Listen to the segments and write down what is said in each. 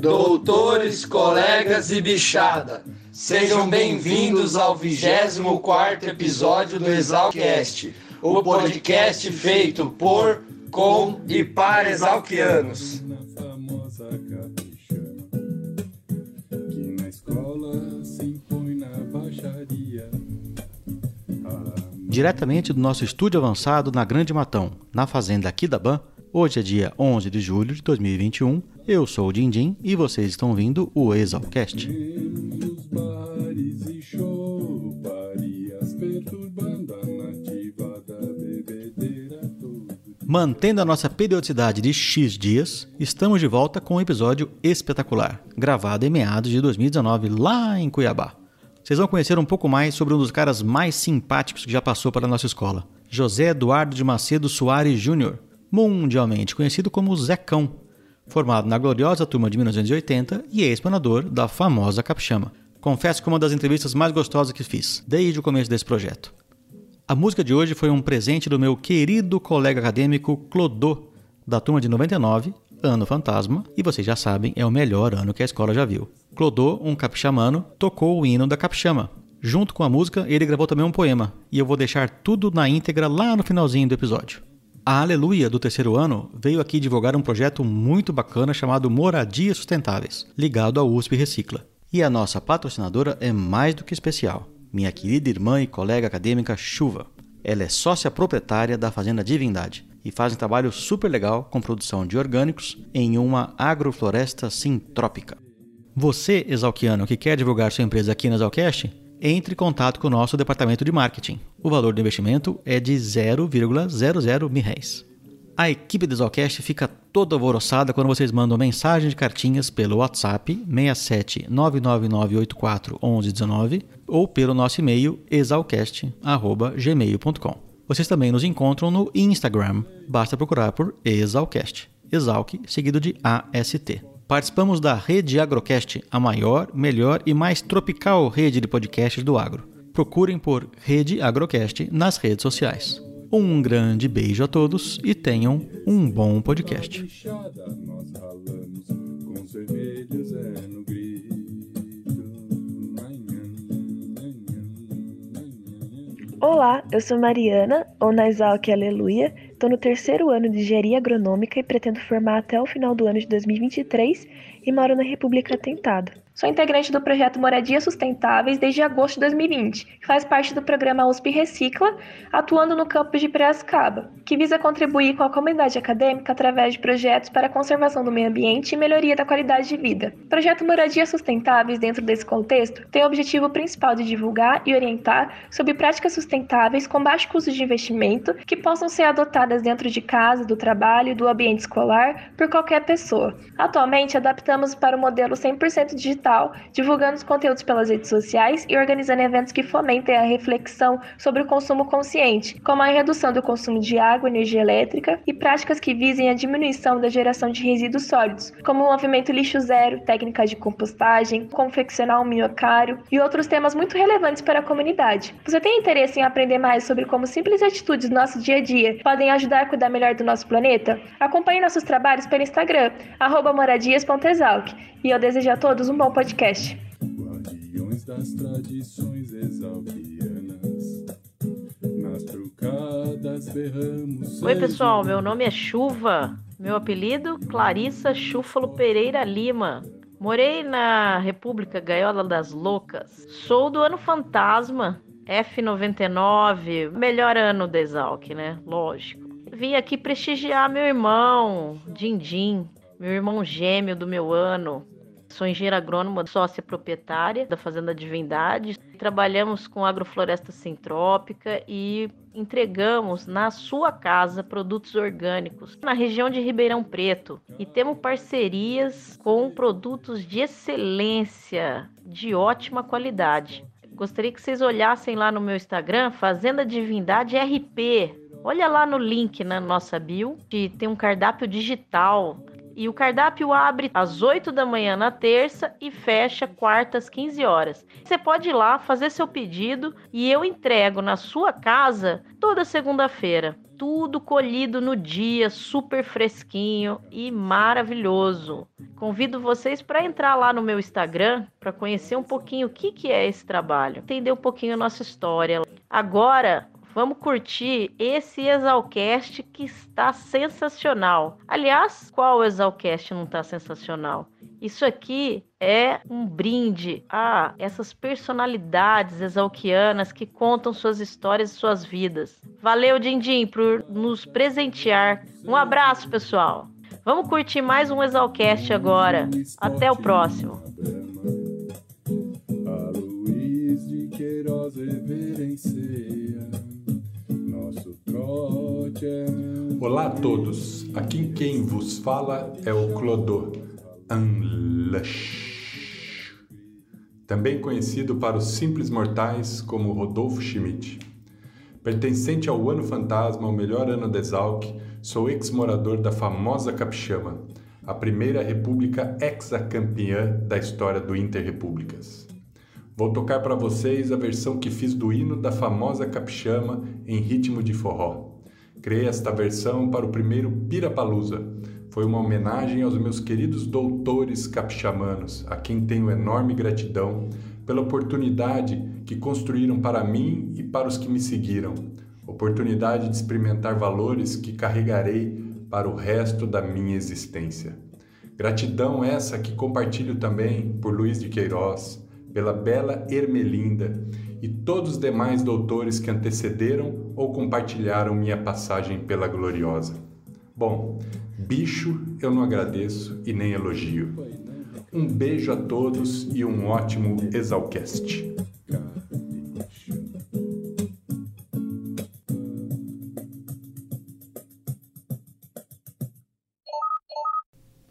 Doutores, colegas e bichada, sejam bem-vindos ao 24 episódio do Exalcast, o podcast feito por, com e para exalquianos. Diretamente do nosso estúdio avançado na Grande Matão, na fazenda Ban. Hoje é dia 11 de julho de 2021. Eu sou o Dindim e vocês estão ouvindo o Exalcast. Mantendo a nossa periodicidade de X dias, estamos de volta com um episódio espetacular, gravado em meados de 2019 lá em Cuiabá. Vocês vão conhecer um pouco mais sobre um dos caras mais simpáticos que já passou pela nossa escola, José Eduardo de Macedo Soares Júnior, mundialmente conhecido como Zecão, formado na gloriosa turma de 1980 e ex-planador da famosa Capixama. Confesso que uma das entrevistas mais gostosas que fiz, desde o começo desse projeto. A música de hoje foi um presente do meu querido colega acadêmico Clodô, da turma de 99, ano fantasma, e vocês já sabem, é o melhor ano que a escola já viu. Clodô, um capixamano, tocou o hino da Capixama. Junto com a música, ele gravou também um poema, e eu vou deixar tudo na íntegra lá no finalzinho do episódio. A Aleluia do terceiro ano veio aqui divulgar um projeto muito bacana chamado Moradias Sustentáveis, ligado à USP Recicla. E a nossa patrocinadora é mais do que especial, minha querida irmã e colega acadêmica Chuva. Ela é sócia proprietária da Fazenda Divindade e faz um trabalho super legal com produção de orgânicos em uma agrofloresta sintrópica. Você, exalquiano, que quer divulgar sua empresa aqui na Exalcast, entre em contato com o nosso departamento de marketing. O valor do investimento é de 0,00 mil reais. A equipe do Zalcast fica toda alvoroçada quando vocês mandam mensagem de cartinhas pelo WhatsApp 67 99984 1119 ou pelo nosso e-mail exalcast@gmail.com. Vocês também nos encontram no Instagram, basta procurar por Exalcast. Exalc seguido de AST. Participamos da Rede Agrocast, a maior, melhor e mais tropical rede de podcasts do agro. Procurem por Rede Agrocast nas redes sociais. Um grande beijo a todos e tenham um bom podcast. Olá, eu sou Mariana, ou na Exalc Aleluia, Estou no terceiro ano de engenharia agronômica e pretendo formar até o final do ano de 2023 e moro na República Tentada. Sou integrante do projeto Moradias Sustentáveis desde agosto de 2020, que faz parte do programa USP Recicla, atuando no campus de Piracicaba, que visa contribuir com a comunidade acadêmica através de projetos para a conservação do meio ambiente e melhoria da qualidade de vida. O projeto Moradias Sustentáveis, dentro desse contexto, tem o objetivo principal de divulgar e orientar sobre práticas sustentáveis com baixo custo de investimento que possam ser adotadas dentro de casa, do trabalho do ambiente escolar por qualquer pessoa. Atualmente, adaptamos para o modelo 100% digital digital, divulgando os conteúdos pelas redes sociais e organizando eventos que fomentem a reflexão sobre o consumo consciente, como a redução do consumo de água, energia elétrica e práticas que visem a diminuição da geração de resíduos sólidos, como o movimento lixo zero, técnicas de compostagem, confeccionar um minhocário e outros temas muito relevantes para a comunidade. Você tem interesse em aprender mais sobre como simples atitudes do nosso dia a dia podem ajudar a cuidar melhor do nosso planeta? Acompanhe nossos trabalhos pelo Instagram, moradias.exalc. E eu desejo a todos um bom podcast. Guardiões das tradições exalquianas. Nas trucadas berramos. Oi, pessoal, meu nome é Chuva. Meu apelido, Clarissa Chúfalo Pereira Lima. Morei na República Gaiola das Loucas. Sou do ano fantasma, F99, melhor ano da Exalc, né? Lógico. Vim aqui prestigiar meu irmão, Dindim, meu irmão gêmeo do meu ano, Sou engenheira agrônoma, sócia proprietária da Fazenda Divindade. Trabalhamos com agrofloresta sintrópica e entregamos na sua casa produtos orgânicos na região de Ribeirão Preto e temos parcerias com produtos de excelência, de ótima qualidade. Gostaria que vocês olhassem lá no meu Instagram, Fazenda Divindade RP. Olha lá no link na nossa bio, que tem um cardápio digital E o cardápio abre às 8 da manhã na terça e fecha quartas 15 horas. Você pode ir lá fazer seu pedido e eu entrego na sua casa toda segunda-feira. Tudo colhido no dia, super fresquinho e maravilhoso. Convido vocês para entrar lá no meu Instagram para conhecer um pouquinho o que, que é esse trabalho, entender um pouquinho a nossa história. Agora, Vamos curtir esse Exalcast que está sensacional. Aliás, qual Exalcast não está sensacional? Isso aqui é um brinde a essas personalidades exalquianas que contam suas histórias e suas vidas. Valeu, Dindim, por nos presentear. Um abraço, pessoal. Vamos curtir mais um Exalcast agora. Até o próximo. A Luiz de Queiroz Olá a todos, aqui quem vos fala é o Clodô Anlush, também conhecido para os simples mortais como Rodolfo Schmidt. Pertencente ao Ano Fantasma, o melhor ano da Exalc, sou ex-morador da famosa Capixama, a primeira república ex-campeã da história do Interrepúblicas. Vou tocar para vocês a versão que fiz do hino da famosa Capixama em ritmo de forró. Criei esta versão para o primeiro Pirapalusa. Foi uma homenagem aos meus queridos doutores capixamanos, a quem tenho enorme gratidão pela oportunidade que construíram para mim e para os que me seguiram. Oportunidade de experimentar valores que carregarei para o resto da minha existência. Gratidão essa que compartilho também por Luiz de Queiroz, pela bela Ermelinda e todos os demais doutores que antecederam ou compartilharam minha passagem pela gloriosa. Bom, bicho eu não agradeço e nem elogio. Um beijo a todos e um ótimo Exalcast.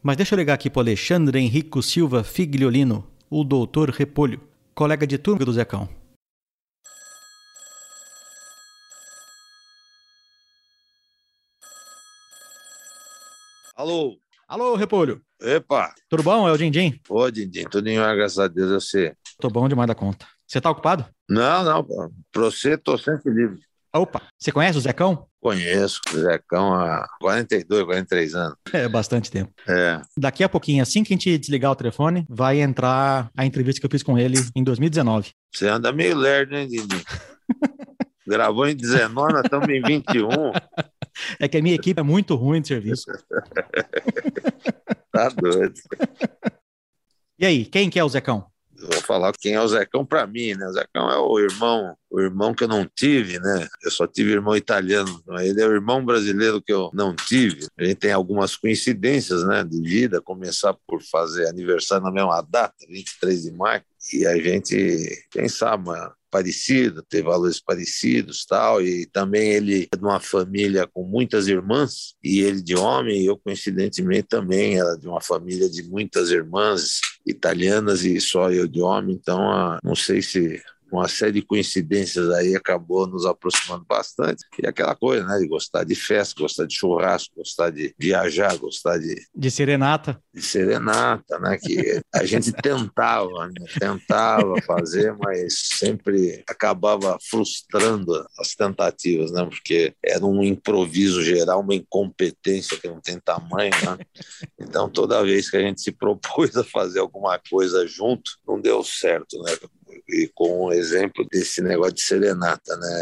Mas deixa eu ligar aqui para Alexandre Henrico Silva Figliolino, o doutor Repolho, colega de turma do Zecão. Alô? Alô, Repolho. Epa. Tudo bom? É o Dindim? Ô, Dindim, tudo em ordem, graças a Deus, eu sei. Tô bom demais da conta. Você tá ocupado? Não, não, pra você tô sempre livre. Opa, você conhece o Zecão? Conheço o Zecão há 42, 43 anos. É, bastante tempo. É. Daqui a pouquinho, assim que a gente desligar o telefone, vai entrar a entrevista que eu fiz com ele em 2019. Você anda meio lerdo, hein, Dindim? Gravou em 19, nós estamos em 21. É que a minha equipe é muito ruim de serviço. tá doido. E aí, quem que é o Zecão? Vou falar quem é o Zecão para mim, né? O Zecão é o irmão, o irmão que eu não tive, né? Eu só tive irmão italiano, ele é o irmão brasileiro que eu não tive. A gente tem algumas coincidências, né, de vida, começar por fazer aniversário na mesma data, 23 de maio, e a gente, quem sabe, parecido, ter valores parecidos, tal, e também ele é de uma família com muitas irmãs, e ele de homem, e eu coincidentemente também era de uma família de muitas irmãs italianas e só eu de homem, então ah, não sei se uma série de coincidências aí acabou nos aproximando bastante. E aquela coisa, né, de gostar de festa, gostar de churrasco, gostar de viajar, gostar de... De serenata. De serenata, né, que a gente tentava, né, tentava fazer, mas sempre acabava frustrando as tentativas, né, porque era um improviso geral, uma incompetência que não tem tamanho, né. Então, toda vez que a gente se propôs a fazer alguma coisa junto, não deu certo, né, e com o exemplo desse negócio de serenata, né?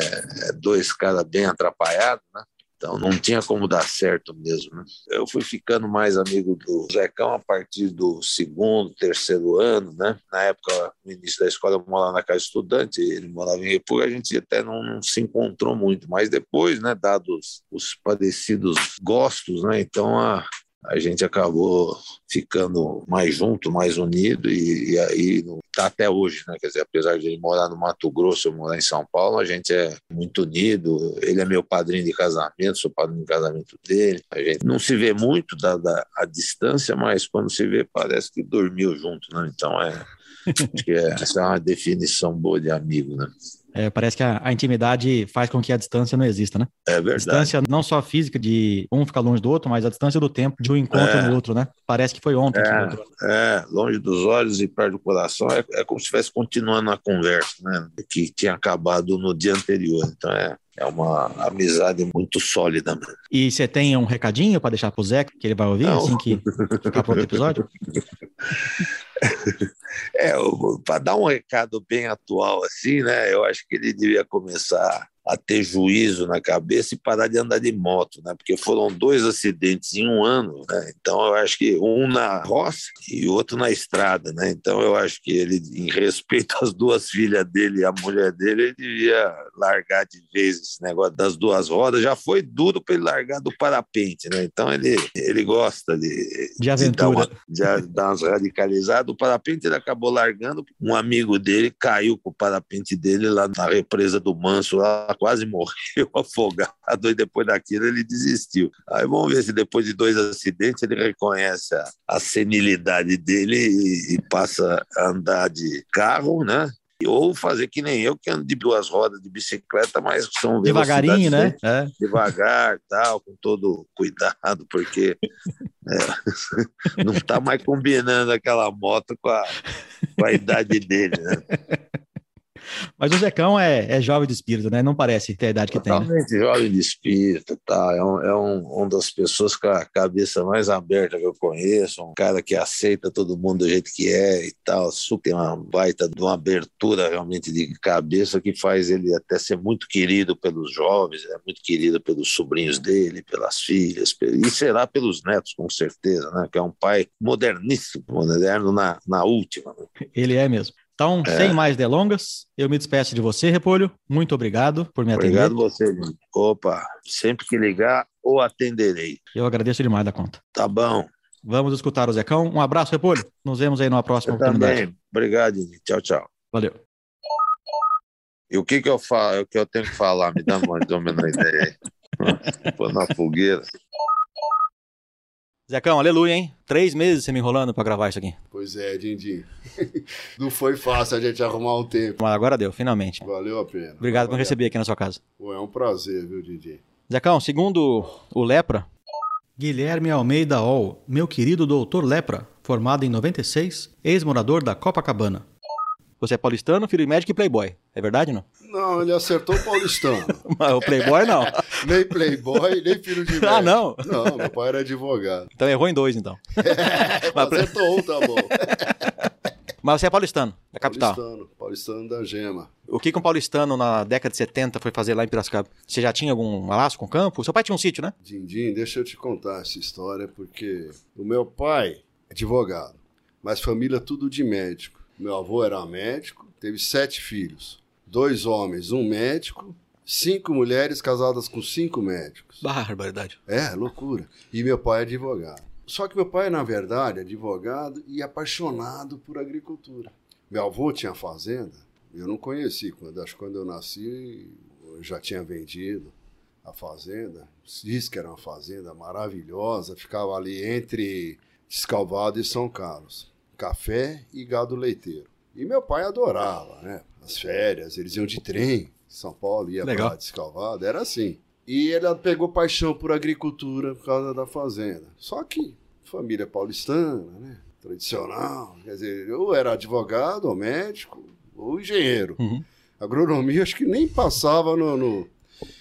É dois caras bem atrapalhados, né? Então não tinha como dar certo mesmo. Né? Eu fui ficando mais amigo do Zecão a partir do segundo, terceiro ano, né? Na época, no início da escola, eu morava na casa estudante, ele morava em República, a gente até não, não, se encontrou muito, mas depois, né, dados os parecidos gostos, né? Então a, a gente acabou ficando mais junto, mais unido e, e aí está até hoje, né? Quer dizer, apesar de ele morar no Mato Grosso, eu morar em São Paulo, a gente é muito unido. Ele é meu padrinho de casamento, sou padrinho de casamento dele. A gente não se vê muito da, da a distância, mas quando se vê parece que dormiu junto, né? Então é Acho que é, essa é uma definição boa de amigo, né? É, parece que a, a, intimidade faz com que a distância não exista, né? É verdade. A distância não só física de um ficar longe do outro, mas a distância do tempo de um encontro é. no outro, né? Parece que foi ontem. É, é, longe dos olhos e perto do coração. É, é como se estivesse continuando a conversa, né? Que tinha acabado no dia anterior. Então é, é uma amizade muito sólida. Mesmo. E você tem um recadinho para deixar para o Zé, que ele vai ouvir, Não. assim que ficar para outro episódio? É, para dar um recado bem atual assim, né? Eu acho que ele devia começar a ter juízo na cabeça e parar de andar de moto, né? Porque foram dois acidentes em um ano, né? Então eu acho que um na roça e outro na estrada, né? Então eu acho que ele, em respeito às duas filhas dele e à mulher dele, ele devia largar de vez esse negócio das duas rodas. Já foi duro para ele largar do parapente, né? Então ele, ele gosta de, de aventura, de dar, uma, de dar umas radicalizadas. O parapente ele acabou largando. Um amigo dele caiu com o parapente dele lá na represa do Manso lá quase morreu afogado e depois daquilo ele desistiu. Aí vamos ver se depois de dois acidentes ele reconhece a, a senilidade dele e, e passa a andar de carro, né? ou fazer que nem eu, que ando de duas rodas de bicicleta, mas são devagarinho, né? É. Devagar, tal, com todo cuidado, porque é, não está mais combinando aquela moto com a, com a idade dele, né? Mas o Zecão é, é jovem de espírito, né? Não parece ter a idade que Totalmente tem. Né? jovem de espírito, tá? É, um, é um, uma das pessoas com a cabeça mais aberta que eu conheço, um cara que aceita todo mundo do jeito que é e tal. Tem uma baita de uma abertura realmente de cabeça que faz ele até ser muito querido pelos jovens, é muito querido pelos sobrinhos dele, pelas filhas, e será pelos netos, com certeza, né? Que é um pai moderníssimo, moderno na, na última. Né? Ele é mesmo. Então, é. sem mais delongas, eu me despeço de você, Repolho. Muito obrigado por me atender. Obrigado você, gente. Opa, sempre que ligar, ou atenderei. Eu agradeço demais da conta. Tá bom. Vamos escutar o Zecão. Um abraço, Repolho. Nos vemos aí numa próxima eu oportunidade. Também. Obrigado. Tchau, tchau. Valeu. E o que que eu falo, o que eu tenho que falar? Me dá mais ou menos ideia aí. Pô na fogueira. Zecão, aleluia, hein? Três meses você me enrolando pra gravar isso aqui. Pois é, Dindim. Não foi fácil a gente arrumar um tempo. Mas agora deu, finalmente. Valeu a pena. Obrigado por me receber aqui na sua casa. Pô, é um prazer, viu, Dindim? Zecão, segundo o Lepra, Guilherme Almeida Ol, meu querido doutor Lepra, formado em 96, ex-morador da Copacabana. Você é paulistano, filho de médico e playboy. É verdade não? Não, ele acertou o paulistano. Mas o playboy não. nem playboy, nem filho de médico. Ah, não? Não, meu pai era advogado. Então errou em dois, então. É, Mas acertou um, tá bom. Mas você é paulistano, da capital. Paulistano, paulistano da Gema. O que, que um paulistano na década de 70 foi fazer lá em Piracicaba? Você já tinha algum laço com o campo? Seu pai tinha um sítio, né? Dindim, deixa eu te contar essa história, porque o meu pai é advogado, mas família tudo de médico. Meu avô era médico, teve sete filhos. Dois homens, um médico, cinco mulheres casadas com cinco médicos. Barbaridade. É, loucura. E meu pai é advogado. Só que meu pai, na verdade, é advogado e apaixonado por agricultura. Meu avô tinha fazenda, eu não conheci. Quando, acho que quando eu nasci, eu já tinha vendido a fazenda. Diz que era uma fazenda maravilhosa, ficava ali entre Descalvado e São Carlos café e gado leiteiro. E meu pai adorava, né? As férias, eles iam de trem, São Paulo, ia Legal. para Descalvado, era assim. E ele pegou paixão por agricultura por causa da fazenda. Só que família paulistana, né? Tradicional, quer dizer, ou era advogado, ou médico, ou engenheiro. Uhum. Agronomia acho que nem passava no, no...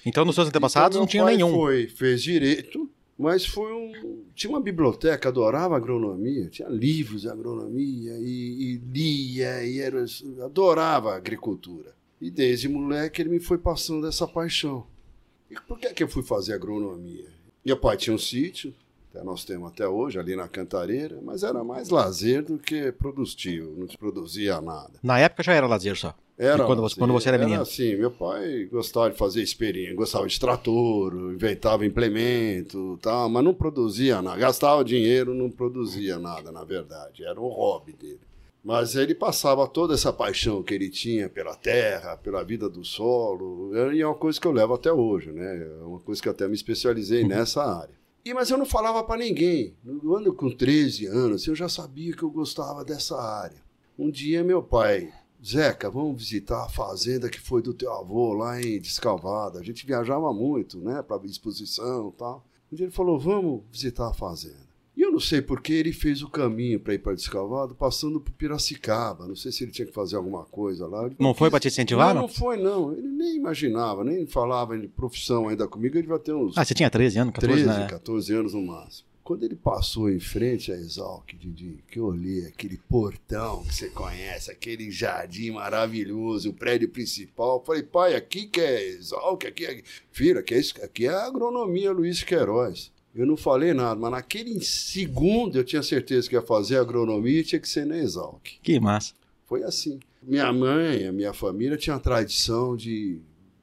Então, nos seus antepassados então, não tinha nenhum. Foi, fez direito, mas foi um. Tinha uma biblioteca, adorava agronomia, tinha livros de agronomia, e, e lia, e era, adorava agricultura. E desde moleque ele me foi passando essa paixão. E por que, que eu fui fazer agronomia? Meu pai tinha um sítio, até nós temos até hoje, ali na Cantareira, mas era mais lazer do que produtivo, não se produzia nada. Na época já era lazer só? Era, quando, você, quando você era, era menino? assim, meu pai gostava de fazer experiência, gostava de trator, inventava implemento, tal, mas não produzia nada. Gastava dinheiro, não produzia nada, na verdade. Era um hobby dele. Mas ele passava toda essa paixão que ele tinha pela terra, pela vida do solo, e é uma coisa que eu levo até hoje, né? É uma coisa que eu até me especializei uhum. nessa área. E, mas eu não falava para ninguém. No ano com 13 anos, eu já sabia que eu gostava dessa área. Um dia meu pai, Zeca, vamos visitar a fazenda que foi do teu avô lá em Descalvada. A gente viajava muito, né, para exposição e tal. Um dia ele falou, vamos visitar a fazenda. E eu não sei porque ele fez o caminho para ir para Descalvado passando por Piracicaba. Não sei se ele tinha que fazer alguma coisa lá. Ele não foi para te incentivar? Não, não foi, não. Ele nem imaginava, nem falava de profissão ainda comigo. Ele vai ter uns. Ah, você tinha 13 anos, 14 13, né? 14 anos no máximo. Quando ele passou em frente a Exalc, Didi, que eu olhei aquele portão que você conhece, aquele jardim maravilhoso, o prédio principal, falei, pai, aqui que é Exalc, aqui é. Filho, aqui é, aqui é a agronomia Luiz Queiroz. Eu não falei nada, mas naquele segundo eu tinha certeza que ia fazer agronomia e tinha que ser na Exalc. Que massa. Foi assim. Minha mãe, a minha família tinha a tradição de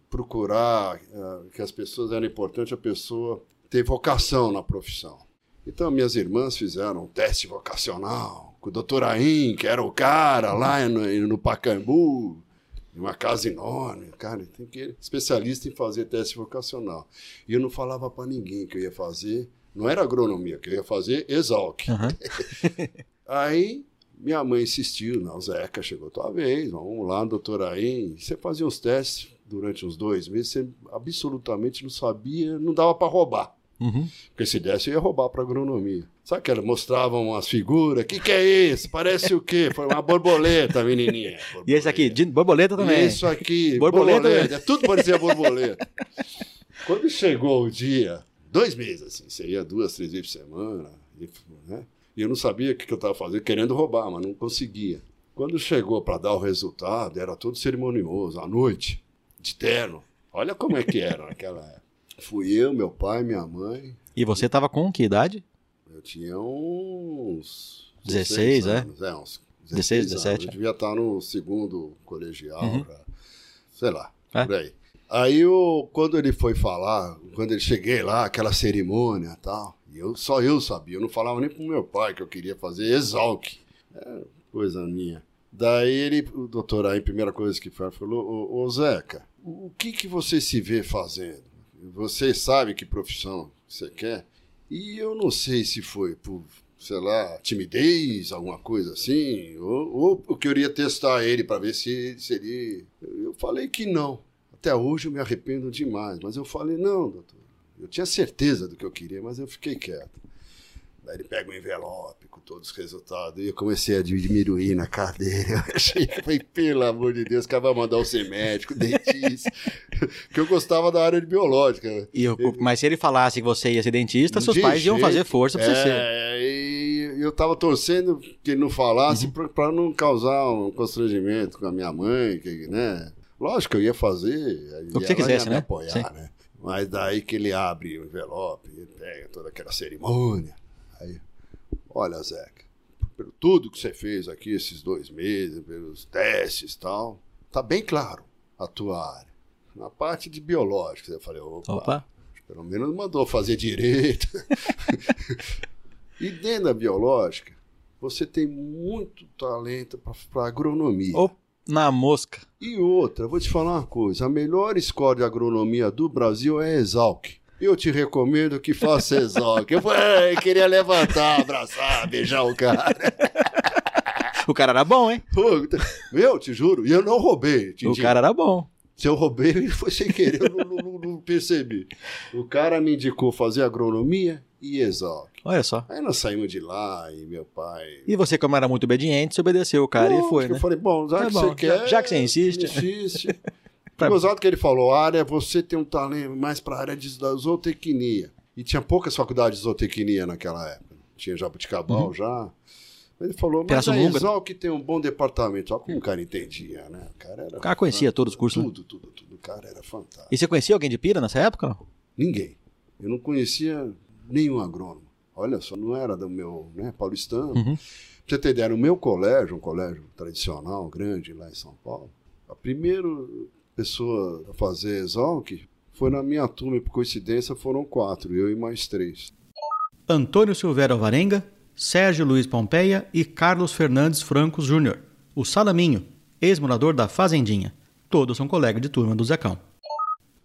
procurar uh, que as pessoas eram importantes a pessoa ter vocação na profissão. Então minhas irmãs fizeram um teste vocacional com o doutor Aim, que era o cara lá no, no Pacaembu, uma casa enorme, cara, tem que especialista em fazer teste vocacional. E eu não falava para ninguém que eu ia fazer, não era agronomia, que eu ia fazer Exalc. Uhum. Aí minha mãe insistiu, não, Zeca, chegou tua vez, vamos lá, doutora aí. Você fazia uns testes durante uns dois meses, você absolutamente não sabia, não dava para roubar. Uhum. Porque se desse, eu ia roubar para agronomia. Sabe que elas mostravam umas figuras? O que, que é isso? Parece o quê? Foi uma borboleta, menininha. Borboleta. E esse aqui? De borboleta também. Isso aqui, borboleta. borboleta. É tudo parecia borboleta. Quando chegou o dia, dois meses assim, você ia duas, três vezes por semana, e, né? e eu não sabia o que, que eu estava fazendo, querendo roubar, mas não conseguia. Quando chegou para dar o resultado, era todo cerimonioso, à noite, de terno. Olha como é que era naquela época. Fui eu, meu pai, minha mãe. E você estava com que idade? Eu tinha uns 16, 16 anos, é? é uns 16, 17. Eu devia estar no segundo colegial, uhum. já, sei lá, é? por aí. Aí, eu, quando ele foi falar, quando ele cheguei lá, aquela cerimônia e tal, eu, só eu sabia, eu não falava nem pro meu pai que eu queria fazer exalc. É coisa minha. Daí ele, o doutor aí, a primeira coisa que falou, falou, ô, ô Zeca, o que que você se vê fazendo? Você sabe que profissão você quer? E eu não sei se foi por, sei lá, timidez, alguma coisa assim, ou, ou eu queria testar ele para ver se seria. Eu falei que não. Até hoje eu me arrependo demais, mas eu falei, não, doutor. Eu tinha certeza do que eu queria, mas eu fiquei quieto. Daí ele pega um envelope com todos os resultados. E eu comecei a diminuir na cadeira. Eu achei pelo amor de Deus, que vai mandar o ser médico, dentista. Porque eu gostava da área de biológica. E eu, mas se ele falasse que você ia ser dentista, seus pais jeito. iam fazer força pra é, você ser. E eu tava torcendo que ele não falasse uhum. para não causar um constrangimento com a minha mãe, que, né? Lógico que eu ia fazer. O que você quisesse, né? Apoiar, né? Mas daí que ele abre o envelope, ele pega toda aquela cerimônia. Aí, olha, Zeca, pelo tudo que você fez aqui esses dois meses, pelos testes e tal, tá bem claro a tua área. Na parte de biológica, eu falei, opa, opa. pelo menos mandou fazer direito. e dentro da biológica, você tem muito talento para agronomia. Opa, na mosca. E outra, vou te falar uma coisa: a melhor escola de agronomia do Brasil é a Exalc. Eu te recomendo que faça exalc. Eu falei, queria levantar, abraçar, beijar o cara. O cara era bom, hein? Meu, te juro. E eu não roubei. O cara era bom. Se eu roubei, ele foi sem querer, eu não, não, não, percebi. O cara me indicou fazer agronomia e exalc. Olha só. Aí nós saímos de lá e meu pai. E você, como era muito obediente, você obedeceu o cara e foi, né? Eu falei, bom, já é que bom. você quer. Já que você insiste. Insiste. Pra... Gozado que ele falou, área, você tem um talento mais para a área de, da zootecnia. E tinha poucas faculdades de zootecnia naquela época. Tinha Jabuticabal uhum. já. Ele falou, mas a Exal que tem um bom departamento. Só como o cara entendia, né? O cara, era o cara conhecia todos os cursos, Tudo, né? tudo, tudo. O cara era fantástico. E você conhecia alguém de Pira nessa época? Não? Ninguém. Eu não conhecia nenhum agrônomo. Olha só, não era do meu, né, paulistano. Uhum. Pra você ter ideia, no meu colégio, um colégio tradicional, grande lá em São Paulo, a primeiro pessoa a fazer Exalc, foi na minha turma, por coincidência, foram quatro, eu e mais três. Antônio Silveira Alvarenga, Sérgio Luiz Pompeia e Carlos Fernandes Francos Júnior. O Salaminho, ex-morador da Fazendinha. Todos são colegas de turma do Zecão.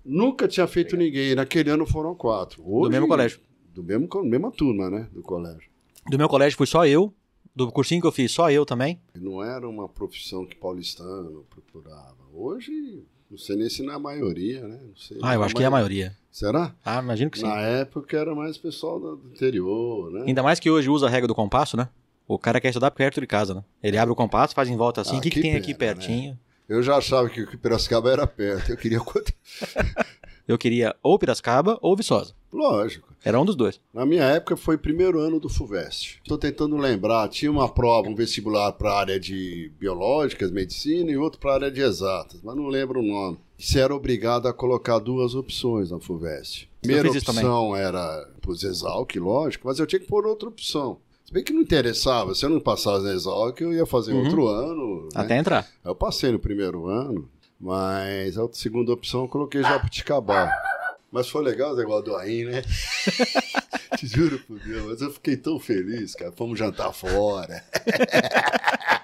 Nunca tinha feito ninguém. Naquele ano foram quatro. Hoje, do mesmo colégio. Do mesmo, mesma turma, né? Do colégio. Do meu colégio fui só eu, Do cursinho que eu fiz, só eu também. Não era uma profissão que paulistano procurava. Hoje, não sei nem se não é a maioria, né? Sei, ah, eu acho que é a maioria. Será? Ah, imagino que sim. Na época era mais pessoal do interior, né? Ainda mais que hoje usa a regra do compasso, né? O cara quer estudar perto de casa, né? Ele abre o compasso, faz em volta assim. Ah, o que, que tem aqui pera, pertinho? Né? Eu já achava que o Piracicaba era perto. Eu queria. eu queria ou Piracicaba ou Viçosa. Lógico. Era um dos dois. Na minha época foi primeiro ano do FUVEST. Estou tentando lembrar, tinha uma prova, um vestibular para a área de biológicas, medicina e outro para a área de exatas, mas não lembro o nome. Você era obrigado a colocar duas opções na FUVEST. Primeira opção era para os Exalc, lógico, mas eu tinha que pôr outra opção. Se bem que não interessava, se eu não passasse na Exalc, eu ia fazer uhum. outro ano. Né? Até entrar. Eu passei no primeiro ano, mas a segunda opção eu coloquei Jabuticabá. Mas foi legal o negócio do AIM, né? Te juro por Deus, mas eu fiquei tão feliz, cara. Fomos jantar fora.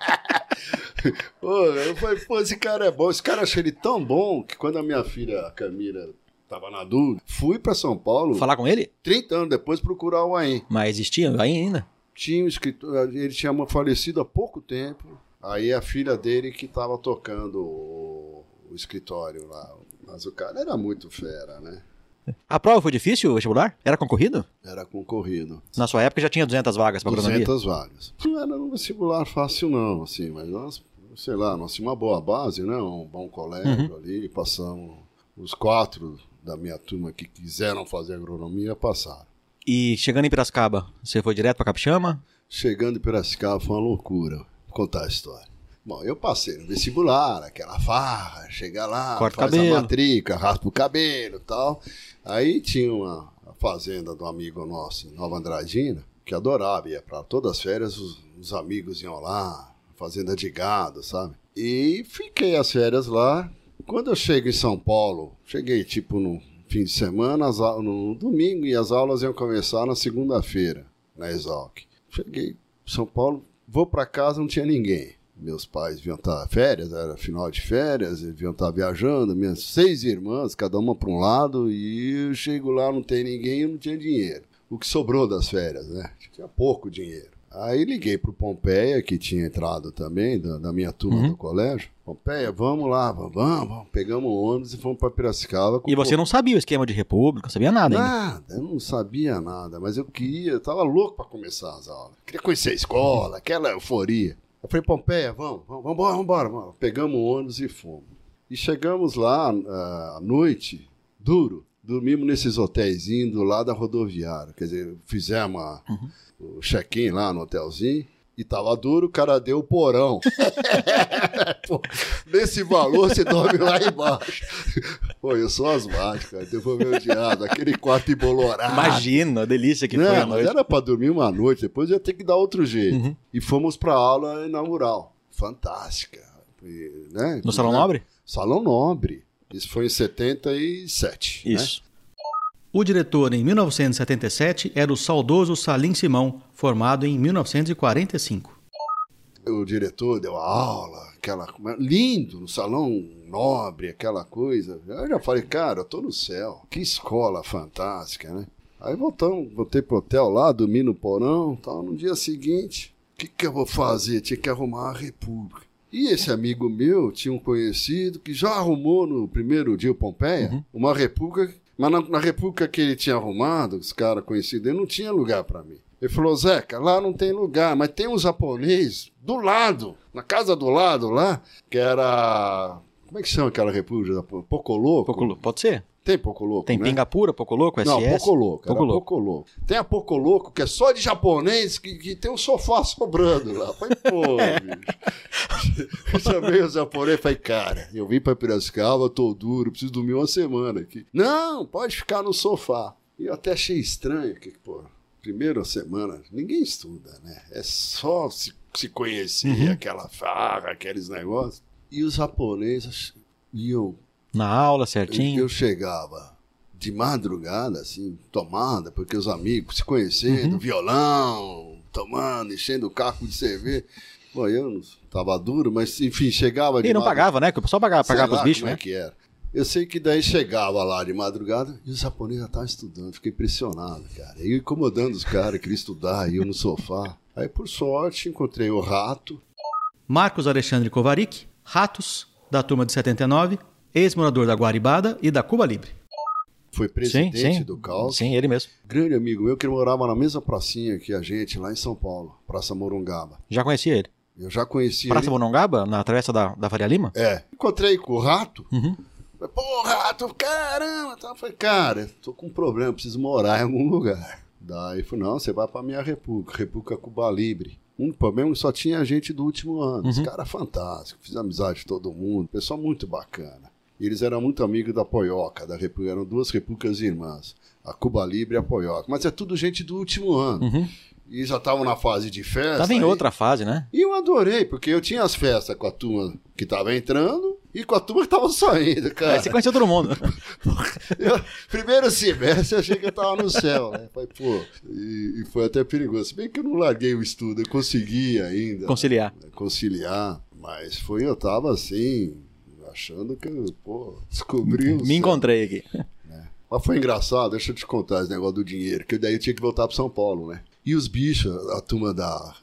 pô, eu falei, pô, esse cara é bom. Esse cara achei ele tão bom que quando a minha filha Camila tava na dúvida, fui para São Paulo. Falar com ele? 30 anos depois procurar o AIM. Mas existia o AIM ainda? Tinha um escritor, ele tinha falecido há pouco tempo. Aí a filha dele que estava tocando o, o escritório lá. Mas o cara era muito fera, né? A prova foi difícil, o vestibular? Era concorrido? Era concorrido. Na sua época já tinha 200 vagas para agronomia? 200 vagas. Não era um vestibular fácil não, assim, mas nós, sei lá, nós tínhamos uma boa base, né? Um bom colégio uhum. ali, passamos os quatro da minha turma que quiseram fazer agronomia passaram. E chegando em Piracicaba, você foi direto para Capixama? Chegando em Piracicaba foi uma loucura. Vou contar a história. Bom, eu passei no vestibular, aquela farra, chega lá, Corta faz cabelo. a matrícula, raspa o cabelo e tal. Aí tinha uma fazenda do amigo nosso, Nova Andradina, que adorava, ia para todas as férias, os, os, amigos iam lá, fazenda de gado, sabe? E fiquei as férias lá. Quando eu chego em São Paulo, cheguei tipo no fim de semana, no domingo, e as aulas iam começar na segunda-feira, na Exalc. Cheguei em São Paulo, vou para casa, não tinha ninguém meus pais deviam estar férias, era final de férias, eles deviam estar viajando, minhas seis irmãs, cada uma para um lado, e eu chego lá, não tem ninguém, eu não tinha dinheiro. O que sobrou das férias, né? Tinha pouco dinheiro. Aí liguei pro Pompeia, que tinha entrado também, da, da minha turma uhum. do colégio. Pompeia, vamos lá, vamos, vamos. Pegamos o ônibus e fomos para Piracicaba. E você não sabia o esquema de república, sabia nada ainda? Nada, eu não sabia nada, mas eu queria, eu tava louco para começar as aulas. Queria conhecer a escola, aquela euforia. Eu falei, Pompeia, vamos, vamos, vamos embora, vamos embora. Vamos. Pegamos o ônibus e fomos. E chegamos lá uh, à noite, duro, dormimos nesses hotéis do lado da rodoviária. Quer dizer, fizemos a, uhum. o check-in lá no hotelzinho. E tava duro, o cara deu o porão. Pô, nesse valor você dorme lá embaixo. Pô, eu sou asmático, cara. Depois meu diabo, aquele quarto embolorado. Imagina a delícia que Não, foi a noite. era para dormir uma noite, depois ia ter que dar outro jeito. Uhum. E fomos pra aula inaugural. Fantástica. E, né? No Salão Nobre? Salão Nobre. Isso foi em 77. Né? Isso. Né? O diretor em 1977 era o saudoso Salim Simão, formado em 1945. O diretor deu aula, aquela lindo, no salão nobre, aquela coisa. Eu já falei, cara, eu tô no céu. Que escola fantástica, né? Aí voltamos, voltei pro hotel lá, dormi no porão, tal. No dia seguinte, o que, que eu vou fazer? Tinha que arrumar a república. E esse amigo meu tinha um conhecido que já arrumou no primeiro dia Pompeia uhum. uma república mas na, na república que ele tinha arrumado, os caras conhecidos, ele não tinha lugar para mim. Ele falou, Zeca, lá não tem lugar, mas tem um japonês do lado, na casa do lado lá, que era. Como é que chama aquela república? Pocoloco? Pocoloco, pode ser. Tem Pocoloco, Tem né? Pingapura, Pocoloco, SS? Não, Pocoloco, Pocoloco. Pocoloco. Tem a Pocoloco, que é só de japonês, que, que tem um sofá sobrando lá. Falei, pô, bicho. Eu chamei o japonês e falei, cara, eu vim pra Piracicaba, tô duro, preciso dormir uma semana aqui. Não, pode ficar no sofá. E eu até achei estranho, que, pô, primeira semana, ninguém estuda, né? É só se, se conhecer, uhum. aquela farra, aqueles negócios. E os japoneses iam na aula certinho? Eu, eu chegava de madrugada, assim, tomada, porque os amigos se conhecendo, uhum. violão, tomando, enchendo o caco de cerveja. Bom, eu não tava duro, mas enfim, chegava de E não pagava, né? Que o pessoal pagava, pagava os bichos, como né? É que era. Eu sei que daí chegava lá de madrugada e os japoneses já estavam estudando. Fiquei impressionado, cara. Eu incomodando os caras, queria estudar, eu no sofá. Aí, por sorte, encontrei o Rato. Marcos Alexandre Kovarik, Ratos, da turma de 79, ex-morador da Guaribada e da Cuba Libre. Foi presidente sim, sim. do Caos. Sim, ele mesmo. Grande amigo meu que morava na mesma pracinha que a gente, lá em São Paulo, Praça Morungaba. Já conhecia ele? Eu já conheci Praça ele. Morungaba, na travessa da, da Faria Lima? É. Encontrei com o Rato. Uhum. Pô, Rato, caramba. Eu falei, cara, tô com um problema, preciso morar em algum lugar. Daí falei, não, você vai pra minha República, República Cuba Libre. Um problema só tinha gente do último ano. Uhum. Os caras fantásticos, fiz amizade de todo mundo, pessoal muito bacana. E eles eram muito amigos da Poioca, da República, eram duas repúblicas irmãs, a Cuba Libre e a Poioca. Mas é tudo gente do último ano. Uhum. E já estavam na fase de festa. Tava em outra fase, né? E eu adorei, porque eu tinha as festas com a turma que tava entrando e com a turma que tava saindo, cara. Aí você conheceu todo mundo. eu, primeiro semestre eu achei que eu tava no céu, né? Falei, pô, e, e, foi até perigoso. Se bem que eu não larguei o estudo, eu consegui ainda. Conciliar. Né? Conciliar. Mas foi, eu tava assim, achando que, pô, descobri. Me encontrei aqui. É. Mas foi engraçado, deixa eu te contar esse negócio do dinheiro, que daí eu tinha que voltar para São Paulo, né? E os bichos, a turma da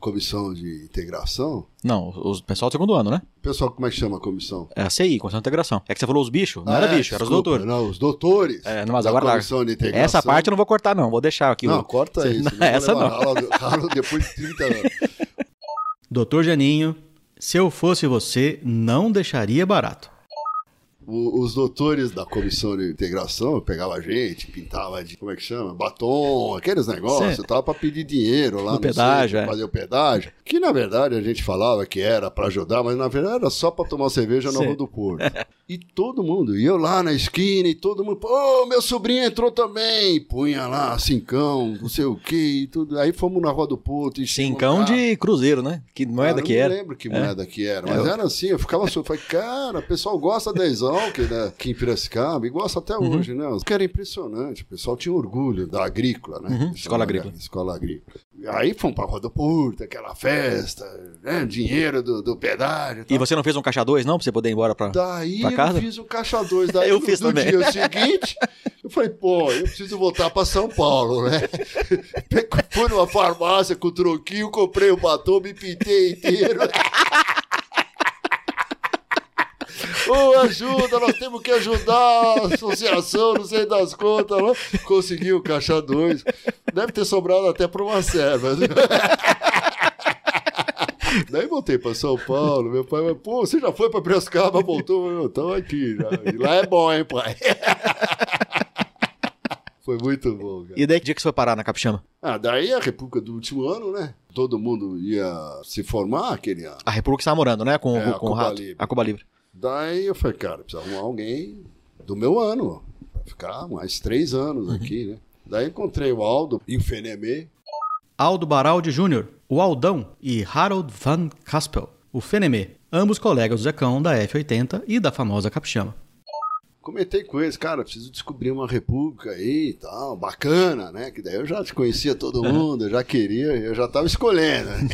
comissão de integração. Não, o pessoal do segundo ano, né? Pessoal, como é que chama a comissão? É a CI, Comissão de Integração. É que você falou os bichos, não ah, era é, bicho, era os doutores. Não, os doutores. É, mas agora comissão de integração. Essa parte eu não vou cortar, não, vou deixar aqui. Não, o... corta você... isso. Não, essa não. Ralo, ralo depois de 30 anos. Doutor Janinho, se eu fosse você, não deixaria barato os doutores da comissão de integração pegavam a gente, pintava de, como é que chama? Batom, aqueles negócios, tava para pedir dinheiro lá no, no pedágio, centro, é. fazer o pedágio. Que na verdade a gente falava que era para ajudar, mas na verdade era só para tomar cerveja na Rua do Porto. e todo mundo, e eu lá na esquina, e todo mundo, pô, meu sobrinho entrou também, punha lá, cincão, não sei o que, e tudo. Aí fomos na Rua do Porto. E cincão de cruzeiro, né? Que moeda ah, que era. Eu não lembro que é. moeda é. que era, mas é. era assim, eu ficava assim, eu falei, cara, o pessoal gosta da Exalc, né? Aqui em Piracicaba, e gosta até uhum. hoje, né? Que era impressionante, o pessoal tinha orgulho da agrícola, né? Uhum. Escola agrícola. Escola agrícola. Aí fomos pra do Porto, aquela festa, né? Dinheiro do, do pedágio. E, e você não fez um caixa 2, não, pra você poder ir embora pra, Daí pra casa? eu fiz um caixa 2. Daí eu no, fiz no também. dia seguinte, eu falei, pô, eu preciso voltar pra São Paulo, né? Fui numa farmácia com troquinho, comprei o um batom, me pintei inteiro. Oh, ajuda, nós temos que ajudar a associação, não sei das contas. Né? Conseguiu caixa 2. Deve ter sobrado até para uma serva. Daí voltei para São Paulo. Meu pai falou, pô, você já foi para Piracicaba, voltou? Tô aqui. Já. E lá é bom, hein, pai? Foi muito bom, cara. E daí que dia que você foi parar na Capixama? Ah, daí a República do último ano, né? Todo mundo ia se formar aquele ano. A República estava morando, né? Com, é, com o Rato. Livre. A Cuba Livre. Daí eu falei, cara, precisa arrumar alguém do meu ano. Vai ficar mais três anos uhum. aqui, né? Daí encontrei o Aldo e o Fenemê. Aldo Baraldi Jr., o Aldão e Harold Van Caspel, o Fenemê, ambos colegas do Zecão da F-80 e da famosa Capixama. Comentei com eles, cara, preciso descobrir uma república aí e tal, bacana, né? Que daí eu já te conhecia todo mundo, eu já queria, eu já tava escolhendo. Né?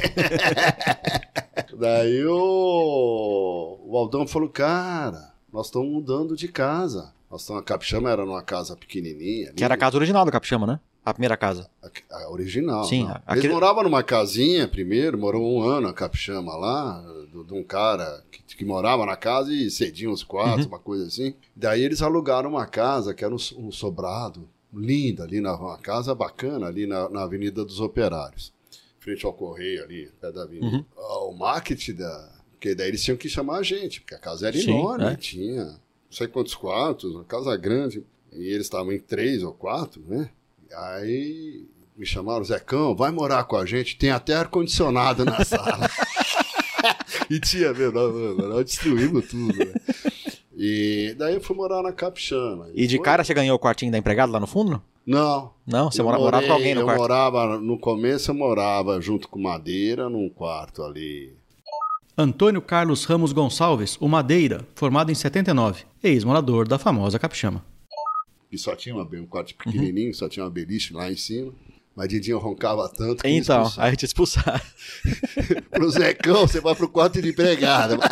daí o... o Aldão falou, cara, nós estamos mudando de casa. Nós estamos, a Capixama era numa casa pequenininha. Ali. Que era a casa original do Capixama, né? A primeira casa. A, a original. Sim. Aquele... Eles moravam numa casinha primeiro, morou um ano a Capixama lá, de um cara que, que, morava na casa e cedia uns quartos, uhum. uma coisa assim. Daí eles alugaram uma casa que era um, um sobrado, linda ali, na, uma casa bacana ali na, na Avenida dos Operários. Frente ao Correio ali, perto da avenida. Uhum. Ah, o marketing da... Porque daí eles tinham que chamar a gente, porque a casa era Sim, enorme, é. tinha não sei quantos quartos, uma casa grande. E eles estavam em três ou quatro, né? Aí me chamaram, Zecão, vai morar com a gente, tem até ar-condicionado na sala. e tinha, meu, nós, nós destruímos tudo, né? E daí eu fui morar na Capixama. E, e de foi... cara você ganhou o quartinho da empregada lá no fundo? Não. Não, você morei, morava com alguém no eu quarto? Eu morava, no começo eu morava junto com Madeira num quarto ali. Antônio Carlos Ramos Gonçalves, o Madeira, formado em 79, ex-morador da famosa Capixama que só tinha uma, um quarto pequenininho, uhum. só tinha uma beliche lá em cima. Mas Didinho roncava tanto que Então, aí te expulsaram. pro Zecão, você vai pro quarto de empregada.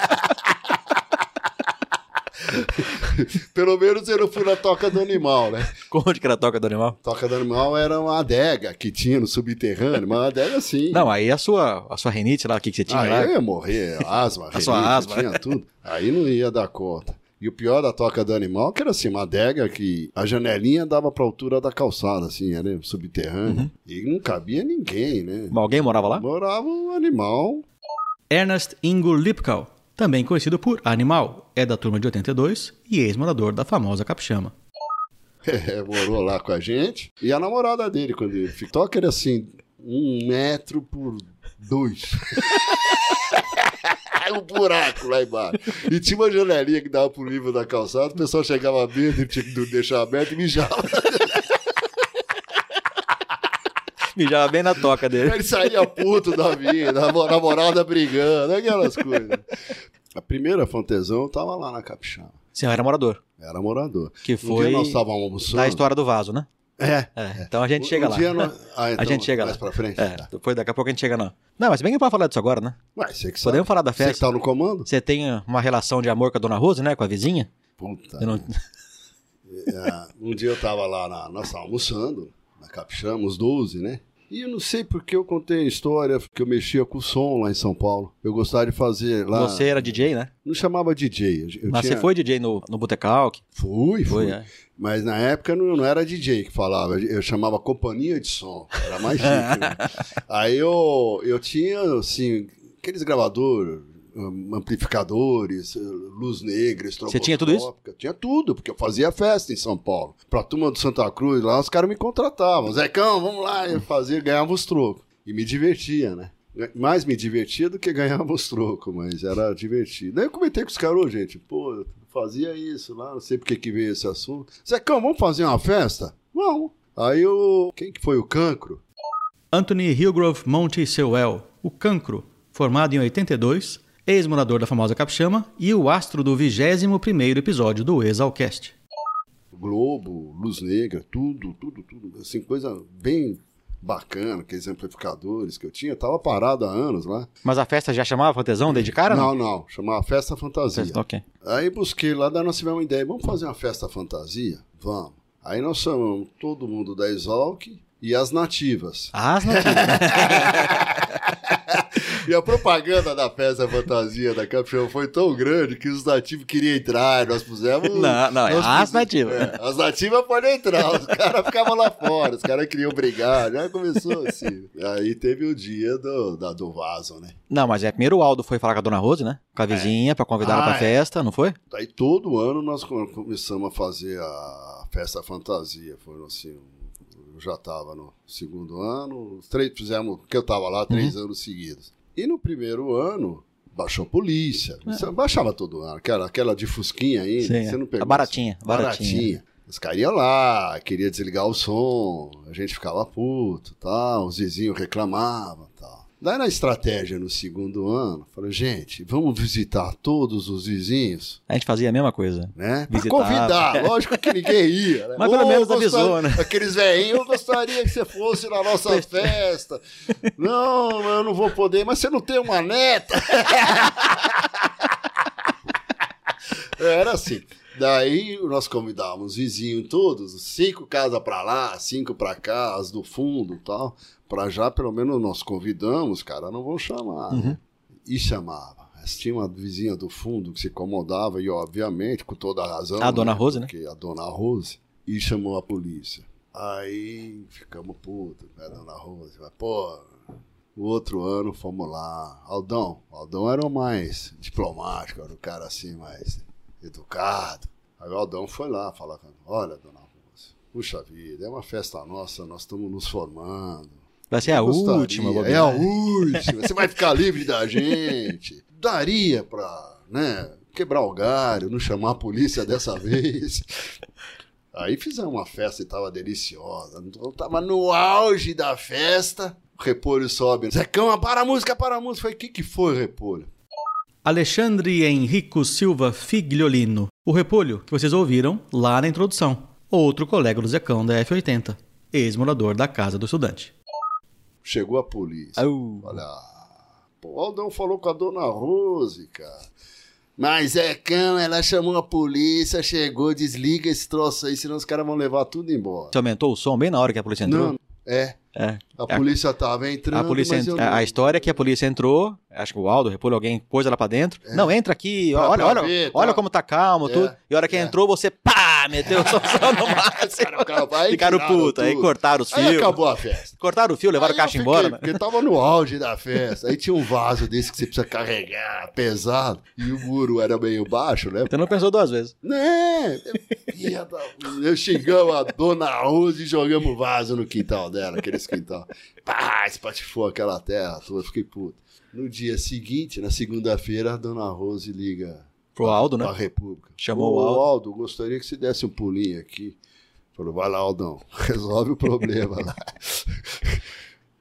Pelo menos eu não fui na Toca do Animal, né? Onde que era a Toca do Animal? Toca do Animal era uma adega que tinha no subterrâneo, uma adega assim. Não, aí a sua, a sua renite lá, o que, que você tinha aí lá? eu ia morrer, asma, A renite, sua asma, tinha tudo. Aí não ia dar conta. E o pior da Toca do Animal que era assim, uma adega que a janelinha dava pra altura da calçada, assim, era subterrâneo. Uhum. E não cabia ninguém, né? Mas Alguém morava lá? Morava um animal. Ernest Ingo Lipkau, também conhecido por Animal, é da turma de 82 e ex-morador da famosa Capixama. É, morou lá com a gente. E a namorada dele, quando ele ficou, era assim, um metro por dois. um buraco lá embaixo. E tinha uma janelinha que dava pro livro da calçada, o pessoal chegava dentro, ele tinha que deixar aberto e mijava. Mijava bem na toca dele. Ele saía puto da vida, a namorada brigando, aquelas coisas. A primeira fantesão eu tava lá na Capixaba. Você era morador, Era morador. que Um dia foi nós estávamos almoçando. da história do vaso, né? É. É, então a gente Um- chega um lá. Ah, então, a gente chega mais lá. pra frente? É, Tá. depois daqui a pouco a gente chega não. Não, mas bem que pode falar disso agora, né? Ué, você que sabe. Podemos falar da Você que festa. tá no comando? Você tem uma relação de amor com a dona Rose, né? Com a vizinha? Puta. Não- É, um dia eu tava lá, na, nós estávamos almoçando, na Capixama, os 12, né? E eu não sei porque eu contei a história que eu mexia com o som lá em São Paulo. Eu gostava de fazer lá. Você era DJ, né? Não chamava DJ. Mas tinha- você foi DJ no, no Botecalque? Fui, Foi, fui. é. Mas na época não, não era DJ que falava, eu chamava companhia de som, era mais chique. né? Aí eu, eu tinha, assim, aqueles gravadores, amplificadores, eh, luz negra, Você tinha tudo isso? Tinha tudo, porque eu fazia festa em São Paulo. Pra turma do Santa Cruz lá, os caras me contratavam. Zecão, vamos lá, eu fazia, ganhava os trocos. E me divertia, né? Mais me divertia do que ganhava os trocos, mas era divertido. Aí eu comentei com os caras, "Ô, gente, pô, eu fazia isso lá, não sei por que que veio esse assunto. Zecão, vamos fazer uma festa? Vamos. Aí o. Quem que foi o cancro? Anthony Hillgrove Monte Sewell, o Cancro, formado em 82, ex-morador da famosa Capixama e o astro do 21º episódio do Exalcast. Globo, Luz Negra, tudo, tudo, tudo. Assim, coisa bem bacana, aqueles amplificadores que eu tinha. Tava parado há anos lá. Mas a festa já chamava Fantesão desde cara? não, não, chamava Festa Fantasia. Festa, ok. Aí busquei lá, daí nós tivemos uma ideia, vamos fazer uma festa fantasia? Vamos. Aí nós chamamos todo mundo da Exalc e as nativas. As nativas. E a propaganda da festa fantasia da Capixão foi tão grande que os nativos queriam entrar, nós pusemos... Não, não, é nós as pus- nativas. É, as nativas podem entrar, os caras ficavam lá fora, os caras queriam brigar, já começou assim. Aí teve o dia do, da, do vaso, né? Não, mas é primeiro o Aldo foi falar com a dona Rose, né? Com a vizinha, pra convidar ela Ah, pra é. festa, não foi? Aí todo ano nós come- começamos a fazer a festa fantasia. Foi assim, eu já estava no segundo ano, três fizemos, que eu estava lá três Uhum. anos seguidos. E no primeiro ano baixou a polícia. É. Baixava todo ano, aquela, aquela de fusquinha ainda. Sim, você é. não pegou A baratinha, assim? baratinha. baratinha. Os caras iam lá, queria desligar o som, a gente ficava puto, tal, os vizinhos reclamavam, tal. Daí na estratégia no segundo ano, falei, gente, vamos visitar todos os vizinhos A gente fazia a mesma coisa. né? Pra Visitava. convidar, lógico que ninguém ia. Né? Mas pelo menos avisou, gostaria- né? Aqueles velhinhos, eu gostaria que você fosse na nossa festa. Não, eu não vou poder, mas você não tem uma neta? Era assim. Daí nós convidávamos os vizinhos todos, cinco casas pra lá, cinco pra cá, as do fundo e tal. Pra já, pelo menos, nós convidamos, cara, não vão chamar. Uhum. né? E chamava. Tinha uma vizinha do fundo que se incomodava, e obviamente, com toda a razão. A dona Rose, né? Porque a dona Rose. E chamou a polícia. Aí ficamos putos, né, dona Rose? Mas, pô, o outro ano fomos lá. Aldão. Aldão era o mais diplomático, era o cara assim, mais educado. Aí o Aldão foi lá falar com olha, dona Rose, puxa vida, é uma festa nossa, nós estamos nos formando. Vai ser a Gostaria, última, É bobear. a última. Você vai ficar livre da gente. Daria pra, né, quebrar o galho, não chamar a polícia dessa vez. Aí fizemos uma festa e tava deliciosa. Tava no auge da festa. O repolho sobe. Zecão, para a música, para a música. Falei, o que que foi, repolho? Alexandre Henrico Silva Figliolino, o repolho que vocês ouviram lá na introdução. Outro colega do Zecão da F80, ex-morador da Casa do Estudante. Chegou a polícia. Au. Olha, pô, o Aldão falou com a dona Rose, cara. Mas é cão, ela chamou a polícia, chegou, desliga esse troço aí, senão os caras vão levar tudo embora. Você aumentou o som bem na hora que a polícia entrou? Não, é. É. A polícia tava entrando. A, polícia ent- eu não- a história é que a polícia entrou, acho que o Aldo, o Repolho, alguém pôs ela pra dentro. Não, entra aqui, É. Pra- olha, pra olha, ver, olha tá? como tá calmo, É, tudo. E a hora que é. entrou, você pá, meteu o som no máximo. Ficaram- aí Ficaram putos, aí cortaram os Aí fios. acabou a festa. Cortaram o fio, levaram Aí o caixa embora. fiquei, né? Porque tava no auge da festa. Aí tinha um vaso desse que você precisa carregar, pesado. E o muro era meio baixo, né? Você não pensou duas vezes. Né? Eu xingamos a dona Rose e jogamos o vaso no quintal dela, aqueles quintal. Pá, espatifou aquela terra toda, fiquei puto. No dia seguinte, na segunda-feira, a dona Rose liga Pro Aldo, né? pra República. Chamou o Aldo. Aldo, gostaria que você desse um pulinho aqui. Falou, vai lá, Aldão, resolve o problema lá.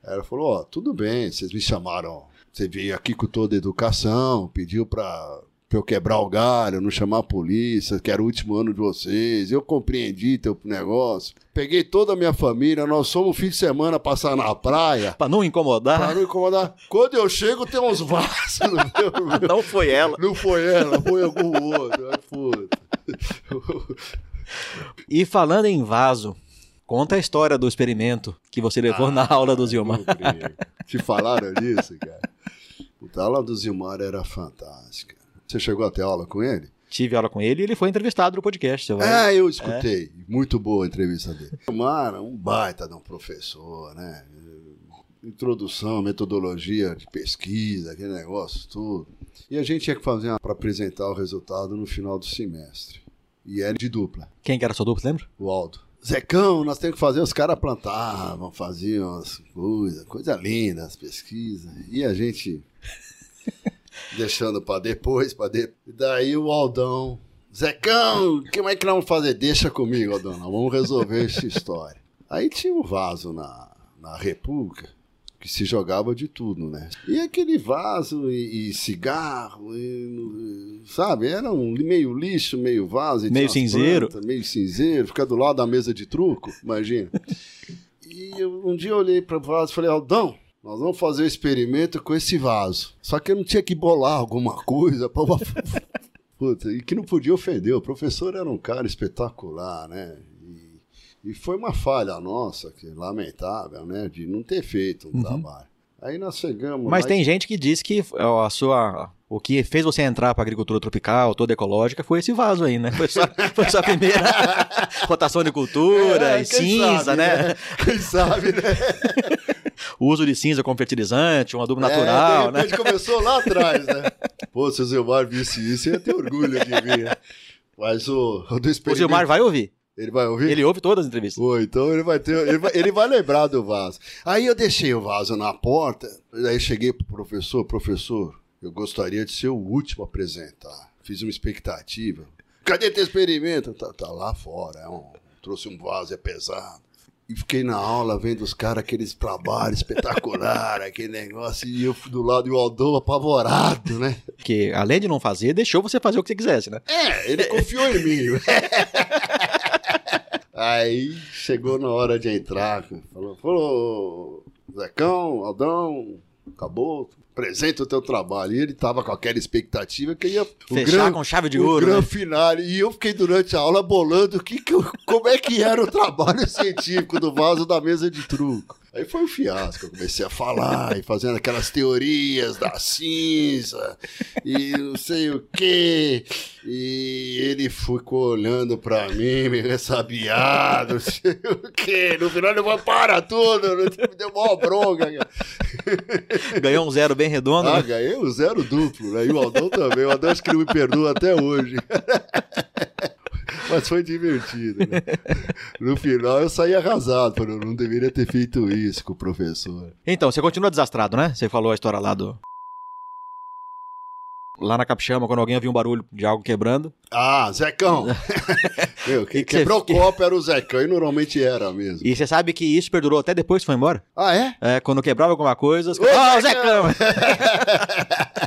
Ela falou, ó, tudo bem, vocês me chamaram, você veio aqui com toda a educação, pediu pra, pra eu quebrar o galho, não chamar a polícia, que era o último ano de vocês, eu compreendi teu negócio. Peguei toda a minha família, nós fomos um fim de semana passar na praia, Pra não incomodar, pra não incomodar. Quando eu chego, tem uns vasos no meu, não foi ela. não foi ela, foi algum outro. Ai, puta. E falando em vaso, conta a história do experimento que você levou na aula do Zilmar. Te falaram disso, cara? Puta, a aula do Zilmar era fantástica. Você chegou a ter aula com ele? Tive aula com ele e ele foi entrevistado no podcast. Vai... Ah, eu escutei. Muito boa a entrevista dele. Zilmar, um baita de um professor, né? Introdução, metodologia de pesquisa, aquele negócio tudo. E a gente tinha que fazer para apresentar o resultado no final do semestre. E era de dupla. Quem que era sua dupla, lembra? o Aldo. Zecão, nós temos que fazer, os caras plantavam, faziam as coisas, coisa linda, as pesquisas. E a gente deixando para depois, para depois. Daí o Aldão, Zecão, como é que nós vamos fazer? Deixa comigo, Aldão, nós vamos resolver essa história. Aí tinha um vaso na, na República que se jogava de tudo, né? E aquele vaso e, e cigarro, e, sabe? Era um meio lixo, meio vaso. e Meio cinzeiro. plantas, meio cinzeiro, fica do lado da mesa de truco, imagina. E eu- um dia eu olhei para o vaso e falei, Aldão, nós vamos fazer o experimento com esse vaso. Só que eu não tinha que bolar alguma coisa para Puta, e que não podia ofender. O professor era um cara espetacular, né? E, e foi uma falha nossa, que lamentável, né? De não ter feito um trabalho. Aí nós chegamos. Uhum. Mas lá tem gente que diz que a sua. O que fez você entrar para agricultura tropical, toda ecológica, foi esse vaso aí, né? Foi sua, foi sua primeira rotação de cultura É, e cinza, sabe, né? Quem sabe, né? O uso de cinza como fertilizante, um adubo É, natural, de né? repente começou lá atrás, né? Pô, se o Zilmar visse isso, ia ter orgulho de mim. né? Mas o, o do O experimento... Gilmar vai ouvir. Ele vai ouvir? Ele ouve todas as entrevistas. Pô, então ele vai ter, ele vai, ele vai lembrar do vaso. Aí eu deixei o vaso na porta, aí cheguei pro professor, professor, eu gostaria de ser o último a apresentar. Fiz uma expectativa. Cadê teu experimento? Tá, tá lá fora, é um- trouxe um vaso, é pesado. E fiquei na aula vendo os caras, aqueles trabalhos espetaculares, aquele negócio, e eu fui do lado e o Aldão apavorado, né? Porque além de não fazer, deixou você fazer o que você quisesse, né? É, ele confiou em mim. Aí chegou na hora de entrar, falou, falou, Zecão, Aldão, acabou, apresenta o teu trabalho. E ele tava com aquela expectativa que ia o Fechar gran- com chave de o ouro, gran né? final. E eu fiquei durante a aula bolando o que que como é que era o trabalho científico do vaso da mesa de truco. Aí foi um fiasco, eu comecei a falar e fazendo aquelas teorias da cinza e não sei o quê. E ele ficou olhando pra mim, meio ressabiado, não sei o quê. No final ele falou, para tudo, me deu mó bronca. Ganhou um zero bem redondo. Ah, né? ganhei o zero duplo, né? E o Aldão também. O Aldão acho que não me perdoa até hoje. Mas foi divertido, né? No final eu saí arrasado, eu não deveria ter feito isso com o professor. Então, você continua desastrado, né? Você falou a história lá do. Lá na Capixama, quando alguém ouvia um barulho de algo quebrando. Ah, Zecão! Meu, quem Que que quebrou o copo era o Zecão, e normalmente era mesmo. E você sabe que isso perdurou até depois que foi embora? Ah, é? É, quando quebrava alguma coisa. Ô, Ah, o Zecão! Zecão!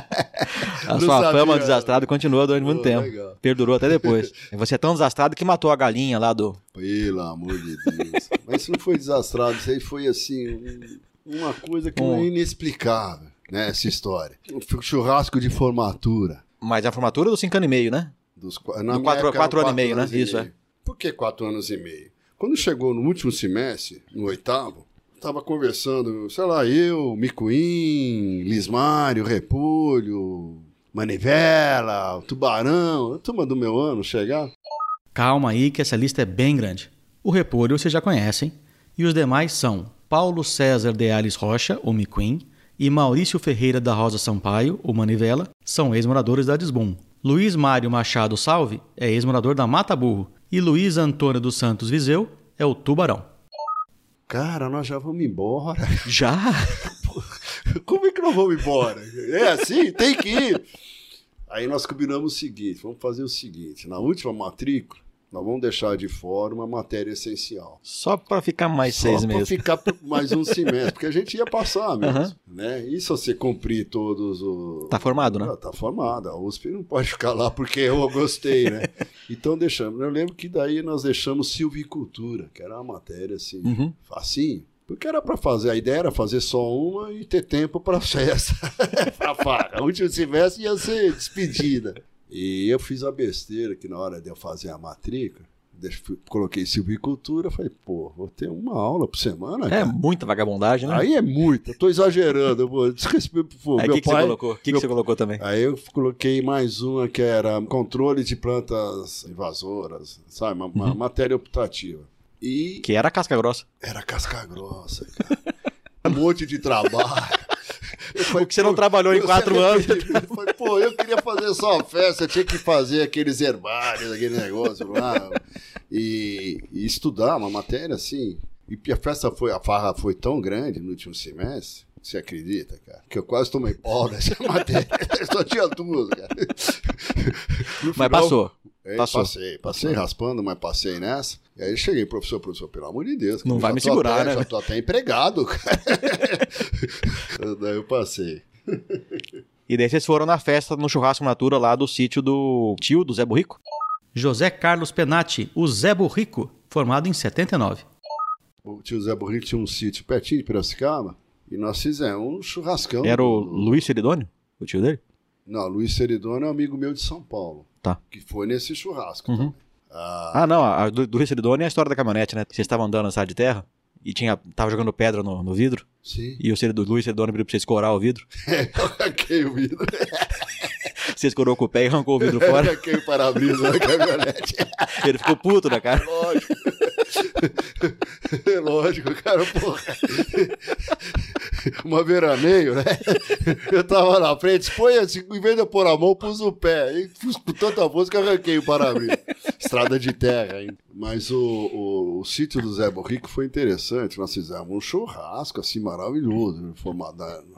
A sua sabia. fama desastrado continua durante muito Pô, tempo. legal. Perdurou até depois. E você é tão desastrado que matou a galinha lá do. Pelo amor de Deus. Mas isso não foi desastrado, isso aí foi assim, um- uma coisa que Um- é inexplicável, né? Essa história. Um churrasco de formatura. Mas a formatura dos cinco anos e meio, né? Dos, na quatro, quatro anos e meio, né? Isso, meio. é. Por que quatro anos e meio? Quando chegou no último semestre, no oitavo, estava conversando, sei lá, eu, Micuim, Lismário, Repolho, Manivela, Tubarão, a turma do meu ano chegar. Calma aí que essa lista é bem grande. O Repolho vocês já conhecem, e os demais são Paulo César de Alice Rocha, o Miquim, e Maurício Ferreira da Rosa Sampaio, o Manivela, são ex-moradores da Desbum. Luiz Mário Machado Salve é ex-morador da Mata Burro e Luiz Antônio dos Santos Viseu é o Tubarão. Cara, nós já vamos embora. Já? Como é que nós vamos embora? É assim? Tem que ir. Aí nós combinamos o seguinte: vamos fazer o seguinte: na última matrícula, nós vamos deixar de fora uma matéria essencial. Só para ficar mais Só seis meses. Só para ficar mais um semestre, porque a gente ia passar mesmo. Uhum. Né? E se você cumprir todos os. Tá formado, né? Ah, tá formado. A USP não pode ficar lá porque eu gostei, né? então deixamos. Eu lembro que daí nós deixamos silvicultura, que era uma matéria assim, uhum. facinho. Porque era para fazer, a ideia era fazer só uma e ter tempo para festa. a última semestre ia ser despedida. E eu fiz a besteira que na hora de eu fazer a matrícula, coloquei silvicultura, falei, pô, vou ter uma aula por semana. É cara. muita vagabundagem, né? Aí é muita, tô exagerando, eu vou desrespeito pro Aí, meu que pai. Que você colocou? O que, meu... que você colocou também? Aí eu coloquei mais uma que era controle de plantas invasoras, sabe? Uma, uma uhum. matéria optativa. E... Que era casca grossa. Era casca grossa, cara. um monte de trabalho. Falei, que você não trabalhou em quatro anos. Falei, pô, eu queria fazer só uma festa, eu tinha que fazer aqueles herbários, aquele negócio lá. E, e estudar uma matéria assim. E a festa foi, a farra foi tão grande no último semestre. Você acredita, cara? Que eu quase tomei pau nessa matéria. Só tinha duas, cara. No mas passou. Aí, passou. Passei, passei raspando, mas passei nessa. E aí cheguei, professor, professor, pelo amor de Deus. Não vai me segurar, até, né? Já tô até empregado, cara. daí eu passei. E daí vocês foram na festa, no churrasco natura lá do sítio do tio do Zé Burrico? José Carlos Penati, o Zé Burrico, formado em 79. O tio Zé Burrico tinha um sítio pertinho de Piracicaba e nós fizemos um churrascão. Era o Luiz Seridônio, o tio dele? Não, Luiz Seridônio é um amigo meu de São Paulo. Tá. Que foi nesse churrasco uhum. Ah, ah não, a do, do Seridônio é a história da caminhonete, né? Vocês estavam andando na estrada de terra e tinha, tava jogando pedra no, no vidro. Sim. E o Seridônio, Luiz Seridônio pediu pra você escorar o vidro. eu arranquei o vidro. Você escorou com o pé e arrancou o vidro fora. Eu arranquei o para-brisa da caminhonete. Ele ficou puto, né, cara? Lógico. Lógico, cara, porra. Uma veraneio, né? Eu tava na frente, põe assim, em vez de eu pôr a mão, pus o pé. E com tanta força que arranquei o para-brisa. Estrada de terra, hein? Mas o, o, o, sítio do Zé Borrico foi interessante. Nós fizemos um churrasco, assim, maravilhoso, na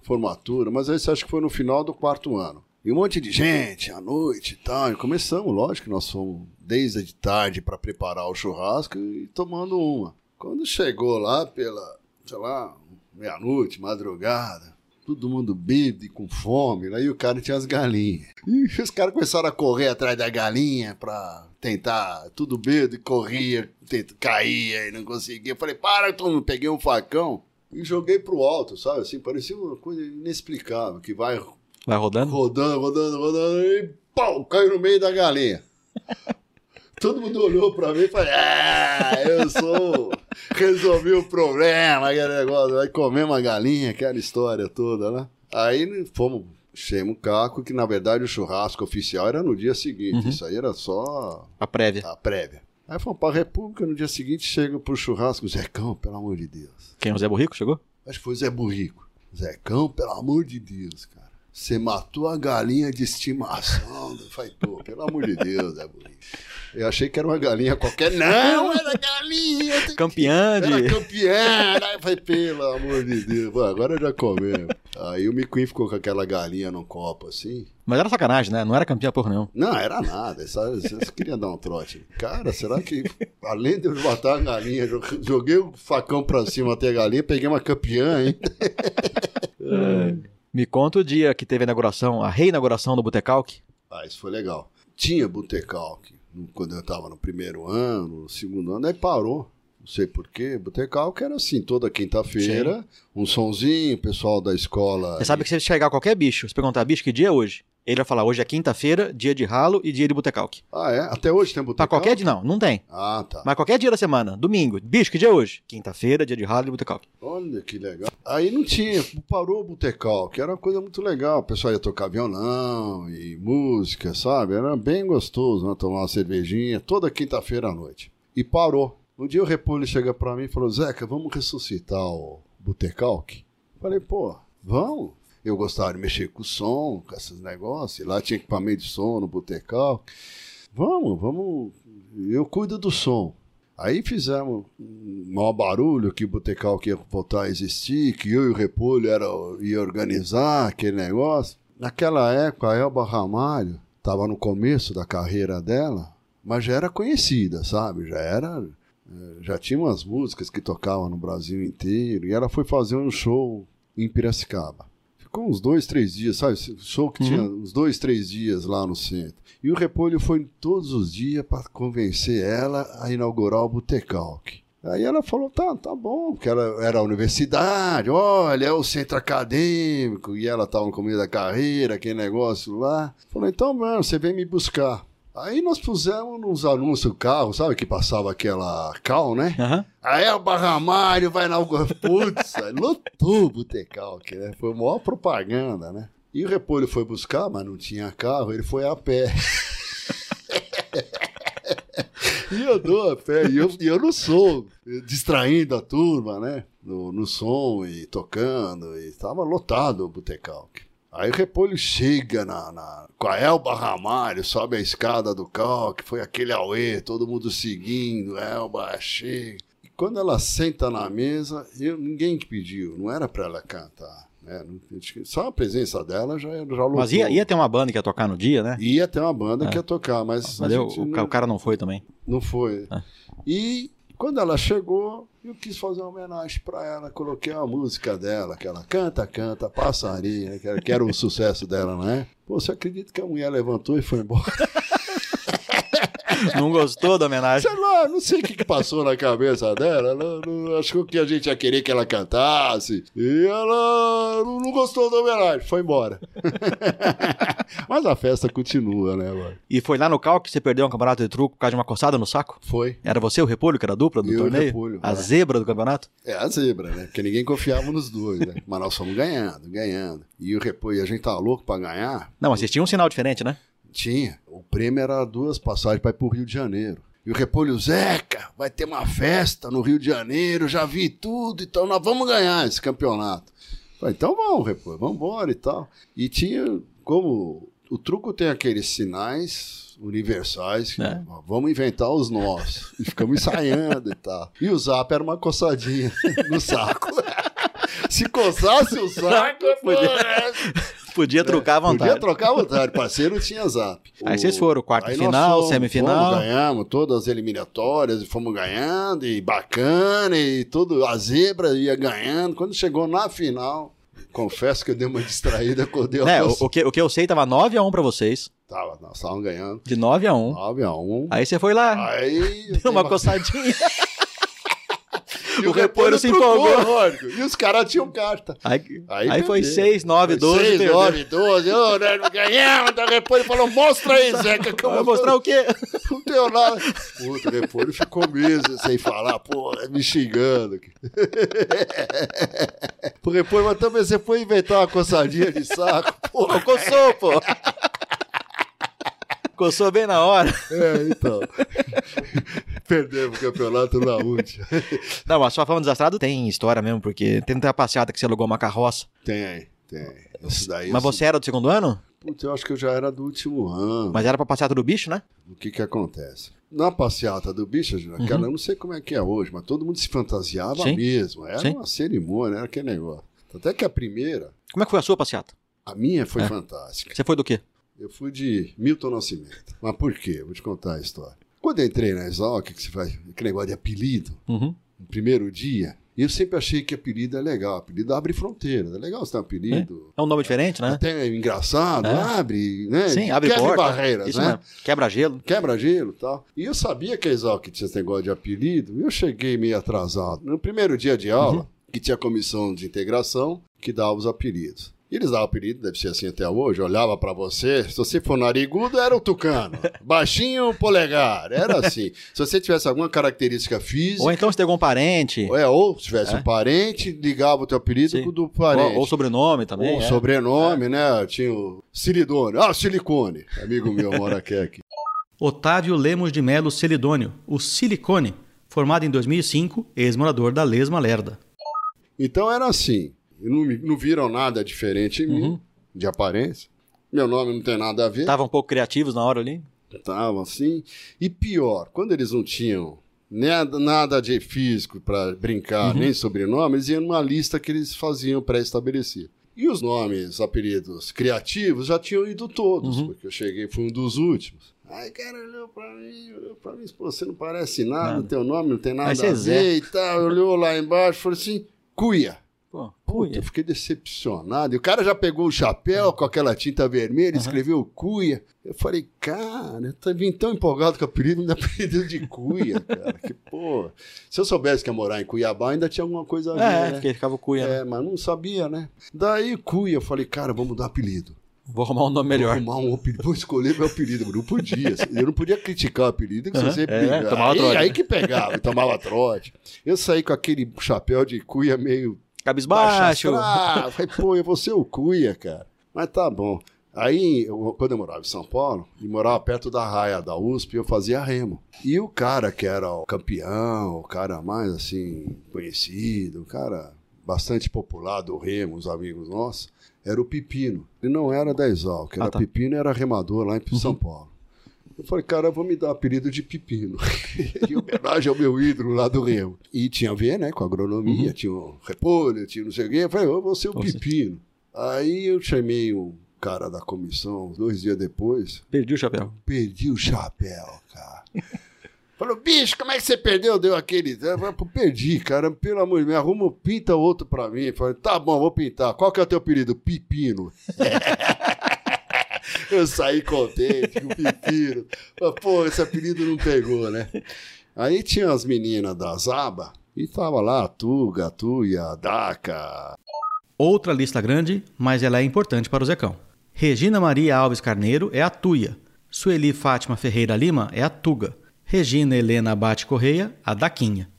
formatura. Mas esse acho que foi no final do quarto ano. E um monte de gente, à noite e tal. E começamos, lógico nós fomos desde de tarde para preparar o churrasco e tomando uma. Quando chegou lá pela, sei lá, meia-noite, madrugada, todo mundo bêbado e com fome, aí o cara tinha as galinhas. E os caras começaram a correr atrás da galinha para tentar, tudo bêbado, e corria, tenta, caía e não conseguia. Eu falei, para, mundo, peguei um facão e joguei pro alto, sabe? Assim, parecia uma coisa inexplicável, que vai Vai rodando? Rodando, rodando, rodando, e pau, caiu no meio da galinha. Todo mundo olhou pra mim e falou: Ah, eu sou. Resolvi o problema, aquele negócio. Vai comer uma galinha, aquela história toda, né? Aí fomos, enchemos o caco, que na verdade o churrasco oficial era no dia seguinte. Uhum. Isso aí era só. A prévia. A prévia. Aí fomos pra República, no dia seguinte chega pro churrasco, Zecão, pelo amor de Deus. Quem? O Zé Burrico chegou? Acho que foi o Zé Burrico. Zecão, pelo amor de Deus, cara. Você matou a galinha de estimação do Faitor, pelo amor de Deus, é bonito. Eu achei que era uma galinha qualquer. Não, era galinha. Campeã de. Era campeã. Aí falei, pelo amor de Deus. Pô, agora já comemos. Aí o McQueen ficou com aquela galinha no copo assim. Mas era sacanagem, né? Não era campeã por nenhum. Não, era nada. Só, só queria dar um trote. Cara, será que além de eu matar a galinha, joguei o facão pra cima até a galinha, peguei uma campeã, hein? é. Me conta o dia que teve a inauguração, a reinauguração do Botecalque. Ah, isso foi legal. Tinha Botecalque quando eu estava no primeiro ano, no segundo ano, aí parou. Não sei porquê. Botecalque era assim, toda quinta-feira, um sonzinho, o pessoal da escola. Você sabe que você chegar qualquer bicho, você perguntar, bicho, que dia é hoje? Ele vai falar, hoje é quinta-feira, dia de ralo e dia de botecalque. Ah, é? Até hoje tem Pra botecalque? qualquer dia, não, não tem. Ah, tá. Mas qualquer dia da semana, domingo, bicho, que dia é hoje? Quinta-feira, dia de ralo e botecalque. Olha que legal. Aí não tinha, parou o botecal, que era uma coisa muito legal. O pessoal ia tocar violão e música, sabe? Era bem gostoso, né? Tomar uma cervejinha toda quinta-feira à noite. E parou. Um dia o Repolho chega pra mim e falou: Zeca, vamos ressuscitar o Botecalque? Falei, pô, vamos. Eu gostava de mexer com som, com esses negócios. Lá tinha equipamento de som no Botecalque. Vamos, vamos. Eu cuido do som. Aí fizemos um maior barulho que o Botecal que ia voltar a existir, que eu e o Repolho era, ia organizar aquele negócio. Naquela época, a Elba Ramalho estava no começo da carreira dela, mas já era conhecida, sabe? Já era. eh, Já tinha umas músicas que tocavam no Brasil inteiro, e ela foi fazer um show em Piracicaba. Ficou uns dois, três dias, sabe? Show que tinha uns dois, três dias lá no centro. E o Repolho foi todos os dias para convencer ela a inaugurar o Botecalque. Aí ela falou, tá, tá bom, porque ela era a universidade, olha, é o centro acadêmico, e ela estava no começo da carreira, aquele negócio lá. Falou, então, mano, você vem me buscar. Aí nós pusemos nos anúncios do carro, sabe que passava aquela cal, né? Aí o Barramário vai inaugurar. Putz, lotou o Botecalque, né? Foi a maior propaganda, né? E o Repolho foi buscar, mas não tinha carro, ele foi a pé. e eu dou a pé, e eu, e eu não sou distraindo a turma, né? No, no som e tocando, e estava lotado o Botecalque. Aí o Repolho chega na, na, com a Elba Ramalho, sobe a escada do calque, foi aquele auê, todo mundo seguindo, Elba chega. E quando ela senta na mesa, eu, ninguém que pediu, não era para ela cantar. Né? Que Só a presença dela já, já lotou. Mas ia, ia ter uma banda que ia tocar no dia, né? Ia ter uma banda que ia tocar, mas, Mas eu- o, não- o cara não foi também. não foi. Ah. E quando ela chegou, eu quis fazer uma homenagem para ela. Coloquei uma música dela, que ela canta, canta, passarinho, né, que era, o sucesso dela, não é? Pô, você acredita que a mulher levantou e foi embora? Não gostou da homenagem? Sei lá, não sei o que, que passou na cabeça dela. Ela não, achou que a gente ia querer que ela cantasse. E ela não, não gostou da homenagem, foi embora. Mas a festa continua, né, mano? E foi lá no cal que você perdeu um campeonato de truco por causa de uma coçada no saco? Foi. Era você o Repolho, que era a dupla do Eu o torneio? Repolho, a é. zebra do campeonato? É a zebra, né? Porque ninguém confiava nos dois, né? Mas nós fomos ganhando, ganhando. E o repolho, a gente tava louco pra ganhar. Não, mas vocês tinham um sinal diferente, né? Tinha. O prêmio era duas passagens para ir pro Rio de Janeiro. E o repolho, Zeca, vai ter uma festa no Rio de Janeiro, já vi tudo, então nós vamos ganhar esse campeonato. Falei, então vamos, repolho, vamos embora e tal. E tinha, como o truco tem aqueles sinais universais, que, É. vamos inventar os nossos. E ficamos ensaiando e tal. E o zap era uma coçadinha no saco. Se coçasse o saco, Podia- porra, Podia trucar à vontade. Podia trocar à vontade, parceiro tinha zap. Aí O- vocês foram, quarta Aí final, fomos, semifinal. Fomos, ganhamos todas as eliminatórias e fomos ganhando, e bacana, e tudo, a zebra ia ganhando. Quando chegou na final, confesso que eu dei uma distraída quando deu Né, o, o que, o que eu sei tava 9x1 pra vocês. Tava, nós estávamos ganhando De 9x1. 9 a 1. Aí você foi lá, Aí. eu deu uma coçadinha. E o repolho se empolgou. lógico, E os caras tinham carta. Aí, Aí, aí, foi perdeu. 6, 9, 12. 6, perdeu. 9, 12. Ô, né, ganhamos. O repolho falou: mostra aí, Zeca, que eu vou mostrar o quê? Não deu nada. Puta, depois ele ficou meses sem falar, pô, me xingando. Pô, depois, mas também você foi inventar uma coçadinha de saco. Pô, coçou, pô. Coçou bem na hora. É, então. Perdemos o campeonato na última. Não, mas sua fama desastrado tem história mesmo, porque tem até a passeata que você alugou uma carroça. Tem, tem. Isso daí. Mas você era do segundo ano? Putz, eu acho que eu já era do último ano. Mas era pra passeata do bicho, né? O que que acontece? Na passeata do bicho, aquela, eu não sei como é que é hoje, mas todo mundo se fantasiava Sim. mesmo. Era Sim. uma cerimônia, era aquele negócio. Até que a primeira, Como é que foi a sua passeata? a minha foi É. fantástica. Você foi do quê? Eu fui de Milton Nascimento. Mas por quê? Vou te contar a história. Quando eu entrei na Exalc, que você faz aquele negócio de apelido, Uhum. no primeiro dia, eu sempre achei que apelido é legal. Apelido abre fronteira. É legal você ter um apelido. É um nome diferente, né? Até engraçado, É. abre, né? Sim, abre Quebra porta. barreiras, Isso né? mesmo. Quebra gelo. Quebra gelo e tal. E eu sabia que a Exalc tinha esse negócio de apelido, e eu cheguei meio atrasado. No primeiro dia de aula, Uhum. que tinha a comissão de integração, que dava os apelidos. E eles davam apelido, deve ser assim até hoje, olhava para você, se você for narigudo, era o tucano, baixinho, polegar, era assim. Se você tivesse alguma característica física... Ou então se tem algum parente... É, ou se tivesse é. um parente, ligava o teu apelido Sim. do parente. Ou, ou, sobrenome também. Ou é. sobrenome, é. né? Tinha o Silidone, ah, Silicone, amigo meu mora aqui. Otávio Lemos de Melo Celidônio, o Silicone, formado em 2005, ex-morador da Lesma Lerda. Então era assim, não, não viram nada diferente em uhum. mim, de aparência. Meu nome não tem nada a ver. Estavam um pouco criativos na hora ali? Estavam assim. E pior, quando eles não tinham nada, nada de físico para brincar, uhum. nem sobrenome, eles iam numa lista que eles faziam pré-estabelecida. E os nomes, apelidos criativos já tinham ido todos, uhum. porque eu cheguei, fui um dos últimos. Aí o cara olhou pra mim, olhou pra mim, pô, você não parece nada, nada. teu nome não tem nada a ver e tal. Olhou lá embaixo e falou assim, cuia. Pô, Puta, eu fiquei decepcionado. E o cara já pegou o chapéu com aquela tinta vermelha, uhum. escreveu Cuia. Eu falei, cara, eu vim tão empolgado com o apelido, me dá apelido de Cuia, cara. Que pô. Se eu soubesse que ia morar em Cuiabá, ainda tinha alguma coisa a ver. É, né? porque ficava Cuia. É, né? mas não sabia, né? Daí Cuia, eu falei, cara, vamos mudar apelido. Vou arrumar um nome melhor. Vou arrumar um apelido, vou escolher meu apelido, não podia. Eu não podia criticar o apelido, que uhum, você sempre é, tomava aí, trote. aí que pegava, tomava trote. Eu saí com aquele chapéu de cuia meio Cabisbaixo. Ah, falei, pô, eu vou ser o cuia, cara. Mas tá bom. Aí, eu, quando eu morava em São Paulo, e morava perto da raia da USP, eu fazia remo. E o cara que era o campeão, o cara mais assim, conhecido, o cara bastante popular do remo, os amigos nossos, era o Pepino. Ele não era da Exalc, era ah, tá. Pepino, era remador lá em uhum. São Paulo. Eu falei, cara, vou me dar o apelido de Pepino. em homenagem ao meu ídolo lá do Remo. E tinha a ver, né, com agronomia, uhum. tinha o repolho, tinha não sei o quê. Eu falei, eu vou ser o Pepino. Aí eu chamei o cara da comissão, dois dias depois. Perdi o chapéu. Perdi o chapéu, cara. Falou, bicho, como é que você perdeu? Deu aquele. Eu falei, perdi, cara. Pelo amor de Deus, arruma, pinta outro pra mim. Falei, tá bom, vou pintar. Qual que é o teu apelido? Pepino. Eu saí contente o pepino. Pô, esse apelido não pegou, né? Aí tinha as meninas da Zaba e tava lá a Tuga, a Tuia, a Daca. Outra lista grande, mas ela é importante para o Zecão. Regina Maria Alves Carneiro é a Tuia. Sueli Fátima Ferreira Lima é a Tuga. Regina Helena Abate Correia, a Daquinha.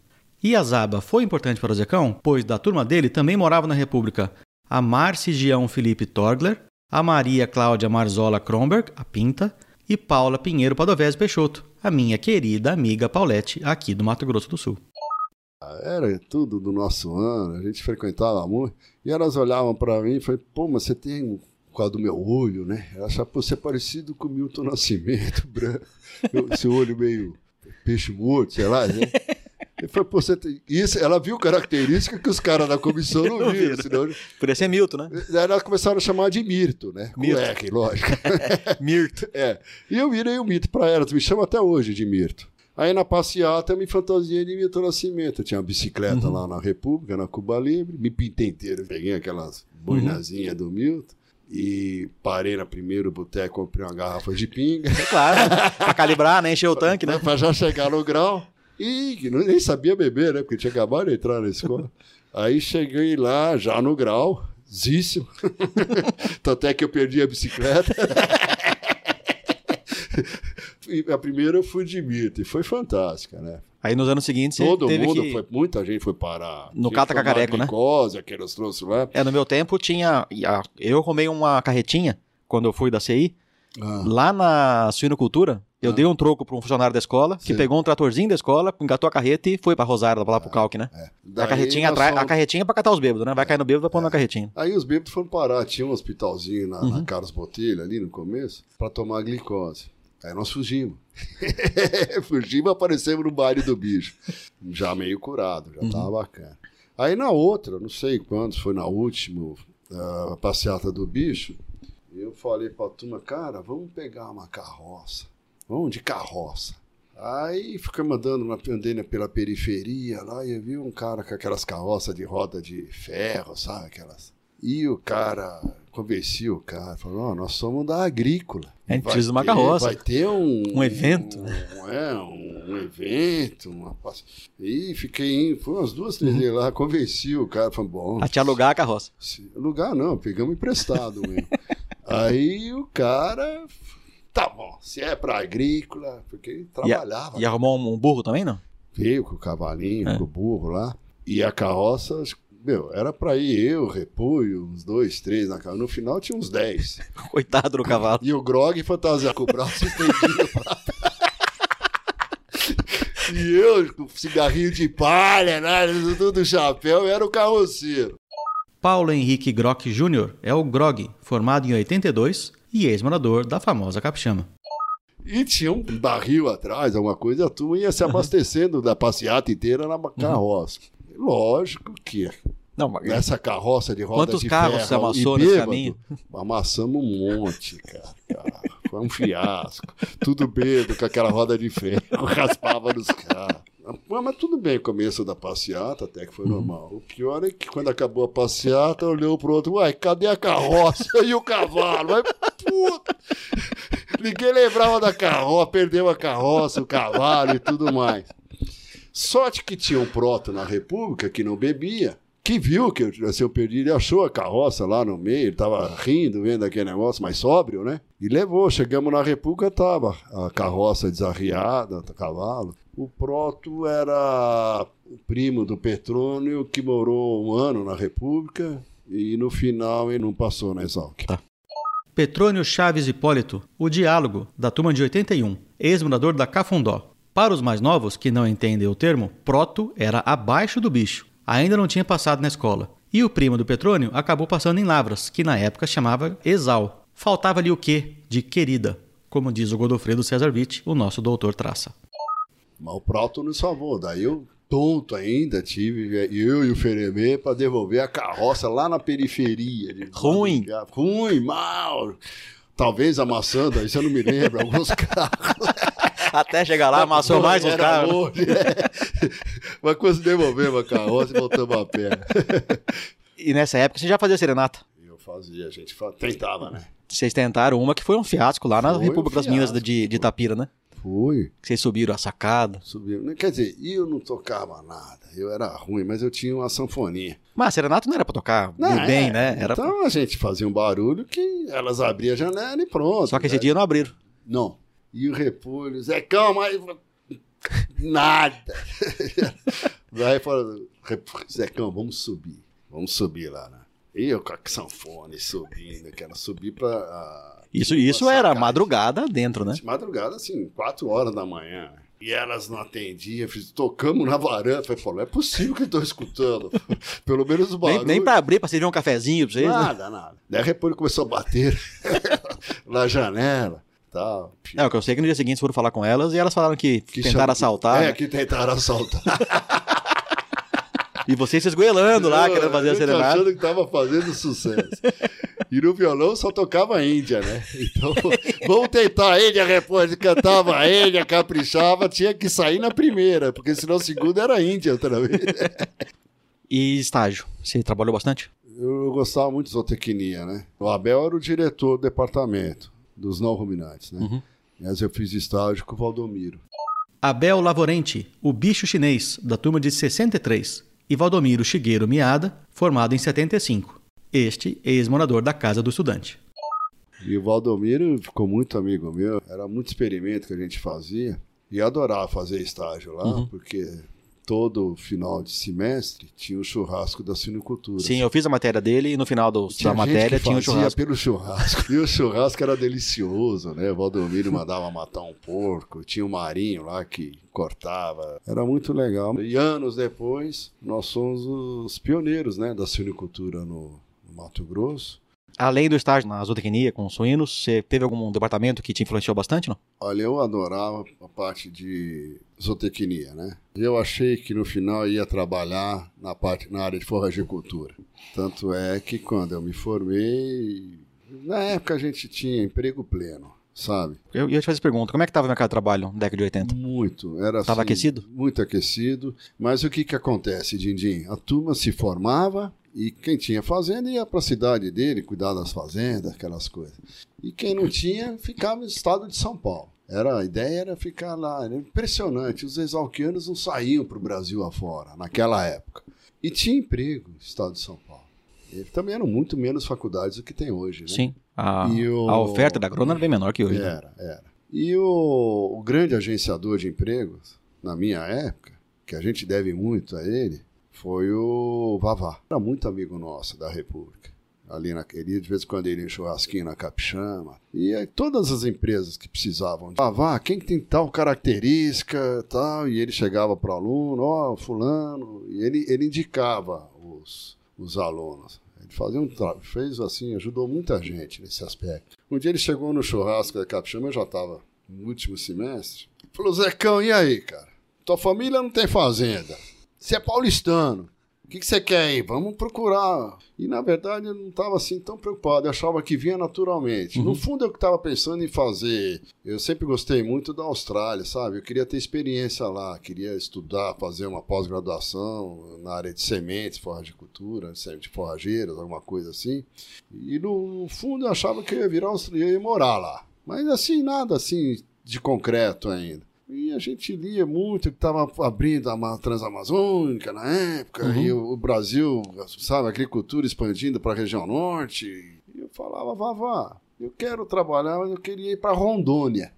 E a Zaba foi importante para o Zecão, pois da turma dele também morava na República a Marci Gião Felipe Torgler, a Maria Cláudia Marzola Kronberg, a Pinta, e Paula Pinheiro Padovese Peixoto, a minha querida amiga Paulette, aqui do Mato Grosso do Sul. Era tudo do nosso ano, a gente frequentava muito, e elas olhavam para mim e falavam, pô, mas você tem por causa do meu olho, né? Eu achava você é parecido com o Milton Nascimento, branco, esse olho meio peixe morto, sei lá, né? Foi, Pô, você tem... Isso, ela viu característica que os caras da comissão não, não viram. Senão... Podia ser Milton, né? Daí elas começaram a chamar de Mirto, né? Mirto. Lógico. Mirto. É. E eu virei o Mirto para elas, me chamam até hoje de Mirto. Aí na passeata eu me fantasiei de Milton Nascimento. Eu tinha uma bicicleta uhum. lá na República, na Cuba Livre, me pintei inteiro, peguei aquelas boinazinhas uhum. do Milton e parei na primeiro boteco, comprei uma garrafa de pinga. É claro, pra calibrar, né? Encher o tanque, né? Pra já chegar no grau. E nem sabia beber, né? Porque tinha acabado de entrar na escola. Aí cheguei lá, já no grau, zíssimo. Tanto é que eu perdi a bicicleta. e a primeira eu fui de Mirta, e foi fantástica, né? Aí nos anos seguintes Todo mundo que... foi, muita gente foi parar. No Cata Cacareco, né? que eles trouxeram lá. É, no meu tempo tinha... Eu arrumei uma carretinha, quando eu fui da CI, ah. lá na suinocultura, eu ah. dei um troco para um funcionário da escola, que Sim. pegou um tratorzinho da escola, engatou a carreta e foi para Rosário, lá pro ah, Calque, né? É. A carretinha atrás, somos... a carretinha é para catar os bêbados, né? Vai cair no bêbado, vai pôr é. na carretinha. Aí os bêbados foram parar, tinha um hospitalzinho na, uhum. na Carlos Botelho, ali no começo, para tomar glicose. Aí nós fugimos. fugimos e aparecemos no baile do bicho. Já meio curado, já uhum. tava bacana. Aí na outra, não sei quando, foi na última uh, passeata do bicho, eu falei pra turma, cara, vamos pegar uma carroça. Vamos de carroça. Aí fiquei mandando, andei pela periferia lá e eu vi um cara com aquelas carroças de roda de ferro, sabe? Aquelas. E o cara convenci o cara, falou, oh, nós somos da agrícola. A gente precisa de uma carroça. Vai ter um... Um evento. Um, é, um, um evento, uma... E fiquei, foi umas duas, três vezes lá, convenci o cara, falou, bom... A te alugar a carroça. Se, alugar não, pegamos emprestado mesmo. Aí o cara... Tá bom, se é para agrícola, porque trabalhava. E, e arrumou um burro também, não? Veio com o cavalinho, é. com o burro lá. E a carroça, meu, era pra ir eu, Repolho, uns dois, três na carroça. No final tinha uns dez. Coitado do cavalo. E o Grog fantasiado com o braço estendido pra E eu, com cigarrinho de palha, né, tudo chapéu, era o carroceiro. Paulo Henrique Grock Jr. é o Grog, formado em 82 e ex-morador da famosa Capixama. E tinha um barril atrás, alguma coisa, a turma ia se abastecendo da passeata inteira na carroça. Lógico que não, mas... Nessa carroça de roda Quantos de carros ferro você amassou nesse caminho? Amassamos um monte, cara. cara. Foi um fiasco. Tudo bêbado com aquela roda de ferro, raspava nos carros. Mas tudo bem, começo da passeata, até que foi uhum. normal. O pior é que quando acabou a passeata, olhou pro outro, uai, cadê a carroça e o cavalo? Mas, puta! Ninguém lembrava da carroça, perdeu a carroça, o cavalo e tudo mais. Sorte que tinha um proto na República que não bebia, que viu que eu, assim, eu perdi, ele achou a carroça lá no meio, ele tava rindo, vendo aquele negócio mais sóbrio, né? E levou, chegamos na República, tava a carroça desarriada, o cavalo. O Proto era o primo do Petrônio, que morou um ano na República, e no final ele não passou na Exalc. Tá. Petrônio Chaves Hipólito, o diálogo, da turma de 81, ex-morador da Cafundó. Para os mais novos, que não entendem o termo, proto era abaixo do bicho. Ainda não tinha passado na escola. E o primo do Petrônio acabou passando em Lavras, que na época chamava Exal. Faltava ali o quê? De querida, como diz o Godofredo Cesar Witt, o nosso doutor traça. Mas o proto nos salvou. Daí eu, tonto ainda, tive eu e o Feremê para devolver a carroça lá na periferia. De... Ruim. Ruim, mal. Talvez amassando, aí você não me lembra, alguns carros. Até chegar lá, amassou mais um carro. Longe, é. Mas conseguimos devolver a carroça e voltamos a pé. E nessa época você já fazia serenata? Eu fazia, a gente tentava, né? Vocês tentaram uma que foi um fiasco lá na foi República um das Minas de, de Itapira, né? Fui. Vocês subiram a sacada? Subiram. Quer dizer, eu não tocava nada. Eu era ruim, mas eu tinha uma sanfoninha. Mas a serenata não era pra tocar não, bem, é. né? Era... Então a gente fazia um barulho que elas abriam a janela e pronto. Só que esse dia não abriram. Não. E o repolho, Zecão, mas. Nada. Daí falou, Zecão, vamos subir. Vamos subir lá, né? E eu com a sanfone subindo, quero subir pra. Isso, isso era madrugada dentro, né? Madrugada, assim, quatro horas da manhã. E elas não atendiam, fiz, tocamos na varanda. Falei, pô, não é possível que eu tô escutando. Pelo menos o barulho. Nem, nem pra abrir, pra servir um cafezinho pra vocês, né? Nada, né? nada. Daí depois ele começou a bater na janela. Tal. É, o que eu sei é que no dia seguinte foram falar com elas e elas falaram que, que tentaram assaltar. É, né? que tentaram assaltar. e vocês se esgoelando lá, querendo fazer a serenata. achando que tava fazendo sucesso. E no violão só tocava a Índia, né? Então, vamos tentar a Índia, repórter. Cantava a Índia, caprichava, tinha que sair na primeira, porque senão a segunda era a Índia outra vez. E estágio? Você trabalhou bastante? Eu gostava muito de zootecnia, né? O Abel era o diretor do departamento dos não ruminantes, né? Uhum. Mas eu fiz estágio com o Valdomiro. Abel Lavorente, o bicho chinês, da turma de 63, e Valdomiro Shigeru Miada, formado em 75. Este ex-morador da casa do estudante. E o Valdomiro ficou muito amigo meu, era muito experimento que a gente fazia, e adorava fazer estágio lá, uhum. porque todo final de semestre tinha o churrasco da sinicultura. Sim, eu fiz a matéria dele e no final do, da matéria tinha o churrasco. pelo churrasco. E o churrasco era delicioso, né? O Valdomiro mandava matar um porco, tinha um marinho lá que cortava. Era muito legal. E anos depois, nós somos os pioneiros, né, da sinicultura no, no Mato Grosso. Além do estágio na zootecnia com suínos, você teve algum departamento que te influenciou bastante, não? Olha, eu adorava a parte de zootecnia, né? Eu achei que no final ia trabalhar na parte na área de forragicultura. Tanto é que quando eu me formei, na época a gente tinha emprego pleno sabe? Eu ia te fazer pergunta, como é que estava o mercado de trabalho na década de 80? Muito, era Estava assim, aquecido? Muito aquecido, mas o que que acontece, Dindim? A turma se formava E quem tinha fazenda ia para a cidade dele, cuidar das fazendas, aquelas coisas. E quem não tinha, ficava no estado de São Paulo. Era, a ideia era ficar lá. Era impressionante. Os exalquianos não saíam para o Brasil afora, naquela época. E tinha emprego no estado de São Paulo. E também eram muito menos faculdades do que tem hoje. Né? Sim. A, o... a oferta da agrônoma era bem menor que hoje. Né? Era, né? era. E o, o grande agenciador de empregos, na minha época, que a gente deve muito a ele, foi o Vavá. Era muito amigo nosso da República. Ali naquele, de vez em quando ele ia em churrasquinho na Capixama. E aí, todas as empresas que precisavam de Vavá, quem tem tal característica, tal, e ele chegava para o aluno, ó, oh, fulano, e ele, ele indicava os, os alunos. Ele fazia um fez assim, ajudou muita gente nesse aspecto. Um dia ele chegou no churrasco da Capixama, eu já estava no último semestre. Falou, Zecão, e aí, cara? Tua família não tem fazenda. Você é paulistano. O que, que você quer aí? Vamos procurar. E na verdade eu não estava assim tão preocupado, eu achava que vinha naturalmente. Uhum. No fundo eu estava pensando em fazer. Eu sempre gostei muito da Austrália, sabe? Eu queria ter experiência lá, queria estudar, fazer uma pós-graduação na área de sementes, forragicultura, de forrageiras, alguma coisa assim. E no fundo eu achava que eu ia virar australiano e morar lá. Mas assim, nada assim de concreto ainda. E a gente lia muito que estava abrindo a Transamazônica na época, uhum. e o, Brasil, sabe, a agricultura expandindo para a região norte. E eu falava, Vavá, eu quero trabalhar, mas eu queria ir para Rondônia.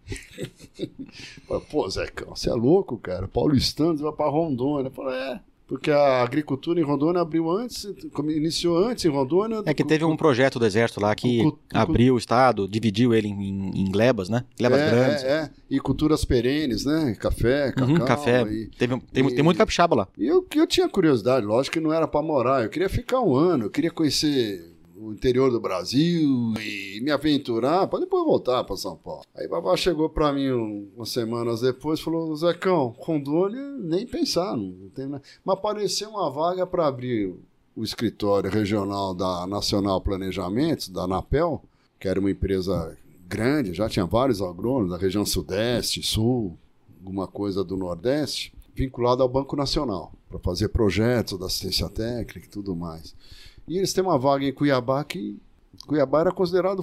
Pô, Zecão, você é louco, cara? Paulistano, você vai para Rondônia. Eu falei, é. Porque a agricultura em Rondônia abriu antes, iniciou antes em Rondônia. É que teve um projeto do Exército lá que abriu o Estado, dividiu ele em, em glebas, né? Glebas é, grandes. É, é, e culturas perenes, né? Café, cacau. Uhum, café. E, teve, tem, e, tem muito capixaba lá. E eu, eu tinha curiosidade, lógico que não era para morar, eu queria ficar um ano, eu queria conhecer interior do Brasil e me aventurar para depois voltar para São Paulo. Aí babá chegou para mim um, umas semanas depois falou: Zecão, Rondônia, nem pensar, não tem nada. Mas apareceu uma vaga para abrir o escritório regional da Nacional Planejamento, da ANAPEL, que era uma empresa grande, já tinha vários agrônomos da região Sudeste, Sul, alguma coisa do Nordeste, vinculado ao Banco Nacional, para fazer projetos da assistência técnica e tudo mais. E eles têm uma vaga em Cuiabá que Cuiabá era considerado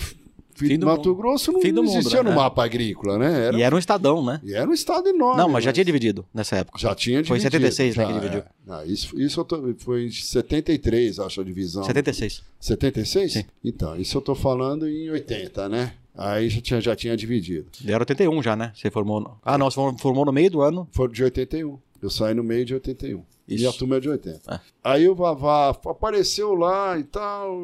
filho do Mato mundo. Grosso, não, não existia mundo, no né? mapa agrícola, né? Era... E era um estadão, né? E era um estado enorme. Não, mas, mas... já tinha dividido nessa época. Já tinha dividido. Foi em 76 já, né, que dividiu. É. Ah, isso isso tô... foi em 73, acho, a divisão. 76. 76? Sim. Então, isso eu tô falando em 80, né? Aí já tinha, já tinha dividido. Era 81 já, né? Você formou... No... Ah, não, você formou no meio do ano? Foi de 81. Eu saí no meio de 81. Isso. E a turma é de 80. É. Aí o Vavá apareceu lá e tal,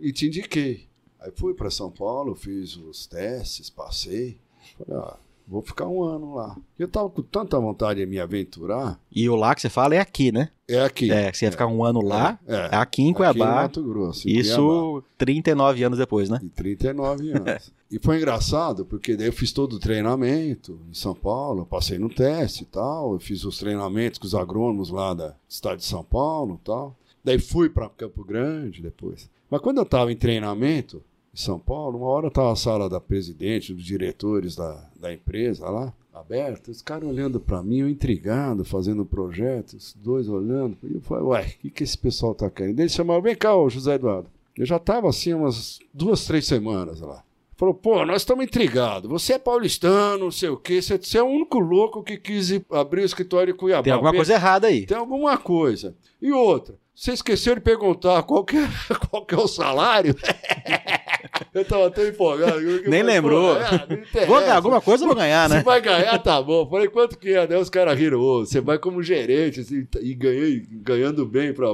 e te indiquei. Aí fui para São Paulo, fiz os testes, passei. Falei, ah, vou ficar um ano lá. Eu tava com tanta vontade de me aventurar. E o lá que você fala é aqui, né? É aqui. É, você ia ficar um ano lá, é, é. aqui em Cuiabá. Aqui em Mato Grosso. Isso Cuiabá. 39 anos depois, né? E 39 anos. e foi engraçado, porque daí eu fiz todo o treinamento em São Paulo, passei no teste e tal, eu fiz os treinamentos com os agrônomos lá da cidade de São Paulo e tal. Daí fui para Campo Grande depois. Mas quando eu estava em treinamento, em São Paulo, uma hora estava a sala da presidente, dos diretores da, da empresa lá, aberta, os caras olhando para mim, eu intrigado, fazendo um projeto, os dois olhando. E eu falei, ué, o que, que esse pessoal tá querendo? Ele chamava, vem cá, ô José Eduardo. Eu já estava assim umas duas, três semanas lá. Falou, pô, nós estamos intrigados. Você é paulistano, não sei o quê. Você, você é o único louco que quis abrir o escritório em Cuiabá. Tem alguma coisa errada aí. Tem alguma coisa. E outra, você esqueceu de perguntar qual que é, qual que é o salário? Eu tava até empolgado. Nem lembrou. Pô, vou ganhar alguma coisa, vou ganhar, né? Você vai ganhar, tá bom. Falei, quanto que é? Daí os caras riram. Você vai como gerente assim, e ganhei, ganhando bem pra,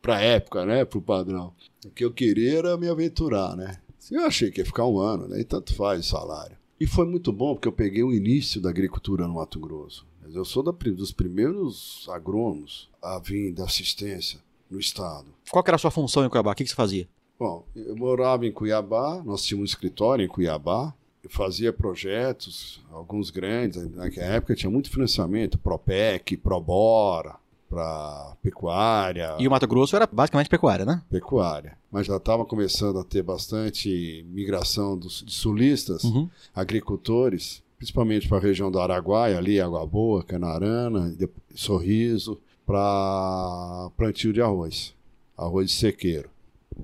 pra época, né? Pro padrão. O que eu queria era me aventurar, né? Eu achei que ia ficar um ano, né? E tanto faz o salário. E foi muito bom, porque eu peguei o início da agricultura no Mato Grosso. Eu sou da, dos primeiros agrônomos a vir da assistência no estado. Qual era a sua função em Cuiabá? O que você fazia? Bom, eu morava em Cuiabá, nós tínhamos um escritório em Cuiabá, eu fazia projetos, alguns grandes, naquela época tinha muito financiamento, Propec, Probora, para pecuária. E o Mato Grosso era basicamente pecuária, né? Pecuária. Mas já estava começando a ter bastante migração dos, de sulistas, uhum. agricultores, principalmente para a região do Araguaia, ali, Água Boa, Canarana, Sorriso, para plantio de arroz. arroz de sequeiro.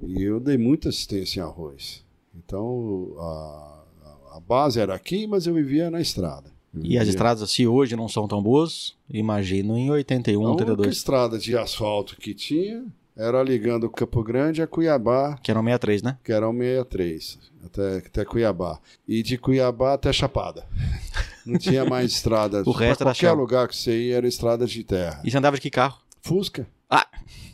E eu dei muita assistência em arroz. Então, a, a base era aqui, mas eu vivia na estrada. E as estradas, se hoje não são tão boas, imagino em 81, A única 82, estrada de asfalto que tinha era ligando Campo Grande a Cuiabá, que eram 63, né? que era o 63, até, até Cuiabá. E de Cuiabá até Chapada. Não tinha mais estrada. O resto Pra era qualquer chão. lugar que você ia era estrada de terra. E você andava de que carro? Fusca.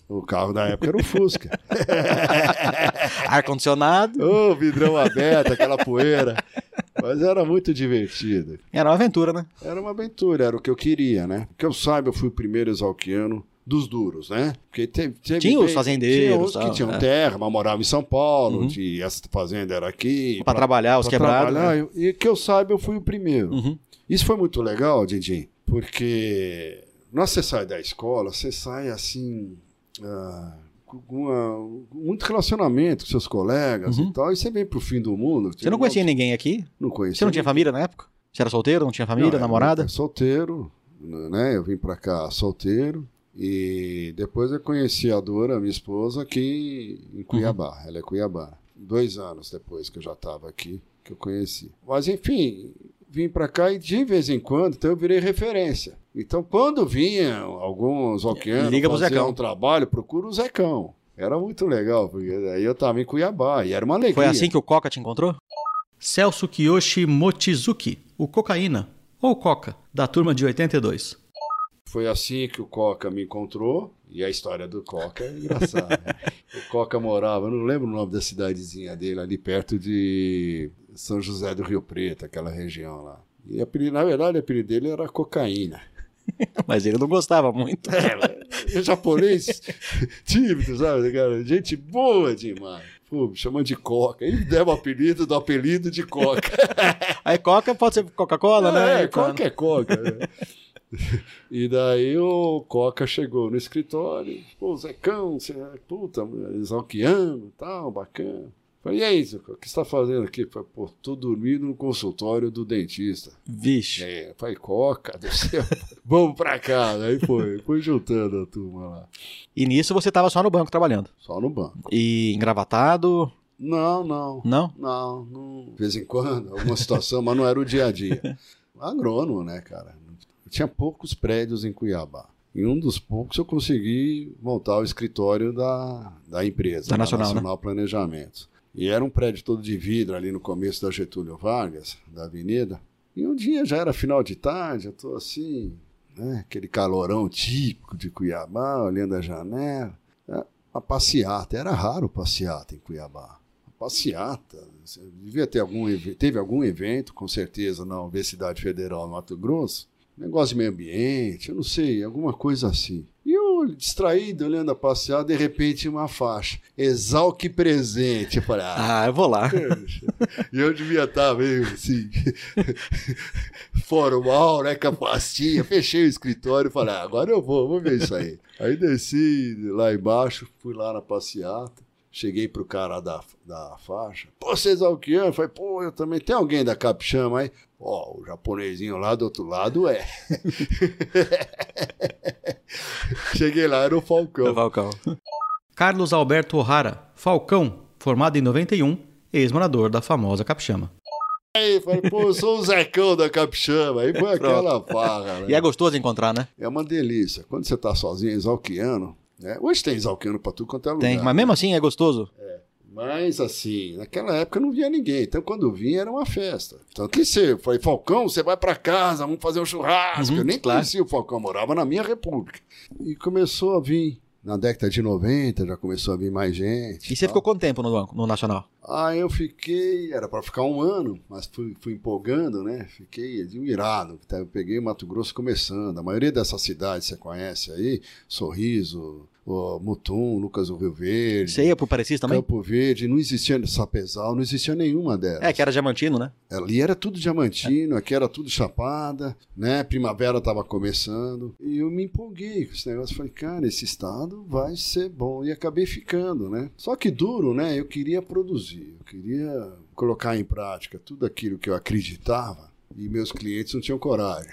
O carro da época era o Fusca. Ar-condicionado. Ô, vidrão aberto, aquela poeira. Mas era muito divertido. Era uma aventura, né? Era uma aventura, era o que eu queria, né? Que eu saiba, eu fui o primeiro exalquiano dos duros, né? Porque teve, teve Tinha os fazendeiros, tinha tal, que tinham é. terra, mas moravam em São Paulo, Uhum. de essa fazenda era aqui. Pra trabalhar, os pra quebrados. trabalhar, né? E que eu saiba, eu fui o primeiro. Uhum. Isso foi muito legal, Didi, porque nós você sai da escola, você sai assim. Ah, com uma- muito relacionamento com seus colegas Uhum. e tal, e você vem pro fim do mundo. Você não conhecia ninguém aqui? Não conhecia. Você não tinha família na época? Você era solteiro, não tinha família, Não, namorada? eu Solteiro, né? Eu vim pra cá solteiro. E depois eu conheci a Dora, minha esposa, aqui em Cuiabá. Ela é Cuiabá. Dois anos depois que eu já estava aqui, que eu conheci. Mas enfim, vim pra cá e de vez em quando, então eu virei referência. Então quando vinha alguns alqueanos Liga fazer Zecão. um trabalho, procura o Zecão. Era muito legal, porque aí eu estava em Cuiabá e era uma alegria. Foi assim que o Coca te encontrou? Celso Kiyoshi Mochizuki, o Cocaína, ou Coca, da turma de 82. Foi assim que o Coca me encontrou. E a história do Coca é engraçada. né? o Coca morava, eu não lembro o nome da cidadezinha dele, ali perto de São José do Rio Preto, aquela região lá. E apelido- na verdade, o apelido dele era cocaína. Mas ele não gostava muito. O japonês tímido, sabe? Cara? Gente boa demais. Pô, me chamando de Coca. Ele deu o apelido do apelido de Coca. Aí Coca pode ser Coca-Cola, né? É, Então, Coca é Coca. né? E daí o Coca chegou no escritório, pô, Zecão, você é puta, exalquiano, tal, bacana. Falei, e aí, o que você está fazendo aqui? Falei, pô, tô dormindo no consultório do dentista. Vixe. É, falei, Coca, do céu, vamos pra casa. Aí foi, foi juntando a turma lá, E nisso você tava só no banco trabalhando. só no banco. E engravatado? Não, não, Não? não, não. De vez em quando, alguma situação, mas não era o dia a dia. Agrônomo, né, cara? Tinha poucos prédios em Cuiabá. Em um dos poucos eu consegui montar o escritório da, da empresa, Da Nacional, né? Planejamento. E era um prédio todo de vidro ali no começo da Getúlio Vargas, da avenida. E um dia já era final de tarde, eu tô assim, né, aquele calorão típico de Cuiabá, olhando a janela. É, Uma passeata, era raro passeata em Cuiabá. Uma passeata, devia ter algum, eve- teve algum evento, com certeza, na Universidade Federal do Mato Grosso, negócio de meio ambiente, eu não sei, alguma coisa assim. E eu, distraído, olhando a passeata, de repente uma faixa, exalque presente. Eu falei, ah, Ah, eu vou lá. E eu devia estar meio assim, formal, né? Com a pastinha. Fechei o escritório e falei, ah, agora eu vou, vou ver isso aí. Aí desci lá embaixo, fui lá na passeata. Cheguei pro cara da, da faixa. Pô, você é exalquiano? Falei, pô, eu também. Tem alguém da Capixama aí? Ó, o japonesinho lá do outro lado é. Cheguei lá, era o Falcão. Falcão. Carlos Alberto O'Hara, Falcão, formado em 91, ex-morador da famosa Capixama. Aí, falei, pô, eu sou o Zecão da Capixama. Aí foi aquela farra, né? E é gostoso encontrar, né? É uma delícia. Quando você tá sozinho, exalquiano, né? Hoje tem exalquiano pra tudo quanto é lugar. Tem, mas mesmo assim é gostoso. Mas assim, naquela época não via ninguém. Então quando vinha era uma festa. Tanto que você, eu falei, Falcão, você vai pra casa, vamos fazer um churrasco. Uhum, eu nem claro. conhecia o Falcão, morava na minha república. E começou a vir. Na década de 90 já começou a vir mais gente. E você ficou quanto tempo no banco, no Nacional? Aí eu fiquei, era para ficar um ano, mas fui, fui empolgando, né? Fiquei admirado. Eu peguei o Mato Grosso começando. A maioria dessas cidades você conhece aí, Sorriso, Mutum, Lucas do Rio Verde, Você ia pro Parecis também? Campo Verde, não existia Sapezal, não existia nenhuma delas. É, que era diamantino, né? Ali era tudo diamantino, aqui era tudo chapada, né? Primavera estava começando. E eu me empolguei com esse negócio. Falei, cara, esse estado vai ser bom. E acabei ficando, né? Só que duro, né? Eu queria produzir, eu queria colocar em prática tudo aquilo que eu acreditava. E meus clientes não tinham coragem.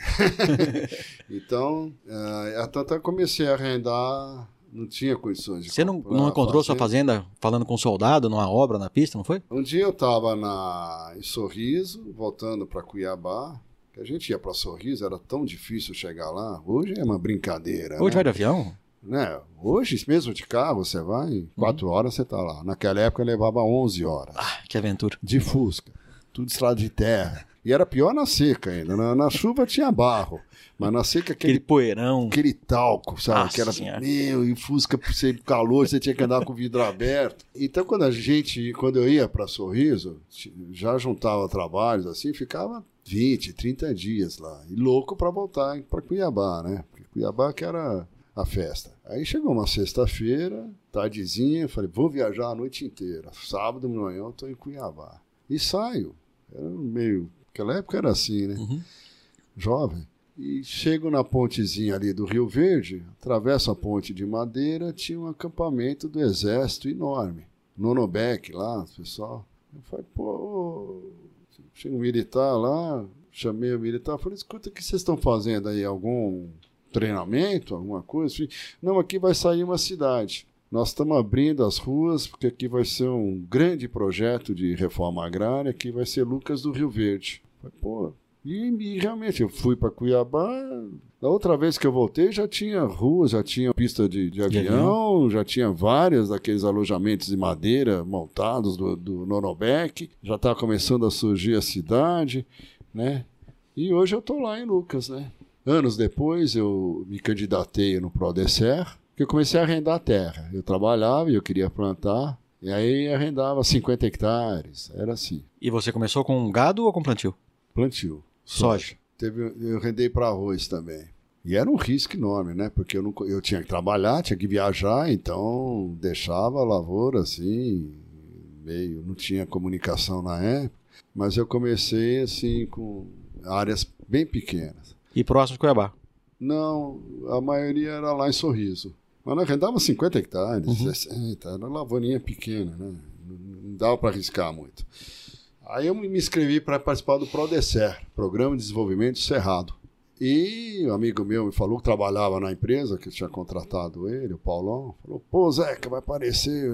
então, eh, até comecei a arrendar não tinha condições de Você não, não encontrou sua fazenda falando com um soldado numa obra na pista, não foi? Um dia eu estava na... em Sorriso, voltando para Cuiabá, que a gente ia para Sorriso, era tão difícil chegar lá. Hoje é uma brincadeira. Hoje né? vai de avião? Né? Hoje, mesmo de carro, você vai, em quatro uhum. horas você está lá. Naquela época levava 11 horas. Ah, que aventura. De Fusca. Tudo estrada de terra. E era pior na seca ainda. Na, na chuva tinha barro. Mas na seca aquele, aquele poeirão. Aquele talco, sabe? Nossa que era senhora. meu, e Fusca por ser calor, você tinha que andar com o vidro aberto. Então, quando a gente, quando eu ia para Sorriso, já juntava trabalhos assim, ficava 20, 30 dias lá. E louco para voltar para Cuiabá, né? Porque Cuiabá que era a festa. Aí chegou uma sexta-feira, tardezinha, falei, vou viajar a noite inteira. Sábado, manhã, eu tô em Cuiabá. E saio. Era meio Naquela época era assim, né? Uhum. Jovem. E chego na pontezinha ali do Rio Verde, atravesso a ponte de madeira, tinha um acampamento do exército enorme. Nonobec lá, pessoal. Eu falei, pô, chega um militar lá, chamei o militar, falei, escuta, o que vocês estão fazendo aí? Algum treinamento, alguma coisa? Falei, Não, aqui vai sair uma cidade. Nós estamos abrindo as ruas, porque aqui vai ser um grande projeto de reforma agrária, que vai ser Lucas do Rio Verde. Pô, e, e, realmente eu fui para Cuiabá. Da outra vez que eu voltei já tinha rua, já tinha pista de, de avião, já tinha vários daqueles alojamentos de madeira montados do, do Norobec. Já estava começando a surgir a cidade, né? E hoje eu estou lá em Lucas, né? Anos depois eu me candidatei no Prodecer, que eu comecei a arrendar terra. Eu trabalhava e eu queria plantar, e aí arrendava 50 hectares, era assim. E você começou com gado ou com plantio? plantio. Soja. Teve, eu rendei para arroz também. E era um risco enorme, né? Porque eu, não, eu tinha que trabalhar, tinha que viajar, então deixava a lavoura assim, meio. Não tinha comunicação na época. Mas eu comecei assim com áreas bem pequenas. E próximo de Cuiabá? Não, a maioria era lá em Sorriso. Mas nós rendava 50 hectares, uhum. 60, era uma lavourinha pequena, né? Não dava para arriscar muito. Aí eu me inscrevi para participar do PRODECER, Programa de Desenvolvimento Cerrado. E um amigo meu me falou que trabalhava na empresa, que tinha contratado ele, o Paulão, falou, pô, Zeca, vai aparecer,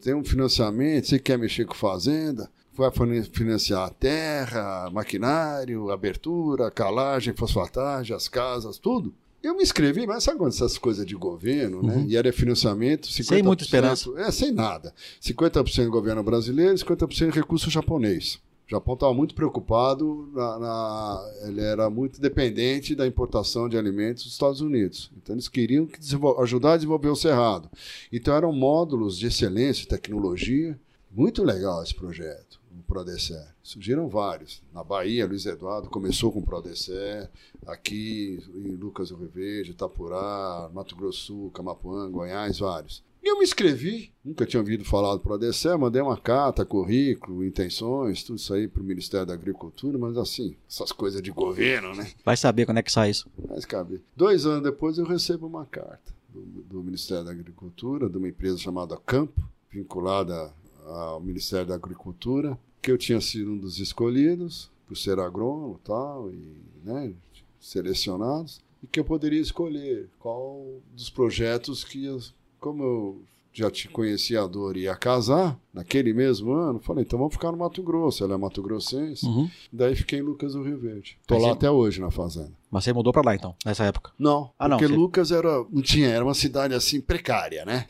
tem um financiamento, você quer mexer com fazenda? Vai financiar a terra, maquinário, abertura, calagem, fosfatagem, as casas, tudo. Eu me inscrevi, mas sabe quando essas coisas de governo, né? uhum. E era financiamento, 50%. Sem muita esperança. É, sem nada. 50% governo brasileiro, 50% recurso japonês. O Japão estava muito preocupado, na, na, ele era muito dependente da importação de alimentos dos Estados Unidos. Então, eles queriam que ajudar a desenvolver o Cerrado. Então, eram módulos de excelência, tecnologia. Muito legal esse projeto. Prodecer. Surgiram vários. Na Bahia, Luiz Eduardo começou com o Prodecer, aqui em Lucas do Rio Verde, Itapurá, Mato Grosso Sul, Camapuã, Goiás, vários. E eu me inscrevi, nunca tinha ouvido falar do Prodecer, mandei uma carta, currículo, intenções, tudo isso aí para o Ministério da Agricultura, mas assim, essas coisas de governo, né? Vai saber quando é que sai isso. Vai caber. Dois anos depois eu recebo uma carta do, do Ministério da Agricultura, de uma empresa chamada Campo, vinculada ao Ministério da Agricultura, que eu tinha sido um dos escolhidos por ser agrônomo tal, e né, selecionados, e que eu poderia escolher qual dos projetos que, como eu já te conhecia a dor e ia casar naquele mesmo ano, falei, então vamos ficar no Mato Grosso, ela é Mato Grossense. Uhum. Daí fiquei em Lucas do Rio Verde. Tô Mas lá até hoje na fazenda. Mas você mudou para lá então, nessa época? Não, ah, porque não, você... Lucas era, não tinha, era uma cidade assim precária, né?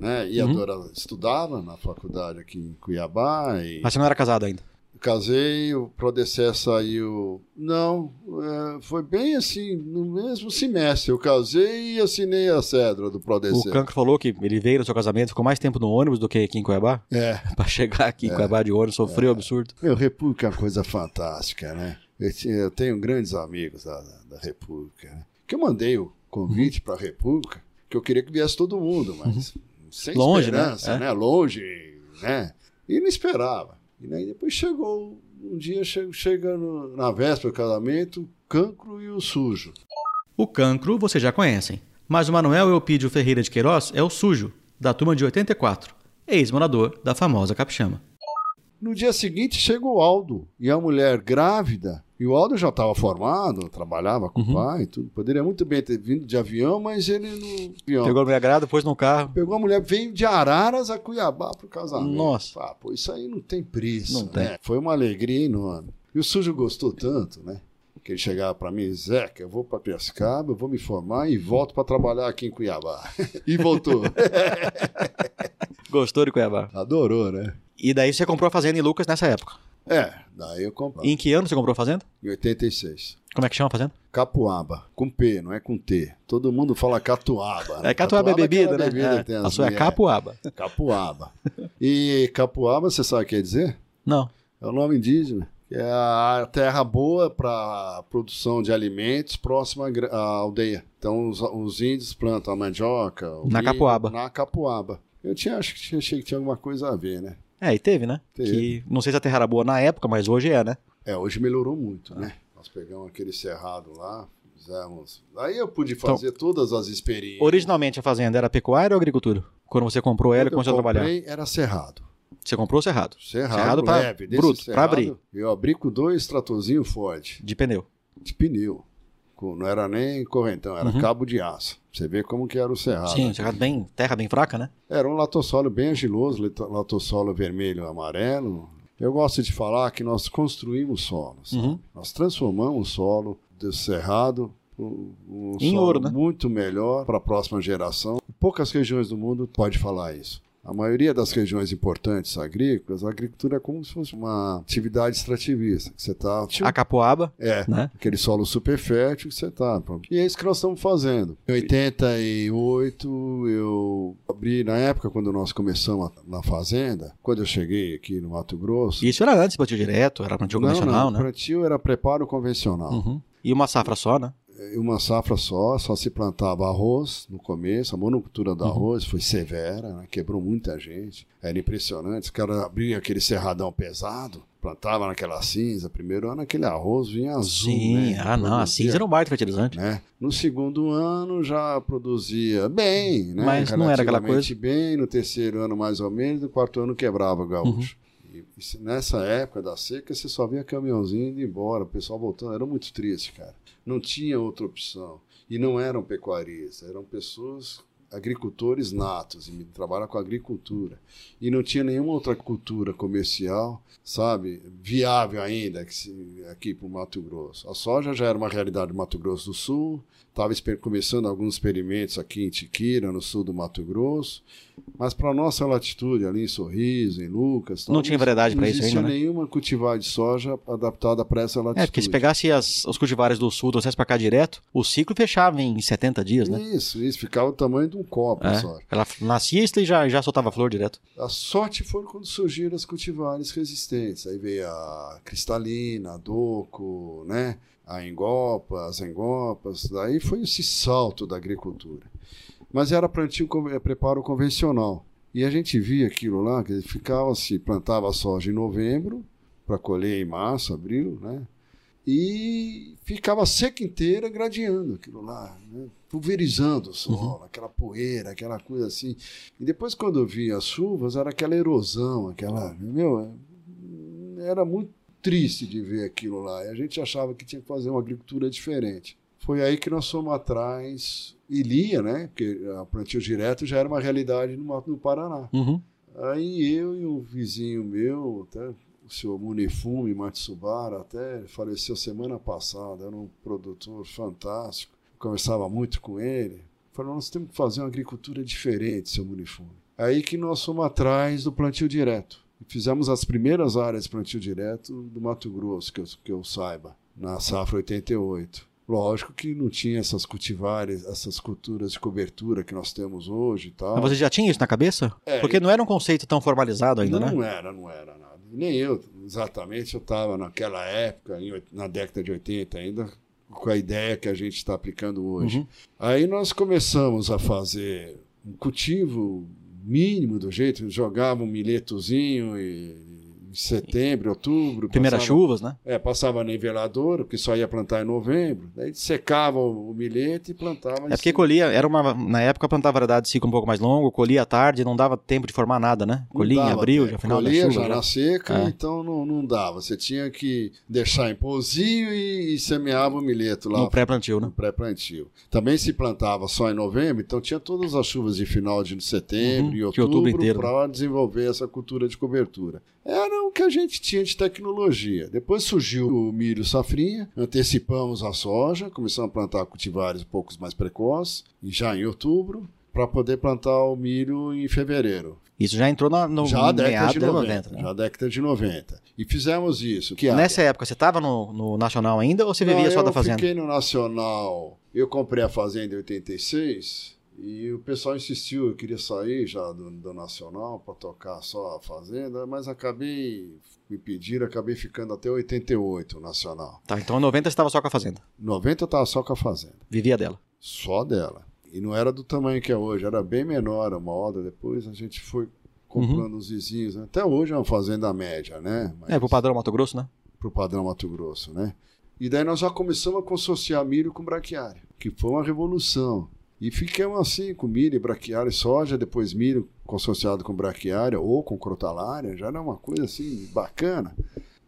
Né? E a uhum. Dora estudava na faculdade aqui em Cuiabá. E... Mas você não era casado ainda? Casei, o Prodecé saiu. Não, é, foi bem assim, no mesmo semestre. Eu casei e assinei a cedra do Prodecé. O Cancro falou que ele veio no seu casamento, ficou mais tempo no ônibus do que aqui em Cuiabá? É. pra chegar aqui em é. Cuiabá de ônibus, sofreu é. absurdo. Meu, República é uma coisa fantástica, né? Eu, tenho grandes amigos da, da, República, né? Que eu mandei o convite uhum. para a República, que eu queria que viesse todo mundo, mas. Uhum sem Longe, né? esperança, né? É. né? Longe, né? E não esperava. E aí depois chegou, um dia chega, chega no, na véspera do casamento, o cancro e o sujo. O cancro vocês já conhecem, mas o Manuel Eupídio Ferreira de Queiroz é o sujo, da turma de 84, ex-morador da famosa Capixama. No dia seguinte chega o Aldo e a mulher grávida. E o Aldo já estava formado, trabalhava com Uhum. o pai e tudo. Poderia muito bem ter vindo de avião, mas ele não. Avião. Pegou a mulher grávida, pôs no carro. Pegou a mulher, veio de Araras a Cuiabá pro casamento. Nossa. Ah, pô, isso aí não tem preço. Não tem. né? Foi uma alegria enorme. E o Sujo gostou tanto, né? Que ele chegava pra mim, Zeca, eu vou pra Piracicaba, eu vou me formar e volto pra trabalhar aqui em Cuiabá. e voltou. Gostou de Cuiabá. Adorou, né? E daí você comprou a fazenda em Lucas nessa época. É, daí eu comprei. Em que ano você comprou a fazenda? Em 86. Como é que chama a fazenda? Capuaba, com P, não é com T. Todo mundo fala catuaba. né? É catuaba é bebida, aquela né? bebida É, a sua é capuaba. Capuaba. E capuaba, você sabe o que quer dizer? Não. É o nome indígena. É a terra boa para produção de alimentos próxima à aldeia. Então os, os índios plantam a mandioca. Na milho capuaba. Na capuaba. Eu tinha, acho que tinha, achei que tinha alguma coisa a ver, né? É, e teve, né? Teve. Que não sei se a terra era boa na época, mas hoje é, né? É, hoje melhorou muito, né? Nós pegamos aquele cerrado lá, fizemos. Aí eu pude Então, fazer todas as experiências. Originalmente a fazenda era pecuária ou agricultura? Quando você comprou ela e começou a trabalhar? era cerrado. Você comprou o cerrado? Cerrado, Cerrado pra- leve. bruto, cerrado, abrir. Eu abri com dois tratorzinhos Ford, De pneu. de pneu. Não era nem correntão, era Uhum. cabo de aço. Você vê como que era o cerrado. Sim, cerrado bem, terra bem fraca, né? Era um latossolo bem agiloso, lito- latossolo vermelho amarelo. Eu gosto de falar que nós construímos solo. sabe? Uhum. Nós transformamos o solo do cerrado um Em solo ouro, né? muito melhor para a próxima geração. Poucas regiões do mundo pode falar isso. A maioria das regiões importantes agrícolas, a agricultura é como se fosse uma atividade extrativista. Que você está A capoaba, é, né? aquele solo super fértil que você tá. pô. E é isso que nós estamos fazendo. Em 88, eu abri, na época, quando nós começamos na fazenda, quando eu cheguei aqui no Mato Grosso. Isso era antes, plantio direto, era plantio não, convencional, não, né? plantio era preparo convencional. Uhum. E uma safra só, né? Uma safra só, só se plantava arroz no começo. A monocultura Uhum. do arroz foi severa, né? quebrou muita gente. Era impressionante. Os caras abriam aquele cerradão pesado, plantava naquela cinza. Primeiro ano, aquele arroz vinha azul. Sim, né? ah não, a cinza era um baita fertilizante. né? No segundo ano já produzia bem, né? Mas não era aquela Relativamente bem, no terceiro ano mais ou menos, no quarto ano quebrava o gaúcho. Uhum. E, e nessa época da seca, você só via caminhãozinho indo embora, o pessoal voltando, era muito triste, cara. Não tinha outra opção. E não eram pecuaristas, eram pessoas agricultores natos, e trabalham com agricultura. E não tinha nenhuma outra cultura comercial, sabe, viável ainda aqui para o Mato Grosso. A soja já era uma realidade do Mato Grosso do Sul, estava começando alguns experimentos aqui em Tiquira, no sul do Mato Grosso, mas para nossa latitude, ali em Sorriso, em Lucas, Não tinha variedade pra isso Não existia ainda, né? nenhuma cultivar de soja adaptada para essa latitude. É, porque se pegasse as, os cultivares do sul, trouxesse pra cá direto, o ciclo fechava em 70 dias, né? Isso, isso, ficava o tamanho de um copo É. soja. Ela nascia e já, já soltava flor direto. A sorte foi quando surgiram as cultivares resistentes. Aí veio a cristalina, a doco, né? A engopa, as engopas. Daí foi esse salto da agricultura. Mas era plantio, eh, preparo convencional. E a gente via aquilo lá, que ficava se plantava soja em novembro, para colher em março, abril, né? E ficava seca inteira gradeando aquilo lá, né? pulverizando o solo, aquela poeira, aquela coisa assim. E depois, quando eu vi as chuvas, era aquela erosão, aquela. Meu, era muito triste de ver aquilo lá. E a gente achava que tinha que fazer uma agricultura diferente. Foi aí que nós fomos atrás, e lia, né? Porque a plantio direto já era uma realidade no, Mato- no Paraná. Uhum. Aí eu e um vizinho meu, até o senhor Munifume Matsubara, até faleceu semana passada, era um produtor fantástico, conversava muito com ele. Falou, nós temos que fazer uma agricultura diferente, seu Munifume. Aí que nós fomos atrás do plantio direto. Fizemos as primeiras áreas de plantio direto do Mato Grosso, que eu, que eu saiba, na safra 88. Lógico que não tinha essas cultivares, essas culturas de cobertura que nós temos hoje e tal. Mas você já tinha isso na cabeça? É, Porque não era um conceito tão formalizado ainda, não né? era, não era nada. Nem eu, exatamente, eu estava naquela época, na década de 80 ainda, com a ideia que a gente está aplicando hoje. Uhum. Aí nós começamos a fazer um cultivo mínimo do jeito, jogava um milhetozinho e setembro, outubro. Primeiras passava, chuvas, né? É, passava nivelador, porque só ia plantar em novembro. Daí secava o milhete e plantava. É porque colhia, era uma. Na época plantava variedade de ciclo um pouco mais longo, colhia à tarde, não dava tempo de formar nada, né? Colhia em abril, já final colhia, da chuva. já na seca, é. então não, não dava. Você tinha que deixar em pousinho e, e semeava o milheto lá. No pré-plantio, né? No pré-plantio. Também se plantava só em novembro, então tinha todas as chuvas de final de setembro uhum, e outubro, outubro para desenvolver essa cultura de cobertura. Era o que a gente tinha de tecnologia. Depois surgiu o milho safrinha, antecipamos a soja, começamos a plantar cultivares um pouco mais precoces, já em outubro, para poder plantar o milho em fevereiro. Isso já entrou na, no já década de 90. 90 né? Já década de 90. E fizemos isso. Que Nessa área? época, você estava no, no, Nacional ainda ou você vivia Não, só da Fazenda? Eu fiquei no Nacional. Eu comprei a Fazenda em 86 e o pessoal insistiu, eu queria sair já do, do Nacional para tocar só a Fazenda, mas acabei, me pediram, acabei ficando até 88 Nacional. Tá, então em 90 você estava só com a Fazenda? 90 eu estava só com a Fazenda. Vivia dela? Só dela. E não era do tamanho que é hoje, era bem menor a moda. Depois a gente foi comprando uhum. os vizinhos. Né? Até hoje é uma fazenda média, né? Mas... É, pro padrão Mato Grosso, né? Pro padrão Mato Grosso, né? E daí nós já começamos a consociar milho com braquiária, que foi uma revolução. E ficamos assim com milho, braquiária e soja, depois milho consociado com braquiária ou com crotalária, já era uma coisa assim bacana.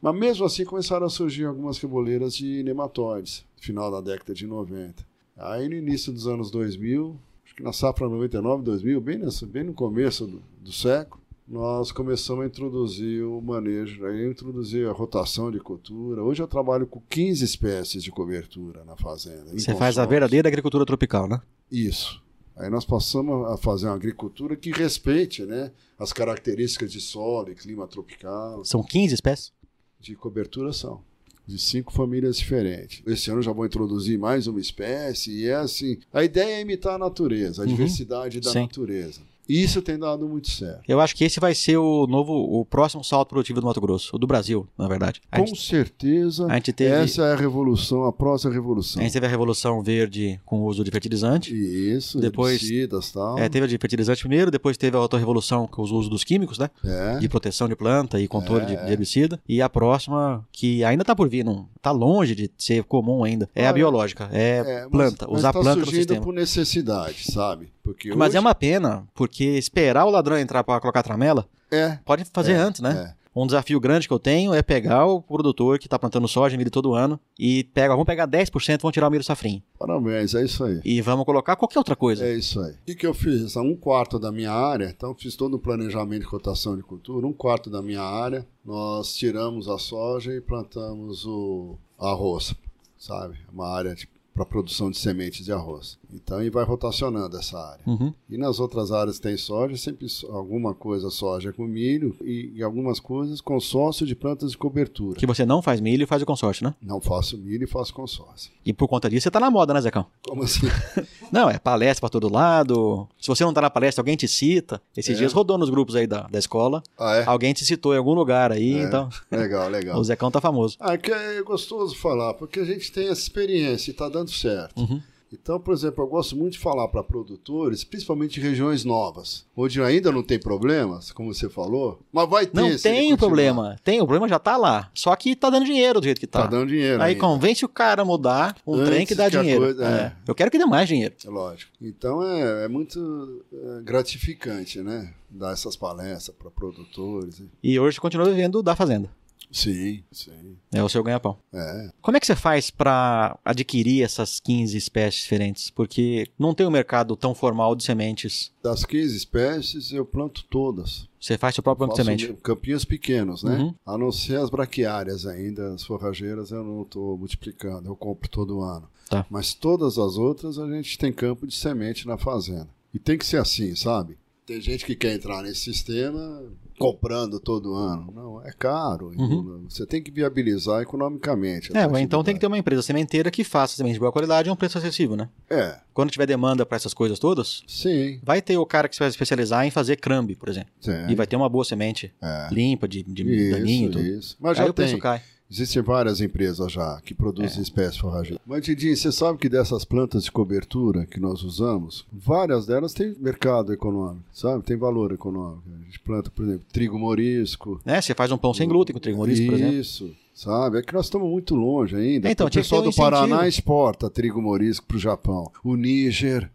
Mas mesmo assim começaram a surgir algumas reboleiras de nematóides, final da década de 90. Aí no início dos anos 2000, acho que na safra 99, 2000, bem, nessa, bem no começo do, do século, nós começamos a introduzir o manejo, aí eu introduzi a rotação de cultura. Hoje eu trabalho com 15 espécies de cobertura na fazenda. Você faz a verdadeira agricultura tropical, né? Isso. Aí nós passamos a fazer uma agricultura que respeite né, as características de solo e clima tropical. São 15 espécies? De cobertura são de cinco famílias diferentes. Esse ano já vou introduzir mais uma espécie e é assim. A ideia é imitar a natureza, a uhum. diversidade da Sim. natureza. Isso tem dado muito certo. Eu acho que esse vai ser o novo, o próximo salto produtivo do Mato Grosso, do Brasil, na verdade. A com gente, certeza. A gente teve, essa é a revolução, a próxima revolução. A gente teve a revolução verde com o uso de fertilizante. Isso, depois herbicidas, tal. É, teve a de fertilizante primeiro, depois teve a outra revolução com o uso dos químicos, né? É. De proteção de planta e controle é. de, de, herbicida. E a próxima, que ainda está por vir, não está longe de ser comum ainda, é Olha, a biológica, é, é planta, mas, usar mas tá planta no sistema. por necessidade, sabe? Porque Mas hoje... é uma pena, porque esperar o ladrão entrar para colocar tramela, é, pode fazer é, antes, né? É. Um desafio grande que eu tenho é pegar o produtor que está plantando soja milho todo ano e pega, vamos pegar 10%, vamos tirar o milho safrinho. Parabéns, é isso aí. E vamos colocar qualquer outra coisa. É isso aí. O que, que eu fiz? Um quarto da minha área, então fiz todo o planejamento de cotação de cultura, um quarto da minha área, nós tiramos a soja e plantamos o arroz, sabe? Uma área de para a produção de sementes de arroz. Então, e vai rotacionando essa área. Uhum. E nas outras áreas tem soja, sempre alguma coisa soja com milho e, e, algumas coisas consórcio de plantas de cobertura. Que você não faz milho e faz o consórcio, né? Não faço milho e faço consórcio. E por conta disso você tá na moda, né, Zecão? Como assim? não, é palestra para todo lado. Se você não tá na palestra, alguém te cita. Esses é. dias rodou nos grupos aí da, da escola. Ah, é? Alguém te citou em algum lugar aí, é. então... Legal, legal. o Zecão tá famoso. Ah, que é gostoso falar, porque a gente tem essa experiência e tá dando certo. Uhum. Então, por exemplo, eu gosto muito de falar para produtores, principalmente em regiões novas, onde ainda não tem problemas, como você falou, mas vai ter. Não tem o problema. Tem, o problema já está lá. Só que está dando dinheiro do jeito que está. Está dando dinheiro. Aí ainda. convence o cara a mudar um Antes trem que dá que dinheiro. Coisa, é. É. Eu quero que dê mais dinheiro. É lógico. Então é, é muito é, gratificante, né? Dar essas palestras para produtores. E hoje continua vivendo da fazenda. Sim, sim. É o seu ganha-pão. É. Como é que você faz para adquirir essas 15 espécies diferentes? Porque não tem um mercado tão formal de sementes. Das 15 espécies, eu planto todas. Você faz seu próprio banco de semente? Campinhos pequenos, né? Uhum. A não ser as braquiárias ainda, as forrageiras eu não estou multiplicando, eu compro todo ano. Tá. Mas todas as outras a gente tem campo de semente na fazenda. E tem que ser assim, sabe? Tem gente que quer entrar nesse sistema, comprando todo ano. Não, é caro. Uhum. Você tem que viabilizar economicamente. É, então tem que ter uma empresa sementeira que faça semente de boa qualidade a um preço acessível, né? É. Quando tiver demanda para essas coisas todas, Sim. vai ter o cara que se vai especializar em fazer crambe, por exemplo. Sim. E vai ter uma boa semente é. limpa, de, de isso, daninho e tudo. Isso. Mas já Aí o preço cai. Existem várias empresas já que produzem é. espécies forrageiras. Mas, você sabe que dessas plantas de cobertura que nós usamos, várias delas têm mercado econômico, sabe? Tem valor econômico. A gente planta, por exemplo, trigo morisco. É, você faz um pão sem glúten com trigo morisco, Isso, por exemplo. Isso. Sabe? É que nós estamos muito longe ainda. Então, o pessoal do Paraná exporta trigo morisco para o Japão. O Níger.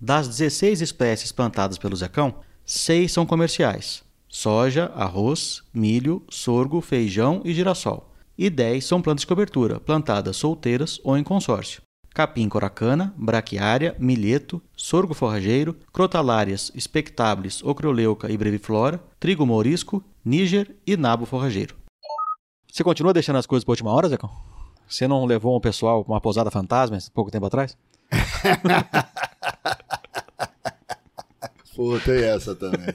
Das 16 espécies plantadas pelo Zecão, seis são comerciais: soja, arroz, milho, sorgo, feijão e girassol e 10 são plantas de cobertura, plantadas solteiras ou em consórcio. Capim coracana, braquiária, milheto, sorgo forrageiro, crotalárias, espectables, ocroleuca e breviflora, trigo mourisco, níger e nabo forrageiro. Você continua deixando as coisas para última hora, Zecão? Você não levou um pessoal para uma pousada fantasma pouco tempo atrás? Pô, tem essa também.